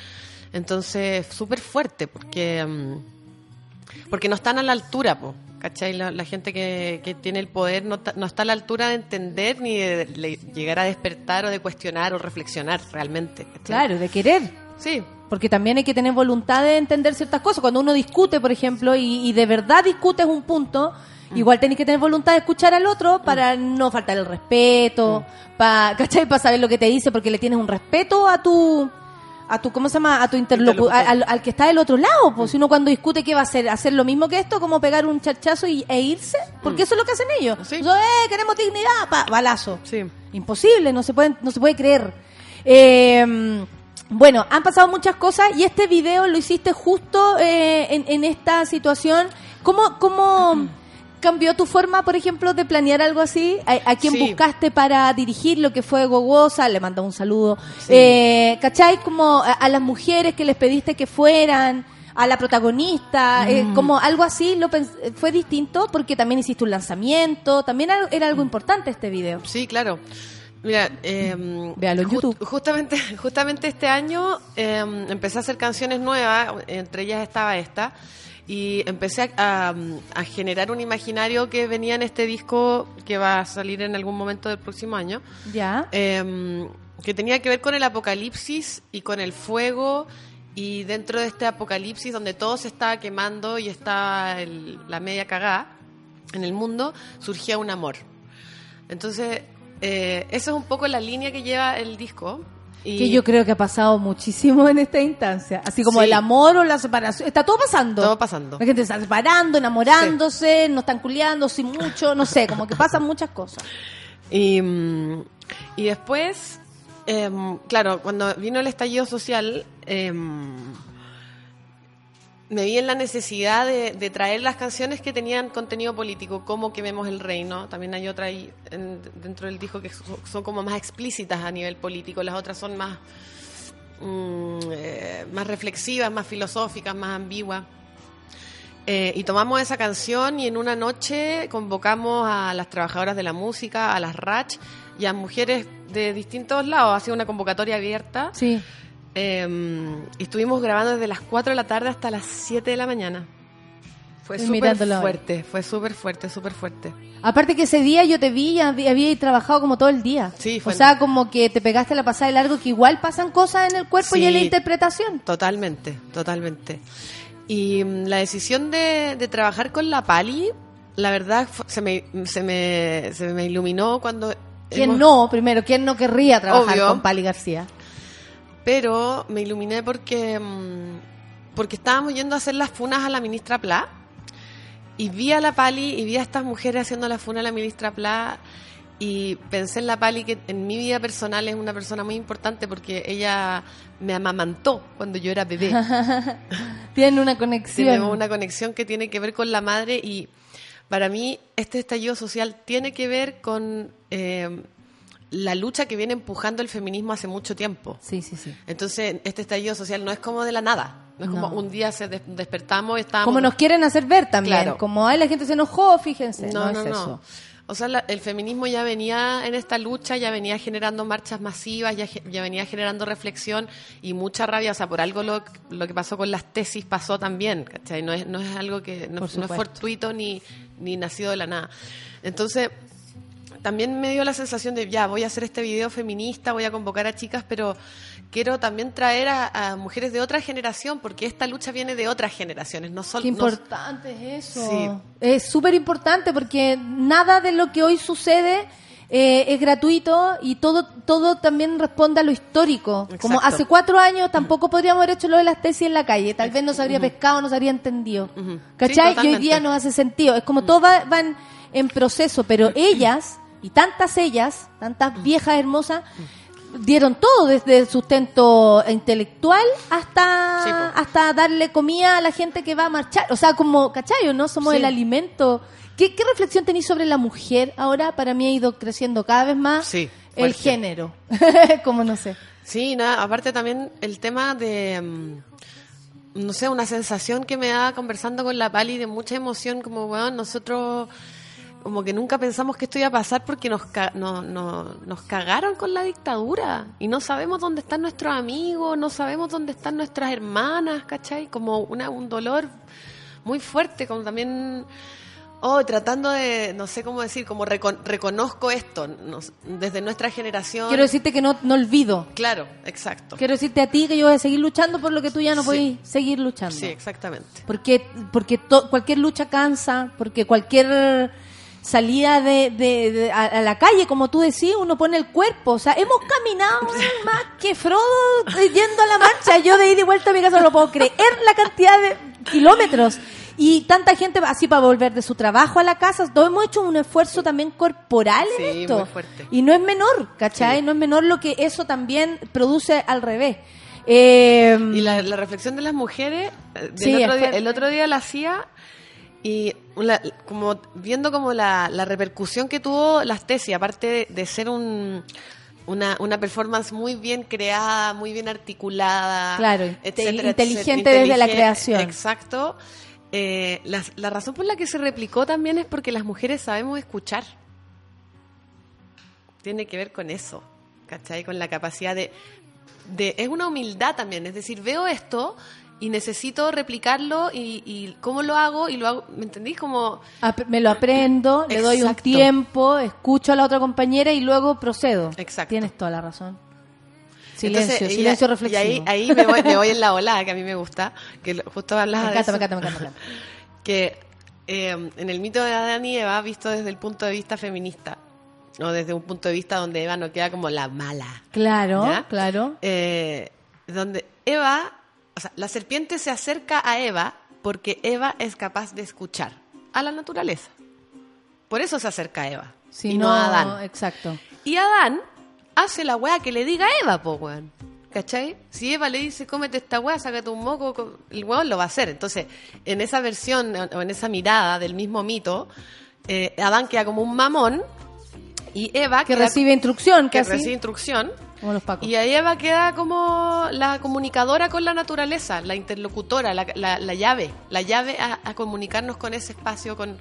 Entonces, súper fuerte porque, mm, porque no están a la altura, po, ¿cachai? La, la gente que, que tiene el poder no, ta- no está a la altura de entender ni de, le- llegar a despertar o de cuestionar o reflexionar realmente. ¿cachai? Claro, de querer. Sí, Porque también hay que tener voluntad de entender ciertas cosas. Cuando uno discute, por ejemplo, y, y de verdad discutes un punto, igual tenés que tener voluntad de escuchar al otro para no faltar el respeto, para, ¿cachai? Para saber lo que te dice, porque le tienes un respeto a tu, a tu, ¿cómo se llama? A tu interlocutor, al, al que está del otro lado. Pues si uno cuando discute, ¿qué va a hacer? ¿Hacer lo mismo que esto? ¿Como pegar un charchazo y, e irse? Porque eso es lo que hacen ellos. Sí. Eso, eh, queremos dignidad, pa, balazo. sí. Imposible, no se puede, no se puede creer. Eh, bueno, han pasado muchas cosas y este video lo hiciste justo eh, en, en esta situación. ¿Cómo, cómo cambió tu forma, por ejemplo, de planear algo así? ¿A, a quién Sí. buscaste para dirigir lo que fue Gogosa? Le mandó un saludo. Sí. Eh, ¿Cachai? Como a, a las mujeres que les pediste que fueran, a la protagonista, eh, Mm. como algo así, lo fue distinto porque también hiciste un lanzamiento, también era algo importante este video. Sí, claro. Mira, eh, Véalo en ju- YouTube. Justamente, justamente este año eh, empecé a hacer canciones nuevas, entre ellas estaba esta, y empecé a, a- a generar un imaginario que venía en este disco que va a salir en algún momento del próximo año, Ya. eh, que tenía que ver con el apocalipsis y con el fuego. Y dentro de este apocalipsis donde todo se estaba quemando y está el- la media cagada en el mundo, surgía un amor. Entonces, eh, esa es un poco la línea que lleva el disco. Y Que yo creo que ha pasado muchísimo en esta instancia. Así como Sí. el amor o la separación. Está todo pasando. Todo pasando. La gente está separando, enamorándose, no están culiando, sin mucho, no sé, como que pasan muchas cosas. Y, mm, y después, em, claro, cuando vino el estallido social, em, me vi en la necesidad de, de traer las canciones que tenían contenido político, como Quememos el Reino. También hay otra ahí en- dentro del disco que son, como más explícitas a nivel político, las otras son más, mm, eh, más reflexivas, más filosóficas, más ambiguas. Eh, y tomamos esa canción y en una noche convocamos a las trabajadoras de la música, a las RACH y a mujeres de distintos lados. Ha sido una convocatoria abierta. Sí. Eh, y estuvimos grabando desde las 4 de la tarde hasta las 7 de la mañana. Fue súper fuerte, fue súper fuerte, súper fuerte. Aparte que ese día yo te vi, había, había trabajado como todo el día. Sí, O fue- sea, como que te pegaste la pasada de largo, que igual pasan cosas en el cuerpo y en la interpretación. Totalmente, totalmente. Y mm, la decisión de, de trabajar con la Pali, la verdad, se me, se me, se me iluminó cuando... ¿Quién hemos- no? Primero, ¿quién no querría trabajar Obvio. con Pali García? Pero me iluminé porque, mm, porque estábamos yendo a hacer las funas a la ministra Pla y vi a la Pali y vi a estas mujeres haciendo la funa a la ministra Pla y pensé en la Pali que en mi vida personal es una persona muy importante porque ella me amamantó cuando yo era bebé. Tienen una conexión. Tenemos una conexión que tiene que ver con la madre y para mí este estallido social tiene que ver con eh, la lucha que viene empujando el feminismo hace mucho tiempo. Sí, sí, sí. Entonces, este estallido social no es como de la nada. No es No. como un día se des- despertamos y estábamos... Como nos quieren hacer ver también. Claro. Como, ay, la gente se enojó, fíjense. No, No, es no, no. eso. O sea, la- el feminismo ya venía en esta lucha, ya venía generando marchas masivas, ya, ya venía generando reflexión y mucha rabia. O sea, por algo lo, lo que pasó con las tesis pasó también, ¿cachai? No es, no es algo que no, no es fortuito ni, ni nacido de la nada. Entonces, también me dio la sensación de, ya, voy a hacer este video feminista, voy a convocar a chicas, pero quiero también traer a, a mujeres de otra generación, porque esta lucha viene de otras generaciones, no solo... Qué importante es eso. Sí. Es súper importante porque nada de lo que hoy sucede eh, es gratuito y todo todo también responde a lo histórico. Como hace cuatro años tampoco podríamos haber hecho lo de las tesis en la calle. Tal vez no se habría pescado, no se habría entendido. ¿Cachai? Sí, y hoy día nos hace sentido. Es como todo va, va en, en proceso, pero ellas, y tantas ellas, tantas viejas hermosas, dieron todo desde el sustento intelectual hasta Sí, hasta darle comida a la gente que va a marchar. O sea, como, ¿cachai? ¿No? Somos Sí. el alimento. ¿Qué, qué reflexión tenéis sobre la mujer ahora? Para mí ha ido creciendo cada vez más Sí, el género. como no sé. Sí, nada, aparte también el tema de, mm, no sé, una sensación que me da conversando con la Pali de mucha emoción, como, weón, nosotros como que nunca pensamos que esto iba a pasar porque nos, ca- no- no- nos cagaron con la dictadura y no sabemos dónde están nuestros amigos, no sabemos dónde están nuestras hermanas, ¿cachai? Como una, un dolor muy fuerte, como también... Oh, tratando de, no sé cómo decir, como recon- reconozco esto nos- desde nuestra generación. Quiero decirte que no, no olvido. Claro, exacto. Quiero decirte a ti que yo voy a seguir luchando por lo que tú ya no Sí. podés seguir luchando. Sí, exactamente. Porque, porque cualquier lucha cansa, porque cualquier salida de, de- de- a, a la calle, como tú decís, uno pone el cuerpo. O sea, hemos caminado más que Frodo yendo a la marcha. Yo de ida y vuelta a mi casa no lo puedo creer la cantidad de kilómetros. Y tanta gente así para volver de su trabajo a la casa. Todos hemos hecho un esfuerzo también corporal en esto. muy fuerte. Y no es menor, ¿cachai? No es menor lo que eso también produce al revés. Eh, Y la, la reflexión de las mujeres, eh, del Sí, otro es día, fuerte. el otro día la hacía y la- como viendo como la, la repercusión que tuvo las tesis, aparte de, ser un, una, una performance muy bien creada, muy bien articulada, Claro, etcétera, inteligente etcétera, desde la creación. Exacto. Eh, la, la razón por la que se replicó también es porque las mujeres sabemos escuchar. Tiene que ver con eso, ¿cachai? Con la capacidad de, de... Es una humildad también, es decir, veo esto y necesito replicarlo y, y cómo lo hago y lo hago, ¿me entendís? Como... me lo aprendo, le doy un tiempo, escucho a la otra compañera y luego procedo. Exacto. Tienes toda la razón. Silencio, Entonces, y- silencio y reflexivo. ahí, ahí me, voy, me voy en la ola, que a mí me gusta, que justo hablaba me de encanta, me encanta, me encanta, me encanta. que eh, en el mito de Adán y Eva, visto desde el punto de vista feminista, o desde un punto de vista donde Eva no queda como la mala, Claro, ¿Ya? claro. eh, donde Eva, o sea, la serpiente se acerca a Eva porque Eva es capaz de escuchar a la naturaleza. Por eso se acerca a Eva Si y no, a Adán. Exacto. Y Adán hace la weá que le diga a Eva, po, weón. ¿Cachai? Si Eva le dice, cómete esta weá, sácate un moco, co- el weón lo va a hacer. Entonces, en esa versión, o en esa mirada del mismo mito, eh, Adán queda como un mamón y Eva Que queda- recibe instrucción, que casi. recibe instrucción. Como los pacos. Y ahí Eva queda como la comunicadora con la naturaleza, la interlocutora, la, la- la llave, la llave a, a comunicarnos con ese espacio, con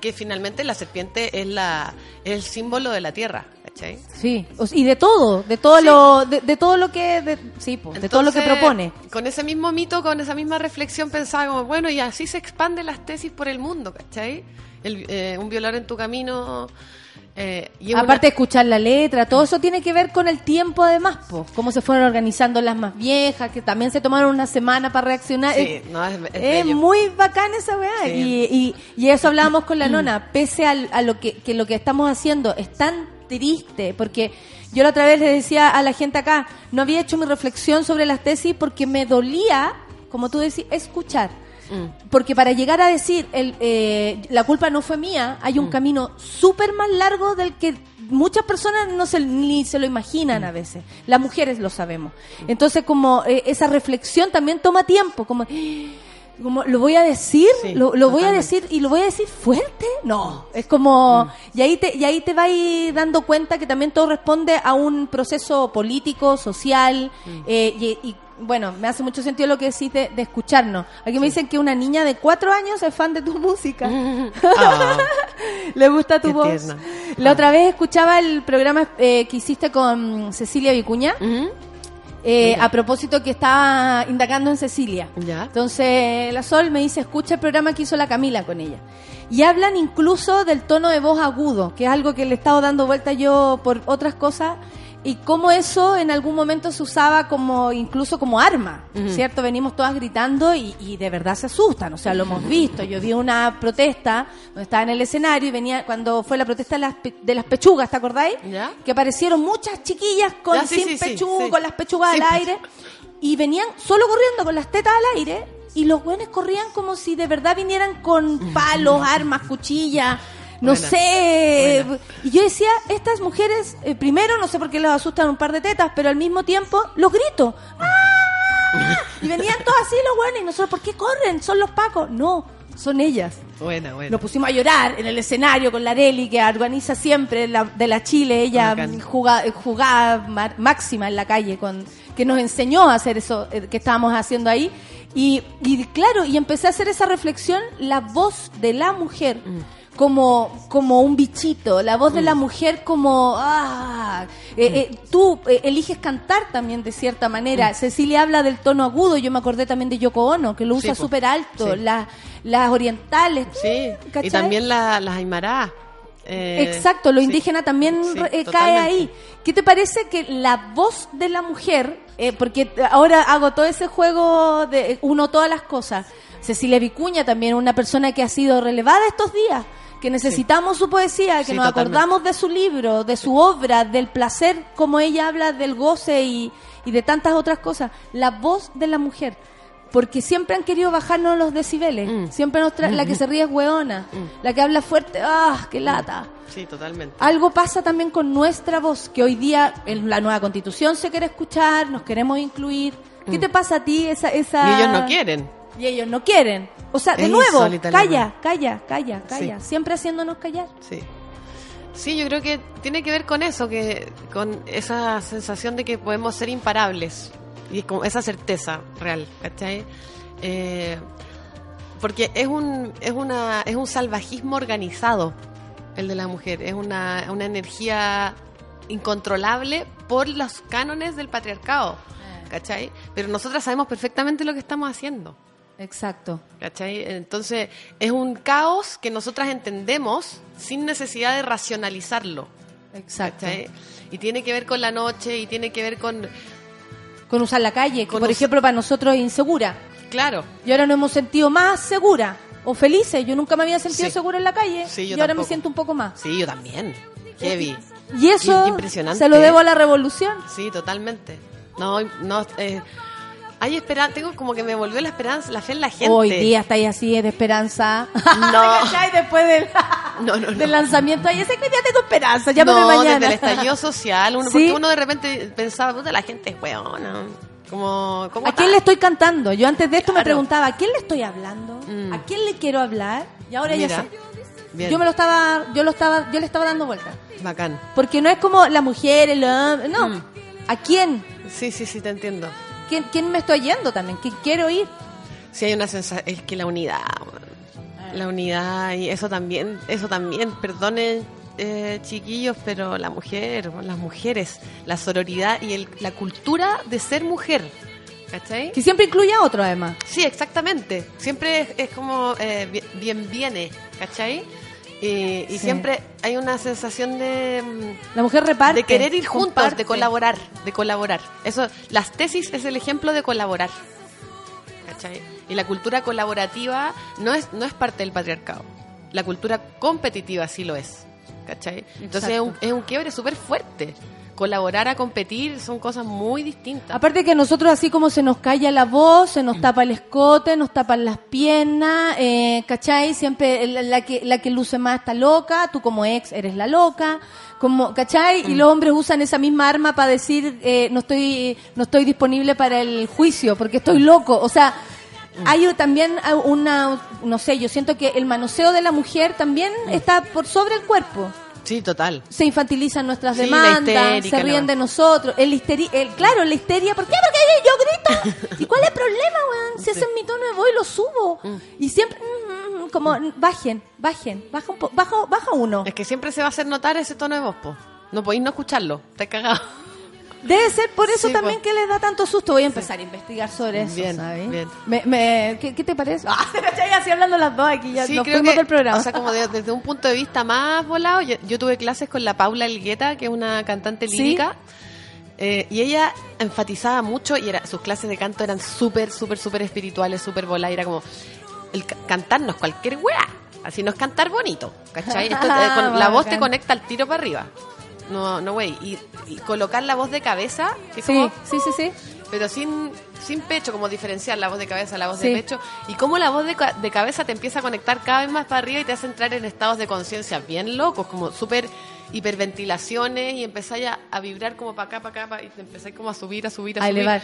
que finalmente la serpiente es la es el símbolo de la tierra, ¿cachai? Sí, y de todo, de todo Sí. lo de, de todo lo que de, sí, po, de todo lo que propone. Con ese mismo mito, con esa misma reflexión, pensaba como, bueno, y así se expanden las tesis por el mundo, ¿cachai? El, eh, un violar en tu camino. Eh, y Aparte de escuchar la letra, todo eso tiene que ver con el tiempo además, po, cómo se fueron organizando las más viejas, que también se tomaron una semana para reaccionar. Sí, Es- no, es, es Es bello. muy bacán esa weá. Sí. Y, y, y eso hablábamos con la nona. Pese a, lo que, que lo que estamos haciendo es tan triste, porque yo la otra vez le decía a la gente acá, no había hecho mi reflexión sobre las tesis porque me dolía, como tú decís, escuchar. Mm. Porque para llegar a decir el, eh, la culpa no fue mía, hay un camino súper más largo del que muchas personas no se, ni se lo imaginan a veces. Las mujeres lo sabemos. Entonces, como eh, esa reflexión también toma tiempo, como, como lo voy a decir, Sí, lo, lo voy a decir y lo voy a decir fuerte. No, es como y ahí te y ahí te vas dando cuenta que también todo responde a un proceso político, social eh, y, y, bueno, me hace mucho sentido lo que decís de, de escucharnos. Aquí me dicen que una niña de cuatro años es fan de tu música. Ah, Le gusta tu Qué voz. tierna. La Ah. otra vez escuchaba el programa eh, que hiciste con Cecilia Vicuña. eh, a propósito que estaba indagando en Cecilia. Ya. Entonces la Sol me dice, escucha el programa que hizo la Camila con ella. Y hablan incluso del tono de voz agudo, que es algo que le he estado dando vuelta yo por otras cosas. Y cómo eso en algún momento se usaba como incluso como arma. ¿cierto? Venimos todas gritando y, y de verdad se asustan, o sea, lo hemos visto. Yo vi una protesta donde estaba en el escenario y venía cuando fue la protesta de las, pe- de las pechugas, ¿te acordáis? ¿Ya? Que aparecieron muchas chiquillas con Ya, sí, sin sí, pechuga, sí. con las pechugas al aire y venían solo corriendo con las tetas al aire y los buenos corrían como si de verdad vinieran con palos, armas, cuchillas, no Buena, sé. Y yo decía, estas mujeres, eh, primero no sé por qué les asustan un par de tetas, pero al mismo tiempo los grito. ¡Ah! Y venían todos así los buenos y nosotros, ¿por qué corren? Son los pacos. No, son ellas. Buena, buena. Nos pusimos a llorar en el escenario con la Areli, que organiza siempre la, de la Chile, ella jugaba ma- máxima en la calle, con que nos enseñó a hacer eso eh, que estábamos haciendo ahí. Y, y claro, y empecé a hacer esa reflexión, la voz de la mujer. Como, como un bichito, la voz de la mujer como, ah, eh, eh, tú eh, eliges cantar también de cierta manera. Cecilia habla del tono agudo, yo me acordé también de Yoko Ono, que lo usa súper alto, Sí. las, las orientales. Sí, ¿cachai? y también la- las Aymara. eh, Exacto, lo indígena también eh, cae ahí. ¿Qué te parece que la voz de la mujer, porque ahora hago todo ese juego de uno todas las cosas, Cecilia Vicuña también, una persona que ha sido relevada estos días, que necesitamos su poesía, que Sí, nos totalmente. acordamos de su libro, de su obra, del placer, como ella habla del goce y, y de tantas otras cosas. La voz de la mujer. Porque siempre han querido bajarnos los decibeles. Mm. Siempre nos la que se ríe es hueona. La que habla fuerte, ¡ah, qué lata! Sí, totalmente. Algo pasa también con nuestra voz, que hoy día en la nueva constitución se quiere escuchar, nos queremos incluir. ¿Qué te pasa a ti esa, esa... Mm. Y ellos no quieren. Y ellos no quieren. O sea, de Es nuevo, calla, calla, calla, calla. Sí. Siempre haciéndonos callar. Sí. Sí, yo creo que tiene que ver con eso, que con esa sensación de que podemos ser imparables y con esa certeza real, ¿cachai? Eh, porque es un es una es un salvajismo organizado el de la mujer, es una, una energía incontrolable por los cánones del patriarcado, ¿cachai? Pero nosotras sabemos perfectamente lo que estamos haciendo. Exacto. ¿Cachai? Entonces, es un caos que nosotras entendemos sin necesidad de racionalizarlo. Exacto. ¿cachai? Y tiene que ver con la noche y tiene que ver con... Con usar la calle, que por us- ejemplo para nosotros es insegura. Claro. Y ahora nos hemos sentido más segura o felices. Yo nunca me había sentido Sí. segura en la calle. Sí, yo y ahora me siento un poco más. Sí, yo también. Heavy. Y eso impresionante. se lo debo a la revolución. Sí, totalmente. No, no... eh, hay esperanza, tengo como que me volvió la esperanza, la fe en la gente. Hoy día estáis así de esperanza. No. ¿Cachai? Después del, No, no, no. del lanzamiento. Ay, ese que día tengo esperanza. Llámame no, mañana. desde el estallido social, uno, ¿Sí? porque uno de repente pensaba, puta, la gente es weona. Como, ¿A quién tal. le estoy cantando? Yo antes de esto me preguntaba, ¿a quién le estoy hablando? Mm. ¿A quién le quiero hablar? Y ahora ya Mira, sé. bien. Yo me lo estaba, yo lo estaba, yo le estaba dando vuelta. Bacán. Porque no es como la mujer, el hombre, no. Mm. ¿A quién? Sí, sí, sí, te entiendo. ¿Quién, quién me estoy yendo también? ¿Quién quiero ir? Sí, hay una sensación, es que la unidad, man. la unidad y eso también, eso también, perdonen eh, chiquillos, pero la mujer, las mujeres, la sororidad y el- la cultura de ser mujer, ¿cachai? Que siempre incluye a otro además. Sí, exactamente. Siempre es, es como eh, bi- bien viene, ¿cachai? Y, y Sí. siempre hay una sensación de, mm, La mujer reparte. de querer ir juntos, comparte. de colaborar, de colaborar. Eso, las tesis es el ejemplo de colaborar. ¿Cachai? Y la cultura colaborativa no es, no es parte del patriarcado. La cultura competitiva sí lo es. ¿Cachai? Entonces es un, es un quiebre súper fuerte. Colaborar a competir son cosas muy distintas. Aparte que nosotros así como se nos calla la voz, se nos tapa el escote, nos tapan las piernas, eh, ¿cachai? Siempre la, que, la que luce más está loca, tú como ex eres la loca, como, ¿cachai? Y los hombres usan esa misma arma para decir eh, no estoy no estoy disponible para el juicio porque estoy loco, o sea, hay también una, no sé, yo siento que el manoseo de la mujer también está por sobre el cuerpo Sí, total. se infantilizan nuestras Sí, demandas, histérica, se ríen de nosotros. El histeri el, claro, la histeria, ¿por qué? Porque yo grito. ¿Y cuál es el problema, weón? Si ese es mi tono de voz y lo subo. Mm. Y siempre, mm, mm, como, bajen, bajen, baja, un po- baja, baja uno. Es que siempre se va a hacer notar ese tono de voz, po. No podéis no escucharlo. Te cagado. Debe ser por eso Sí, también que les da tanto susto. Voy a empezar a investigar sobre eso, Bien, ¿sabes? bien. Me, me, ¿qué, qué te parece? Ah, ¿cachai? así hablando las dos aquí, ya Sí, nos fuimos que, del programa. O sea, como de- desde un punto de vista más volado, yo, yo tuve clases con la Paula Elgueta, que es una cantante lírica, Eh, y ella enfatizaba mucho y era, sus clases de canto eran súper, súper, súper espirituales, súper voladas. Era como el ca- cantarnos cualquier weá. Así no es cantar bonito, ¿cachai? Esto, eh, con- la voz te conecta al tiro para arriba. No, no, güey. Y, y colocar la voz de cabeza, que Sí, como- sí, sí, sí. pero sin, sin pecho, como diferenciar la voz de cabeza, la voz Sí. de pecho. Y cómo la voz de, de cabeza te empieza a conectar cada vez más para arriba y te hace entrar en estados de conciencia bien locos, como súper hiperventilaciones y empezáis a, a vibrar como para acá, para acá, pa- y te empezáis como a subir, a subir, a, A subir. elevar.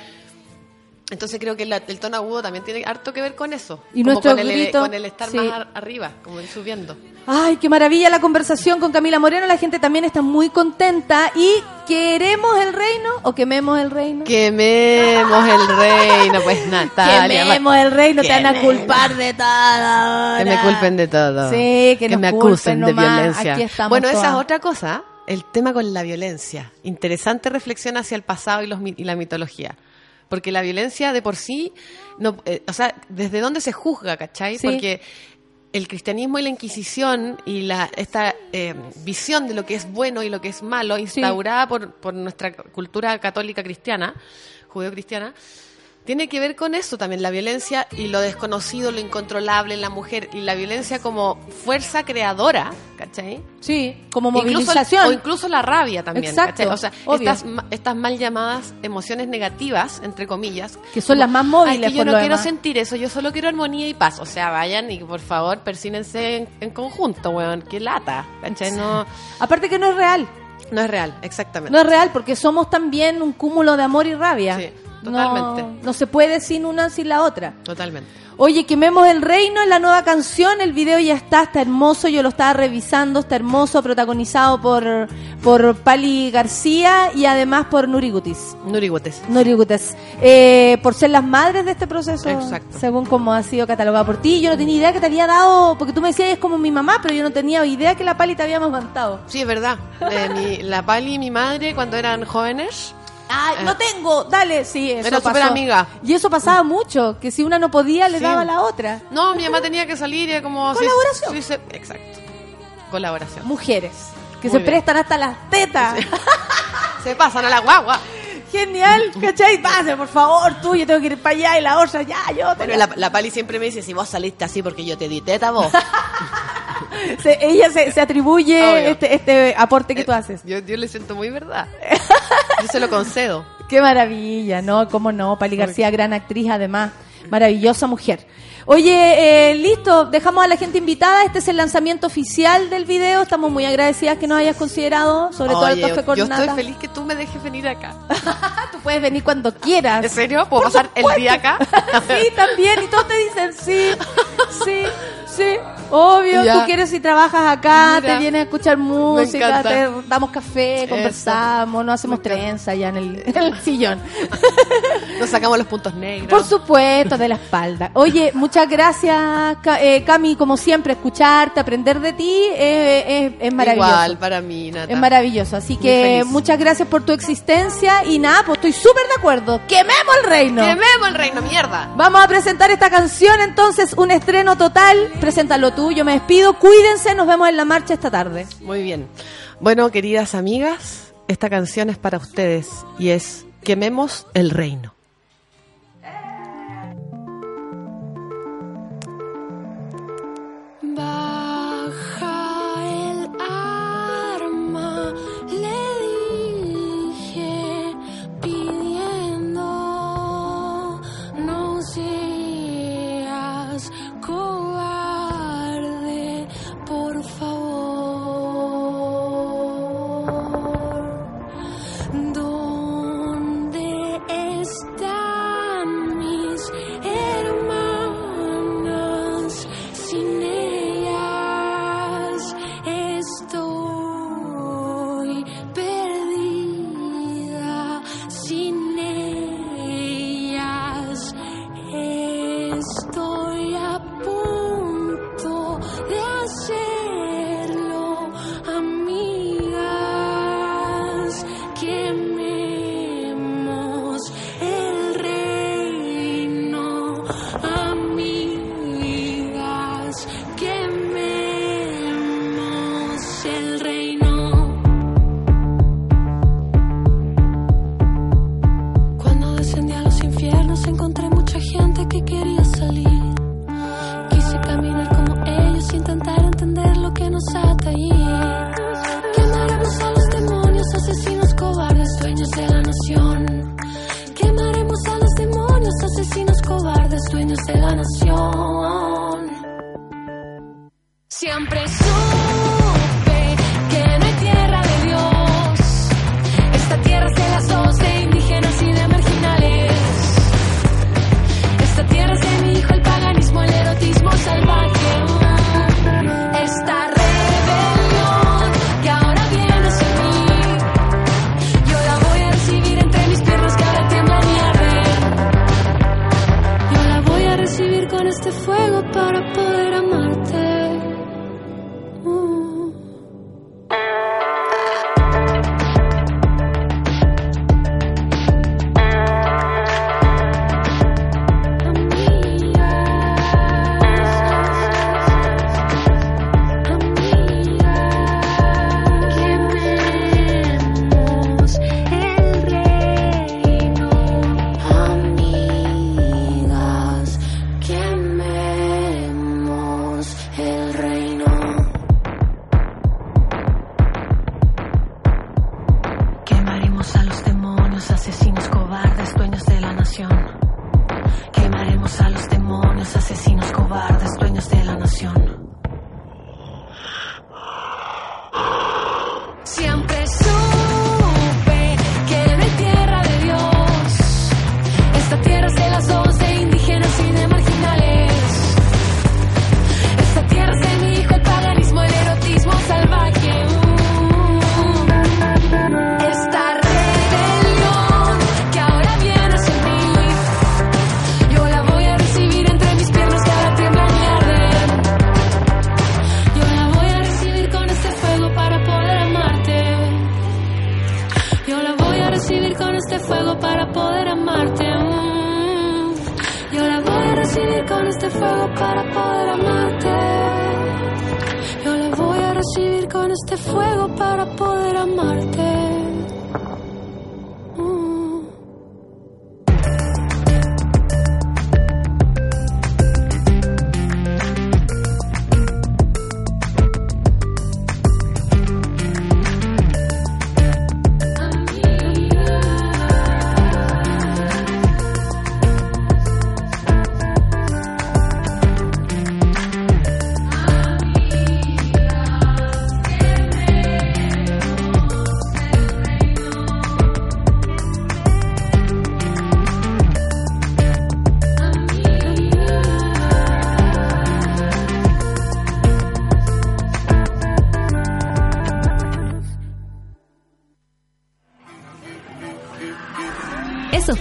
Entonces creo que la- el tono agudo también tiene harto que ver con eso. Y como nuestro con el, grito, con el estar sí. más ar- arriba, como ir subiendo. Ay, qué maravilla la conversación con Camila Moreno. La gente también está muy contenta. ¿Y queremos el reino o quememos el reino? Quememos el reino, pues Natalia. Quememos el reino, te van a culpar de todo. Que me culpen de todo. Sí, que nos me acusen de nomás. violencia. Aquí estamos bueno, esa es otra cosa, el tema con la violencia. Interesante reflexión hacia el pasado y, los, y la mitología. Porque la violencia de por sí, no, eh, o sea, ¿desde dónde se juzga, cachai? Sí. Porque el cristianismo y la Inquisición y la, esta eh, visión de lo que es bueno y lo que es malo, instaurada por, por nuestra cultura católica cristiana, judeo-cristiana, tiene que ver con eso también, la violencia y lo desconocido, lo incontrolable en la mujer y la violencia como fuerza creadora, ¿cachai? Sí, como Incluso- movilización. o incluso la rabia también, Exacto, ¿cachai? O sea, estas, estas mal llamadas emociones negativas, entre comillas. Que son las más móviles, yo por no lo quiero demás". sentir eso, yo solo quiero armonía y paz. O sea, vayan y por favor persínense en, en conjunto, weón. Qué lata, ¿cachai? No, Aparte que no es real. no es real, exactamente. No es real porque somos también un cúmulo de amor y rabia. Sí, totalmente. No, no se puede sin una sin la otra. Totalmente. Oye, quememos el reino en la nueva canción, el video ya está, está hermoso, yo lo estaba revisando, está hermoso, protagonizado por, por Pali García y además por Nuri Gutis. Nuri Gutes. Nuri Gutis. Eh, por ser las madres de este proceso, Exacto. según como ha sido catalogado por ti. Yo no tenía idea que te había dado, porque tú me decías es como mi mamá, pero yo no tenía idea que la Pali te había amamantado. Sí, es verdad. Eh, mi- la Pali y mi madre, cuando eran jóvenes, Ay, Eh. no tengo, dale, sí, eso Era pasó. súper amiga. Y eso pasaba mucho, que si una no podía le Sí. daba a la otra. no, mi mamá tenía que salir y era como... sí, Colaboración. sí, sí, exacto. Colaboración. Mujeres, que Muy se bien. prestan hasta las tetas. Se pasan a la guagua. Genial, ¿cachai? Pase, por favor, tú, yo tengo que ir para allá y la otra, ya, yo. te Bueno, la, la Pali siempre me dice, si vos saliste así porque yo te di teta, vos. Se- ella se, se atribuye Obvio. este, este aporte que tú haces. Yo, yo le siento muy verdad. Yo se lo concedo. Qué maravilla, ¿no? ¿Cómo no? Pali García, gran actriz, además. Maravillosa mujer. Oye, eh, listo, dejamos a la gente invitada. Este es el lanzamiento oficial del video. Estamos muy agradecidas que nos hayas considerado, sobre todo el café con yo estoy feliz que tú me dejes venir acá. Tú puedes venir cuando quieras. ¿En serio? ¿Puedo Por pasar el día acá? sí, también. Y todos te dicen sí, sí, sí. Obvio, Ya. tú quieres y trabajas acá, Mira. te vienes a escuchar música, te damos café, conversamos, nos hacemos trenza ya en el, en el sillón. Nos sacamos los puntos negros. Por supuesto, de la espalda. Oye, muchas gracias, eh, Cami, como siempre, escucharte, aprender de ti eh, es, es maravilloso. Igual, para mí, Nata. Es maravilloso, así que muchas gracias por tu existencia y nada, pues estoy súper de acuerdo. ¡Quememos el reino! ¡Quememos el reino, mierda! Vamos a presentar esta canción entonces, un estreno total. Preséntalo tú, yo me despido. Cuídense, nos vemos en la marcha esta tarde. Muy bien. Bueno, queridas amigas, esta canción es para ustedes y es Quememos el reino. still